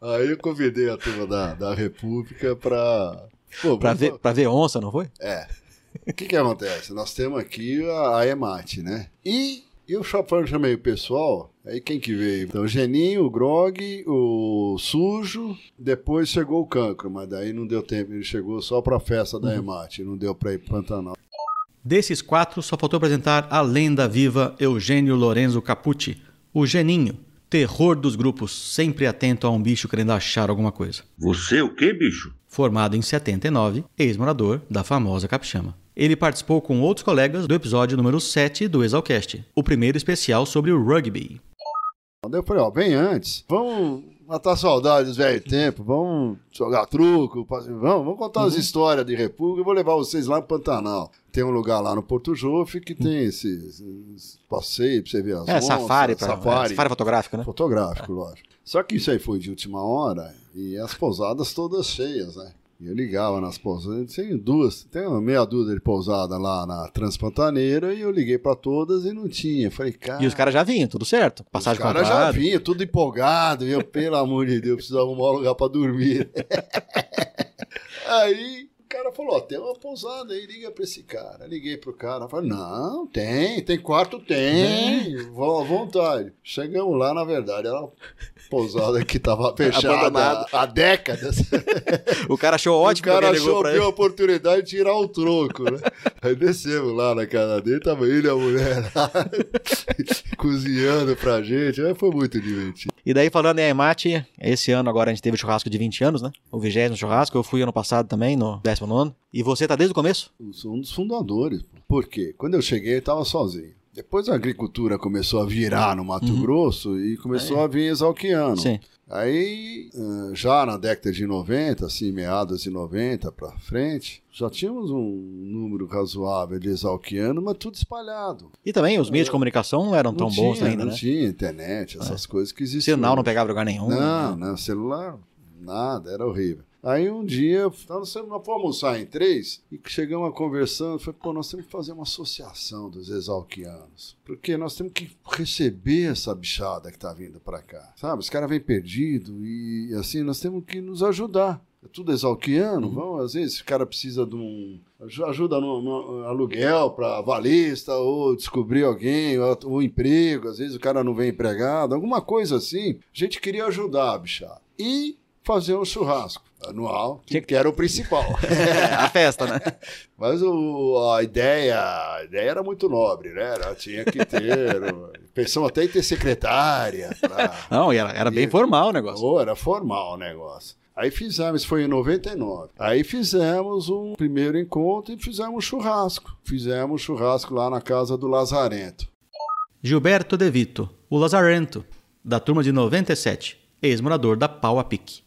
Aí eu convidei a turma da, da República para Pô, pra, ver, pra ver onça, não foi? É. O que que acontece? Nós temos aqui a, a EMAT, né? E, e o Chopin chamei o pessoal, aí quem que veio? Então, o Geninho, o Grog, o Sujo, depois chegou o Cancro, mas daí não deu tempo, ele chegou só pra festa da uhum. EMAT, não deu pra ir pro Pantanal. Desses quatro, só faltou apresentar a lenda viva Eugênio Lorenzo Capucci, o Geninho, terror dos grupos, sempre atento a um bicho querendo achar alguma coisa. Você o que, bicho? Formado em 79, ex-morador da famosa Capixama. Ele participou com outros colegas do episódio número 7 do Exalcast, o primeiro especial sobre o rugby. Eu falei, ó, bem antes, vamos matar saudades velho tempo, vamos jogar truco, vamos, vamos contar uhum. as histórias de República, eu vou levar vocês lá no Pantanal. Tem um lugar lá no Porto Jofe que tem esse, esse passeio pra você ver as É, onças, safari, pra, safari, é, safari fotográfico, né? Fotográfico, lógico. Só que isso aí foi de última hora e as pousadas todas cheias, né? Eu ligava nas pousadas, tem duas, tem uma meia dúzia de pousada lá na Transpantaneira e eu liguei para todas e não tinha. Falei, cara. E os caras já vinham, tudo certo? Passagem Os caras já vinham, tudo empolgado. Eu, pelo amor de Deus, preciso arrumar um lugar para dormir. Aí cara falou, ó, tem uma pousada aí, liga pra esse cara. Liguei pro cara, falei, não, tem, tem quarto, tem, vão à vontade. Chegamos lá, na verdade, era uma pousada que tava fechada há décadas. O cara achou ótimo. O cara achou a oportunidade de tirar o troco, né? Aí descemos lá na casa dele, tava ele e a mulher lá, cozinhando pra gente, aí foi muito divertido. E daí, falando em Aimate, esse ano agora a gente teve o churrasco de 20 anos, né? O vigésimo churrasco, eu fui ano passado também, no 19. E você tá desde o começo? Eu sou um dos fundadores. Por quê? Quando eu cheguei, eu estava sozinho. Depois a agricultura começou a virar no Mato uhum. Grosso e começou é. a vir exalquiano. Sim. Aí, já na década de 90, assim, meados de 90 para frente, já tínhamos um número razoável de exalquiano, mas tudo espalhado. E também os meios de comunicação não eram não tão tinha, bons ainda, não né? Não tinha internet, essas é. coisas que existiam. Sinal não pegava lugar nenhum. Não, né? não, celular, nada, era horrível. Aí um dia, nós fomos almoçar em três e chegamos a conversando. Falei, pô, nós temos que fazer uma associação dos exalquianos. Porque nós temos que receber essa bichada que está vindo para cá. Sabe? Os caras vêm perdido e assim, nós temos que nos ajudar. É tudo exalquiano, uhum. vamos, às vezes o cara precisa de um. ajuda no, no aluguel para valista, ou descobrir alguém, ou, ou emprego, às vezes o cara não vem empregado, alguma coisa assim. A gente queria ajudar a bichada. E fazer um churrasco anual, que, que era o principal. a festa, né? Mas o, a ideia, a ideia era muito nobre, né? Ela tinha que ter. pensamos até em ter secretária. Pra, Não, era, era bem formal o negócio. Oh, era formal o negócio. Aí fizemos, foi em 99. Aí fizemos um primeiro encontro e fizemos um churrasco. Fizemos um churrasco lá na casa do Lazarento. Gilberto De Vito, o Lazarento, da turma de 97, ex-morador da Pau a Pique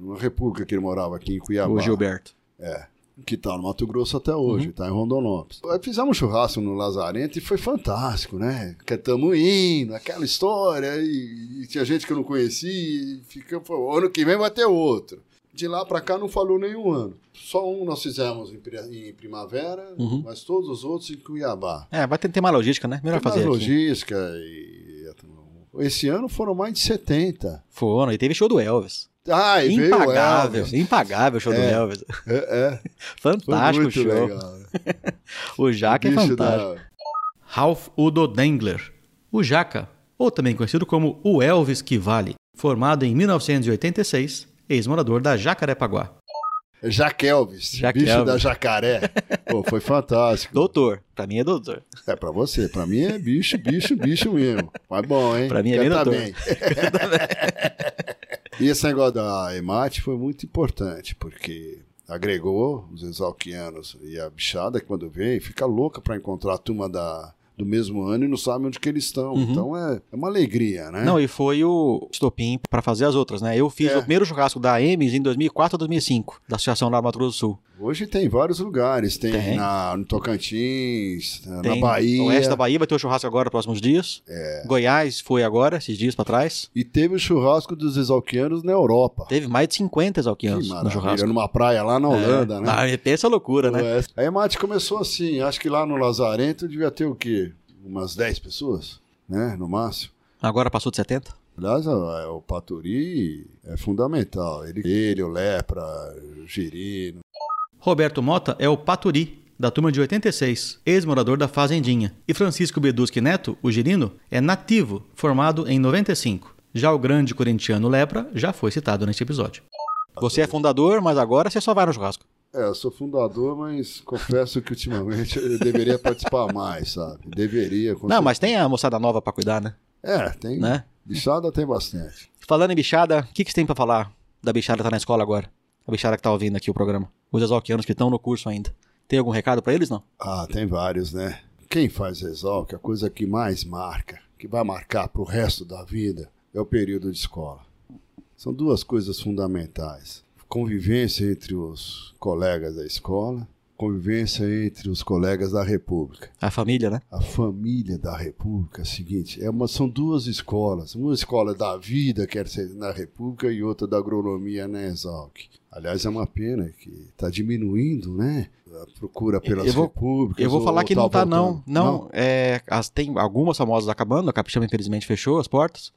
uma república que ele morava aqui em Cuiabá. O Gilberto. É. Que está no Mato Grosso até hoje, está uhum. em Rondonópolis. Fizemos um churrasco no Lazarento e foi fantástico, né? Cantamos indo, aquela história, e, e, tinha gente que eu não conhecia, e fica, pô, ano que vem vai ter outro. De lá para cá não falou nenhum ano. Só um nós fizemos em, primavera, uhum. mas todos os outros em Cuiabá. É, vai ter, ter mais logística, né? Melhor tem fazer. Mais aqui. logística e. Esse ano foram mais de 70. Foram, e teve show do Elvis. Ah, e impagável, impagável o show é, do Elvis. É, é. Fantástico o show. Legal, né? o Jaca é fantástico. Da... Ralph Udo Dengler. O Jaca, ou também conhecido como o Elvis que vale, formado em 1986, ex-morador da Jacarepaguá. Jaquelvis, Jaquelvis. bicho da jacaré. Pô, foi fantástico. Doutor. Pra mim é doutor. É pra você, pra mim é bicho, bicho, bicho mesmo. Mas bom, hein? Pra mim é bem Canta doutor. bem. E esse negócio da EMAT foi muito importante, porque agregou os exalquianos e a bichada, que quando vem, fica louca pra encontrar a turma da, do mesmo ano e não sabe onde que eles estão. Uhum. Então é, é uma alegria, né? Não, e foi o estopim pra fazer as outras, né? Eu fiz É. o primeiro churrasco da Ames em 2004 ou 2005, da Associação lá do Mato Grosso do Sul. Hoje tem vários lugares, tem, Tem. Na, no Tocantins, na Tem Bahia. No oeste da Bahia vai ter o churrasco agora, próximos dias. É. Goiás foi agora, esses dias pra trás. E teve o churrasco dos exalquianos na Europa. Teve mais de 50 Que exalquianos no churrasco. numa praia lá na Holanda, é. né? Ah, pensa a loucura, né? Oeste. A EMAT começou assim, acho que lá no Lazarento devia ter o quê? Umas 10 pessoas, né? No máximo. Agora passou de 70? Aliás, o, o Paturi é fundamental. Ele, ele o Lepra, o Girino. Roberto Mota é o Paturi, da turma de 86, ex-morador da Fazendinha. E Francisco Beduschi Neto, o Girino, é nativo, formado em 95. Já o grande corintiano Lepra já foi citado neste episódio. Você é fundador, mas agora você só vai no churrasco. É, eu sou fundador, mas confesso que ultimamente eu deveria participar mais, sabe? Deveria. Não, mas certeza. tem a moçada nova pra cuidar, né? É, tem. Né? Bichada tem bastante. Falando em bichada, o que, que você tem pra falar da bichada que tá na escola agora? A bichada que tá ouvindo aqui o programa. Os exalquianos que estão no curso ainda. Tem algum recado pra eles, não? Ah, tem vários, né? Quem faz Exalc, a coisa que mais marca, que vai marcar pro resto da vida, é o período de escola. São duas coisas fundamentais. Convivência entre os colegas da escola, convivência entre os colegas da República. A família, né? A família da República é o seguinte, é uma, são duas escolas. Uma escola da vida, quer ser na República, e outra da agronomia na Exalc. Aliás, é uma pena que está diminuindo, né? A procura pelas Eu vou- repúblicas. Eu vou ou falar que não tá, não. voltando. Não, é, as, tem algumas famosas acabando, a Capixaba infelizmente fechou as portas.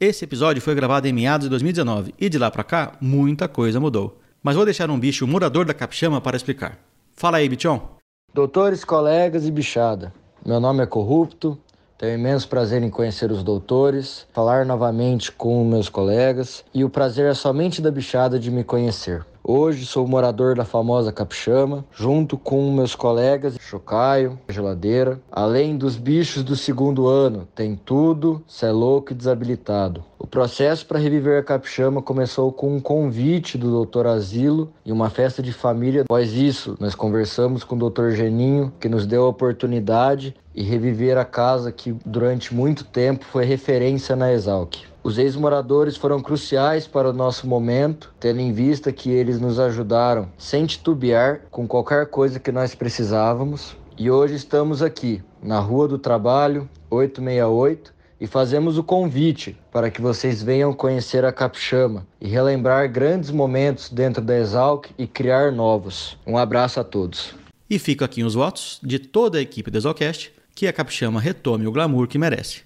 Esse episódio foi gravado em meados de 2019 e de lá pra cá muita coisa mudou. Mas vou deixar um bicho morador da Capixama para explicar. Fala aí, bichão. Doutores, colegas e bichada. Meu nome é Corrupto. Tenho imenso prazer em conhecer os doutores, falar novamente com meus colegas e o prazer é somente da bichada de me conhecer. Hoje sou morador da famosa Capixama, junto com meus colegas Chocaio, Geladeira. Além dos bichos do segundo ano, tem tudo, cê é louco e desabilitado. O processo para reviver a Capixama começou com um convite do Dr. Asilo e uma festa de família. Após isso, nós conversamos com o Dr. Geninho, que nos deu a oportunidade e reviver a casa que durante muito tempo foi referência na Exalc. Os ex-moradores foram cruciais para o nosso momento, tendo em vista que eles nos ajudaram sem titubear com qualquer coisa que nós precisávamos. E hoje estamos aqui, na Rua do Trabalho, 868, e fazemos o convite para que vocês venham conhecer a Capixama e relembrar grandes momentos dentro da Exalc e criar novos. Um abraço a todos. E fica aqui os votos de toda a equipe do Exalcast que a Capixama retome o glamour que merece.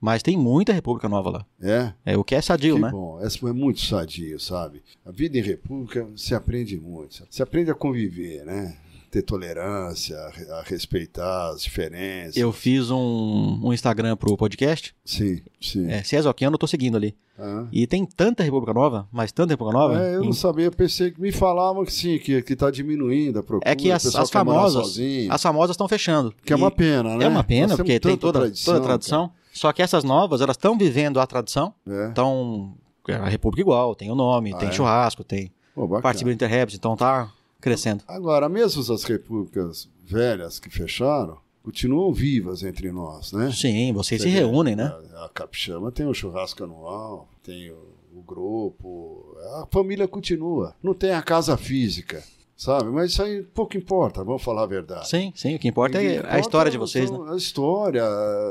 Mas tem muita República Nova lá. É, É o que é sadio, que né? bom. Essa é muito sadio, sabe? A vida em república se aprende muito. Se aprende a conviver, né? Ter tolerância, a respeitar as diferenças. Eu fiz um, um Instagram pro podcast. Sim, sim. É, se é Exalquiano, eu tô seguindo ali. Ah. E tem tanta República Nova, mas tanta República Nova. É, eu não em- sabia, eu pensei que me falavam que sim, que, que tá diminuindo a procura. É que as, as famosas, as famosas estão fechando. Que é uma pena, né? É uma pena, porque tem toda, toda a tradição. Só que essas novas, elas estão vivendo a tradição. cara. É. Então, a República igual, tem o nome, Ah, tem é? churrasco, tem Pô, participa do Interrebs, então tá crescendo. Agora, mesmo as repúblicas velhas que fecharam, continuam vivas entre nós, né? Sim, vocês se Você vê, reúnem, né? A, a Capixama tem o churrasco anual, tem o, o grupo, a família continua. Não tem a casa física, sabe? Mas isso aí pouco importa, vamos falar a verdade. Sim, sim, o que importa é a história de vocês, né? A história,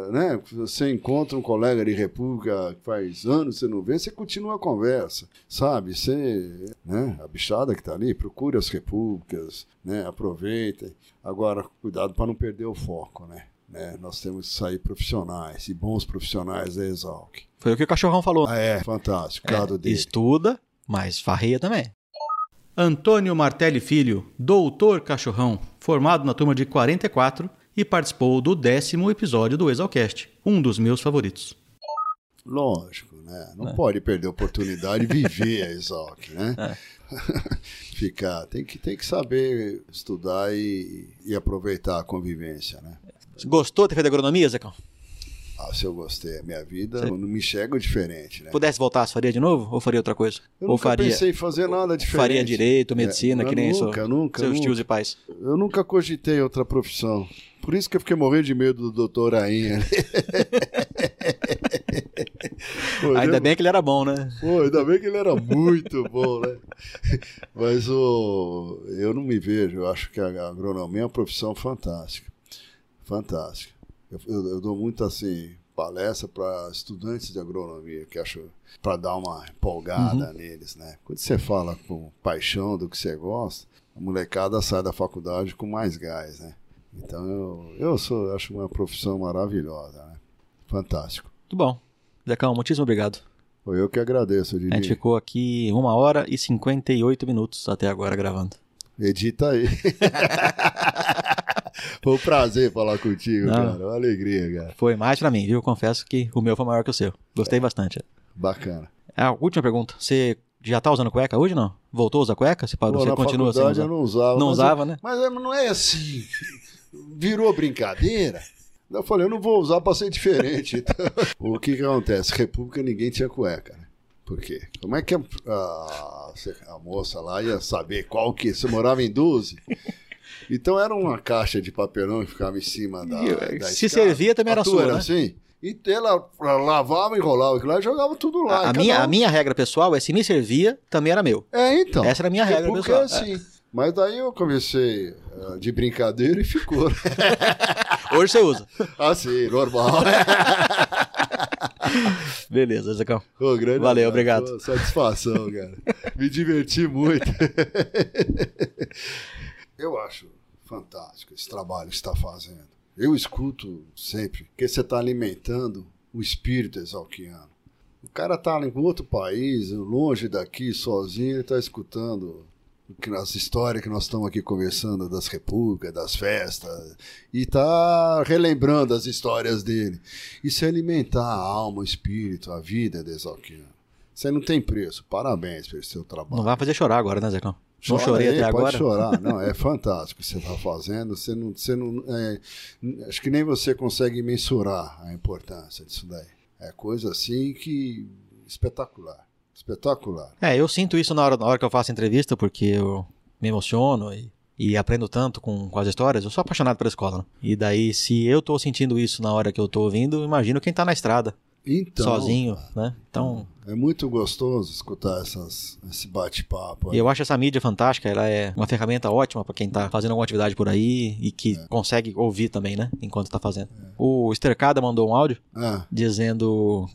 né? Você encontra um colega de república que faz anos que você não vê, você continua a conversa, sabe? Você, né? A bichada que tá ali, procure as repúblicas, né? Aproveitem. Agora, cuidado para não perder o foco, né? né? Nós temos que sair profissionais e bons profissionais da Exalc. Foi o que o cachorrão falou. Ah, é, fantástico, É, dele. estuda, mas farreia também. Antônio Martelli Filho, doutor cachorrão, formado na turma de 44 e participou do décimo episódio do Exalcast, um dos meus favoritos. Lógico, né? Não é. pode perder a oportunidade de viver a Exalc, né? É. Ficar, tem que, tem que saber estudar e, e aproveitar a convivência, né? Gostou de ter feito agronomia, Zecão? Ah, se eu gostei, minha vida não me enxergo diferente, né? Pudesse voltar, faria de novo? Ou faria outra coisa? Eu ou nunca faria, pensei em fazer nada diferente. Faria direito, medicina, é, que nem nunca, sou, nunca, seus nunca. tios e pais. Eu nunca cogitei outra profissão. Por isso que eu fiquei morrendo de medo do doutor Rainha. Pô, ainda bem que ele era bom, né? Pô, ainda bem que ele era muito bom, né? Mas o, eu não me vejo, eu acho que a agronomia é uma profissão fantástica. Fantástica. Eu, eu, eu dou muito assim palestra para estudantes de agronomia, que acho para dar uma empolgada uhum. neles, né? Quando você fala com paixão do que você gosta, a molecada sai da faculdade com mais gás, né? Então eu, eu sou, acho uma profissão maravilhosa, né? Fantástico. Muito bom. Zecão, muitíssimo obrigado. Foi eu que agradeço, Didi. A gente ficou aqui uma hora e 58 minutos até agora gravando. Edita aí. foi um prazer falar contigo, Não. cara. Uma alegria, cara. Foi mais pra mim, viu? Confesso que o meu foi maior que o seu. Gostei é. bastante. Bacana. É, a última pergunta. Você já tá usando cueca hoje, não? Voltou a usar cueca? Você, Pô, você continua assim? Eu não usava. Não usava, né? Mas não é assim. Virou brincadeira. Eu falei, eu não vou usar para ser diferente. Então, o que que acontece? República ninguém tinha cueca, né? Por quê? Como é que a, a, a, moça lá ia saber qual que... Você morava em 12? Então era uma caixa de papelão que ficava em cima da, da Se escada. servia também era sua, era né? assim? E ela lavava, enrolava aquilo lá e jogava tudo lá. A, minha, um... a minha regra pessoal é se me servia, também era meu. É, então. Essa era a minha regra pessoal. É assim. É. Mas daí eu comecei uh, de brincadeira e ficou. Hoje você usa. Ah, sim, normal. Beleza, Zacão. Grande Valeu, obrigado. satisfação, cara. Me diverti muito. eu acho fantástico esse trabalho que está fazendo. Eu escuto sempre que você está alimentando o espírito exalquiano. O cara está em outro país, longe daqui, sozinho, ele está escutando as histórias que nós estamos aqui conversando das repúblicas, das festas, e tá relembrando as histórias dele. Isso é alimentar a alma, o espírito, a vida de Exalquiano. Você não tem preço. Parabéns pelo seu trabalho. Não vai fazer chorar agora, né, Zecão? Não chorei aí, até pode agora. chorar. Não, é fantástico o que você está fazendo. Você não, você não, é, acho que nem você consegue mensurar a importância disso daí. É coisa assim que espetacular. Espetacular. É, eu sinto isso na hora, na hora que eu faço entrevista, porque eu me emociono e, e aprendo tanto com, com as histórias. Eu sou apaixonado pela escola. Né? E daí, se eu tô sentindo isso na hora que eu tô ouvindo, imagino quem tá na estrada. Então, sozinho, né? Então é muito gostoso escutar essas, esse bate-papo. E eu acho essa mídia fantástica, ela é uma ferramenta ótima para quem tá fazendo alguma atividade por aí e que é. consegue ouvir também, né? Enquanto tá fazendo. É. O Estercada mandou um áudio ah. dizendo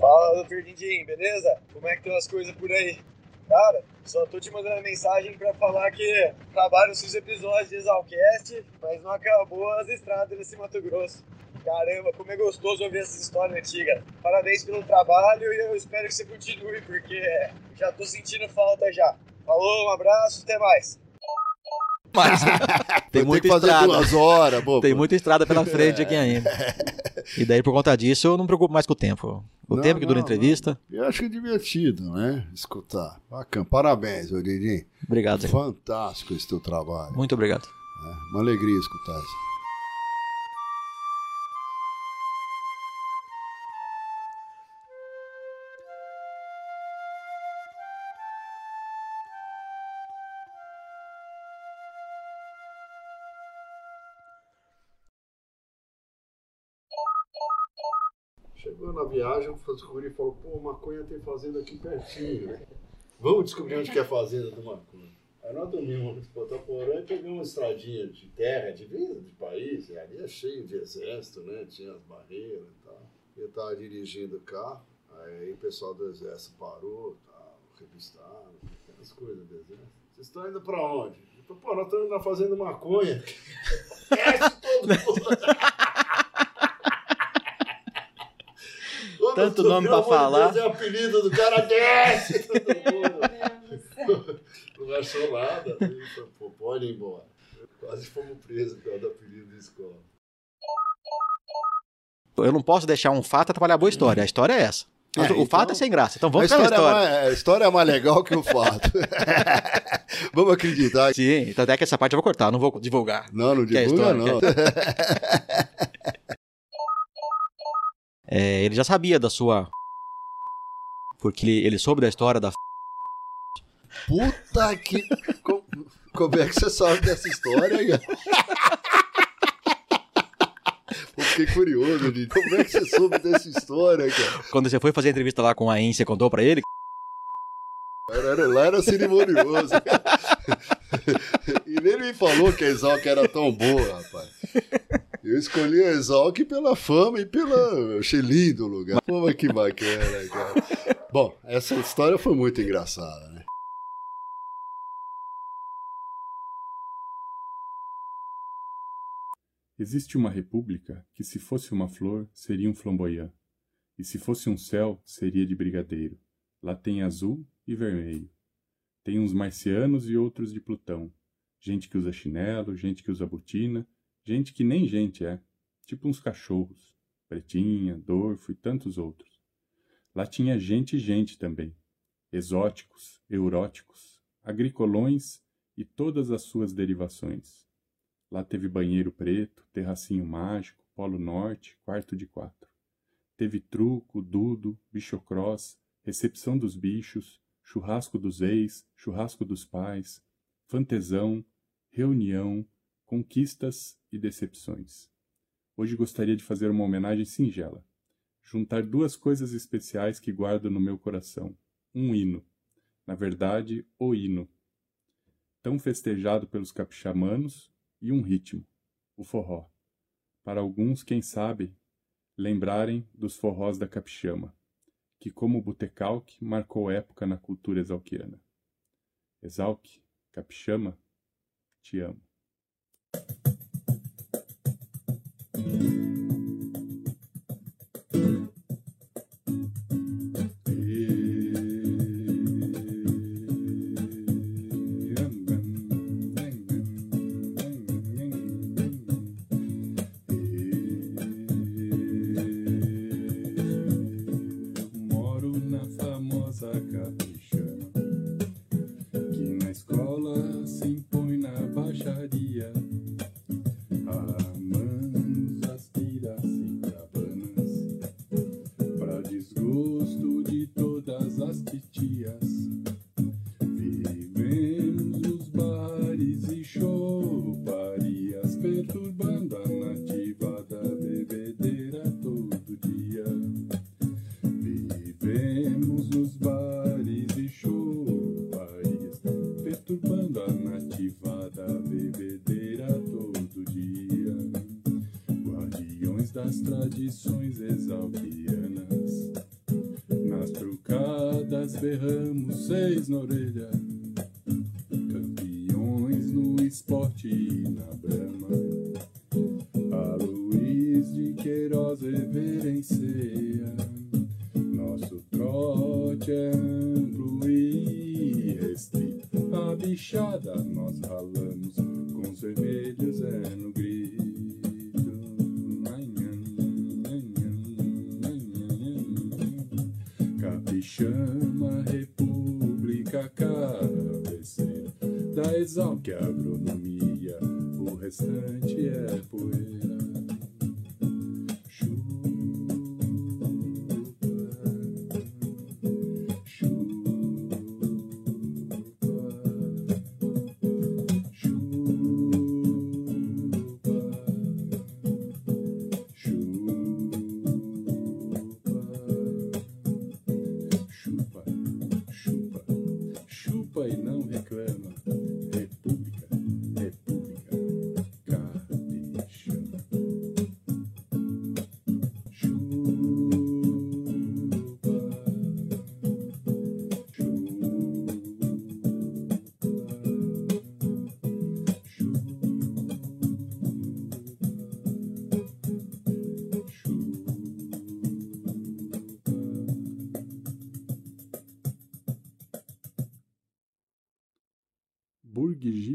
Fala, Dindim, beleza? Como é que estão as coisas por aí? Cara, só tô te mandando mensagem para falar que trabalho nos episódios de Exalcast, mas não acabou as estradas nesse Mato Grosso. Caramba, como é gostoso ouvir essas histórias antigas. Parabéns pelo trabalho e eu espero que você continue, porque já tô sentindo falta já. Falou, um abraço, até mais. Mas tem muita estrada. duas horas, Tem muita estrada pela frente aqui ainda. E daí, por conta disso, eu não me preocupo mais com o tempo. O não, tempo que dura a entrevista. Não. Eu acho que é divertido, né? Escutar. Bacana. Parabéns, Odirinho. Obrigado. Zé. Fantástico esse teu trabalho. Muito obrigado. É uma alegria escutar isso. Chegou na viagem, o Guri falou, pô, maconha tem fazenda aqui pertinho, né? Vamos descobrir onde que é a fazenda do maconha. Aí nós dormimos no Potaporã e pegamos uma estradinha de terra, de vida de país, e ali é cheio de exército, né? Tinha as barreiras e tal. Eu estava dirigindo o carro, aí o pessoal do exército parou, tal, revistaram, aquelas coisas do exército. Vocês estão indo para onde? Eu falei, pô, nós estamos na fazenda maconha. Desce todo mundo. Tanto nome pra falar. Deus, é o apelido do cara, desce. Não achou nada. Pô, pode ir embora. Quase fomos presos por causa do apelido da escola. Eu não posso deixar um fato atrapalhar a boa história. A história é essa. É, o então, fato é sem graça. Então vamos a história. história. É mais, a história é mais legal que o fato. vamos acreditar. Sim, então até que essa parte eu vou cortar, não vou divulgar. Não, não divulga não. É, ele já sabia da sua... Porque ele, ele soube da história da... Puta que... Como, como é que você sabe dessa história, cara? fiquei curioso, de como é que você soube dessa história, cara? Quando você foi fazer a entrevista lá com a In, você contou pra ele? Era, era, lá era cerimonioso. e nem me falou que a Exalc era tão boa, rapaz. Eu escolhi a Exalc pela fama e pela. Eu achei lindo o lugar. Pô, que bacana, cara. Bom, essa história foi muito engraçada, né? Existe uma república que, se fosse uma flor, seria um flamboyant, e se fosse um céu, seria de brigadeiro. Lá tem azul e vermelho. Tem uns marcianos e outros de Plutão. Gente que usa chinelo, gente que usa botina, gente que nem gente é, tipo uns cachorros, Pretinha, Dorfo e tantos outros. Lá tinha gente e gente também, exóticos, euróticos, agricolões e todas as suas derivações. Lá teve banheiro preto, terracinho mágico, polo norte, quarto de quatro. Teve truco, dudo, bichocross, recepção dos bichos, churrasco dos ex, churrasco dos pais, fantesão, reunião, conquistas e decepções. Hoje gostaria de fazer uma homenagem singela. Juntar duas coisas especiais que guardo no meu coração. Um hino. Na verdade, o hino. Tão festejado pelos capixamanos, e um ritmo, o forró. Para alguns, quem sabe, lembrarem dos forrós da capixama, que como o botecalque marcou época na cultura exalquiana. Exalque, capixama, te amo.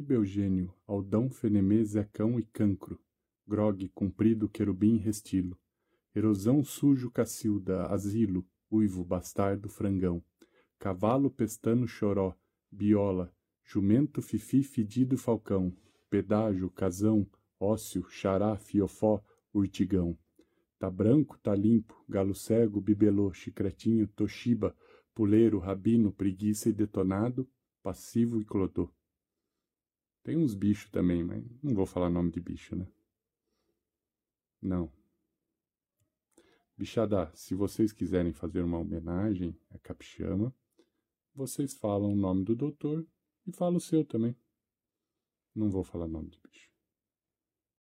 Eugênio, Aldão, Fenemê, Zecão e Cancro, Grog, Comprido, Querubim, Restilo, erosão sujo cacilda, asilo, uivo, bastardo, frangão, cavalo pestano choró, biola, jumento fifi fedido falcão, pedágio, casão, ócio, xará, fiofó, urtigão. Tá branco, tá limpo, galo cego, bibelô, chicretinho, toshiba, puleiro, rabino, preguiça e detonado, passivo e clodô. Tem uns bichos também, mas não vou falar nome de bicho, né? Não. Bichada, se vocês quiserem fazer uma homenagem a Capixama, vocês falam o nome do doutor e falam o seu também. Não vou falar nome de bicho.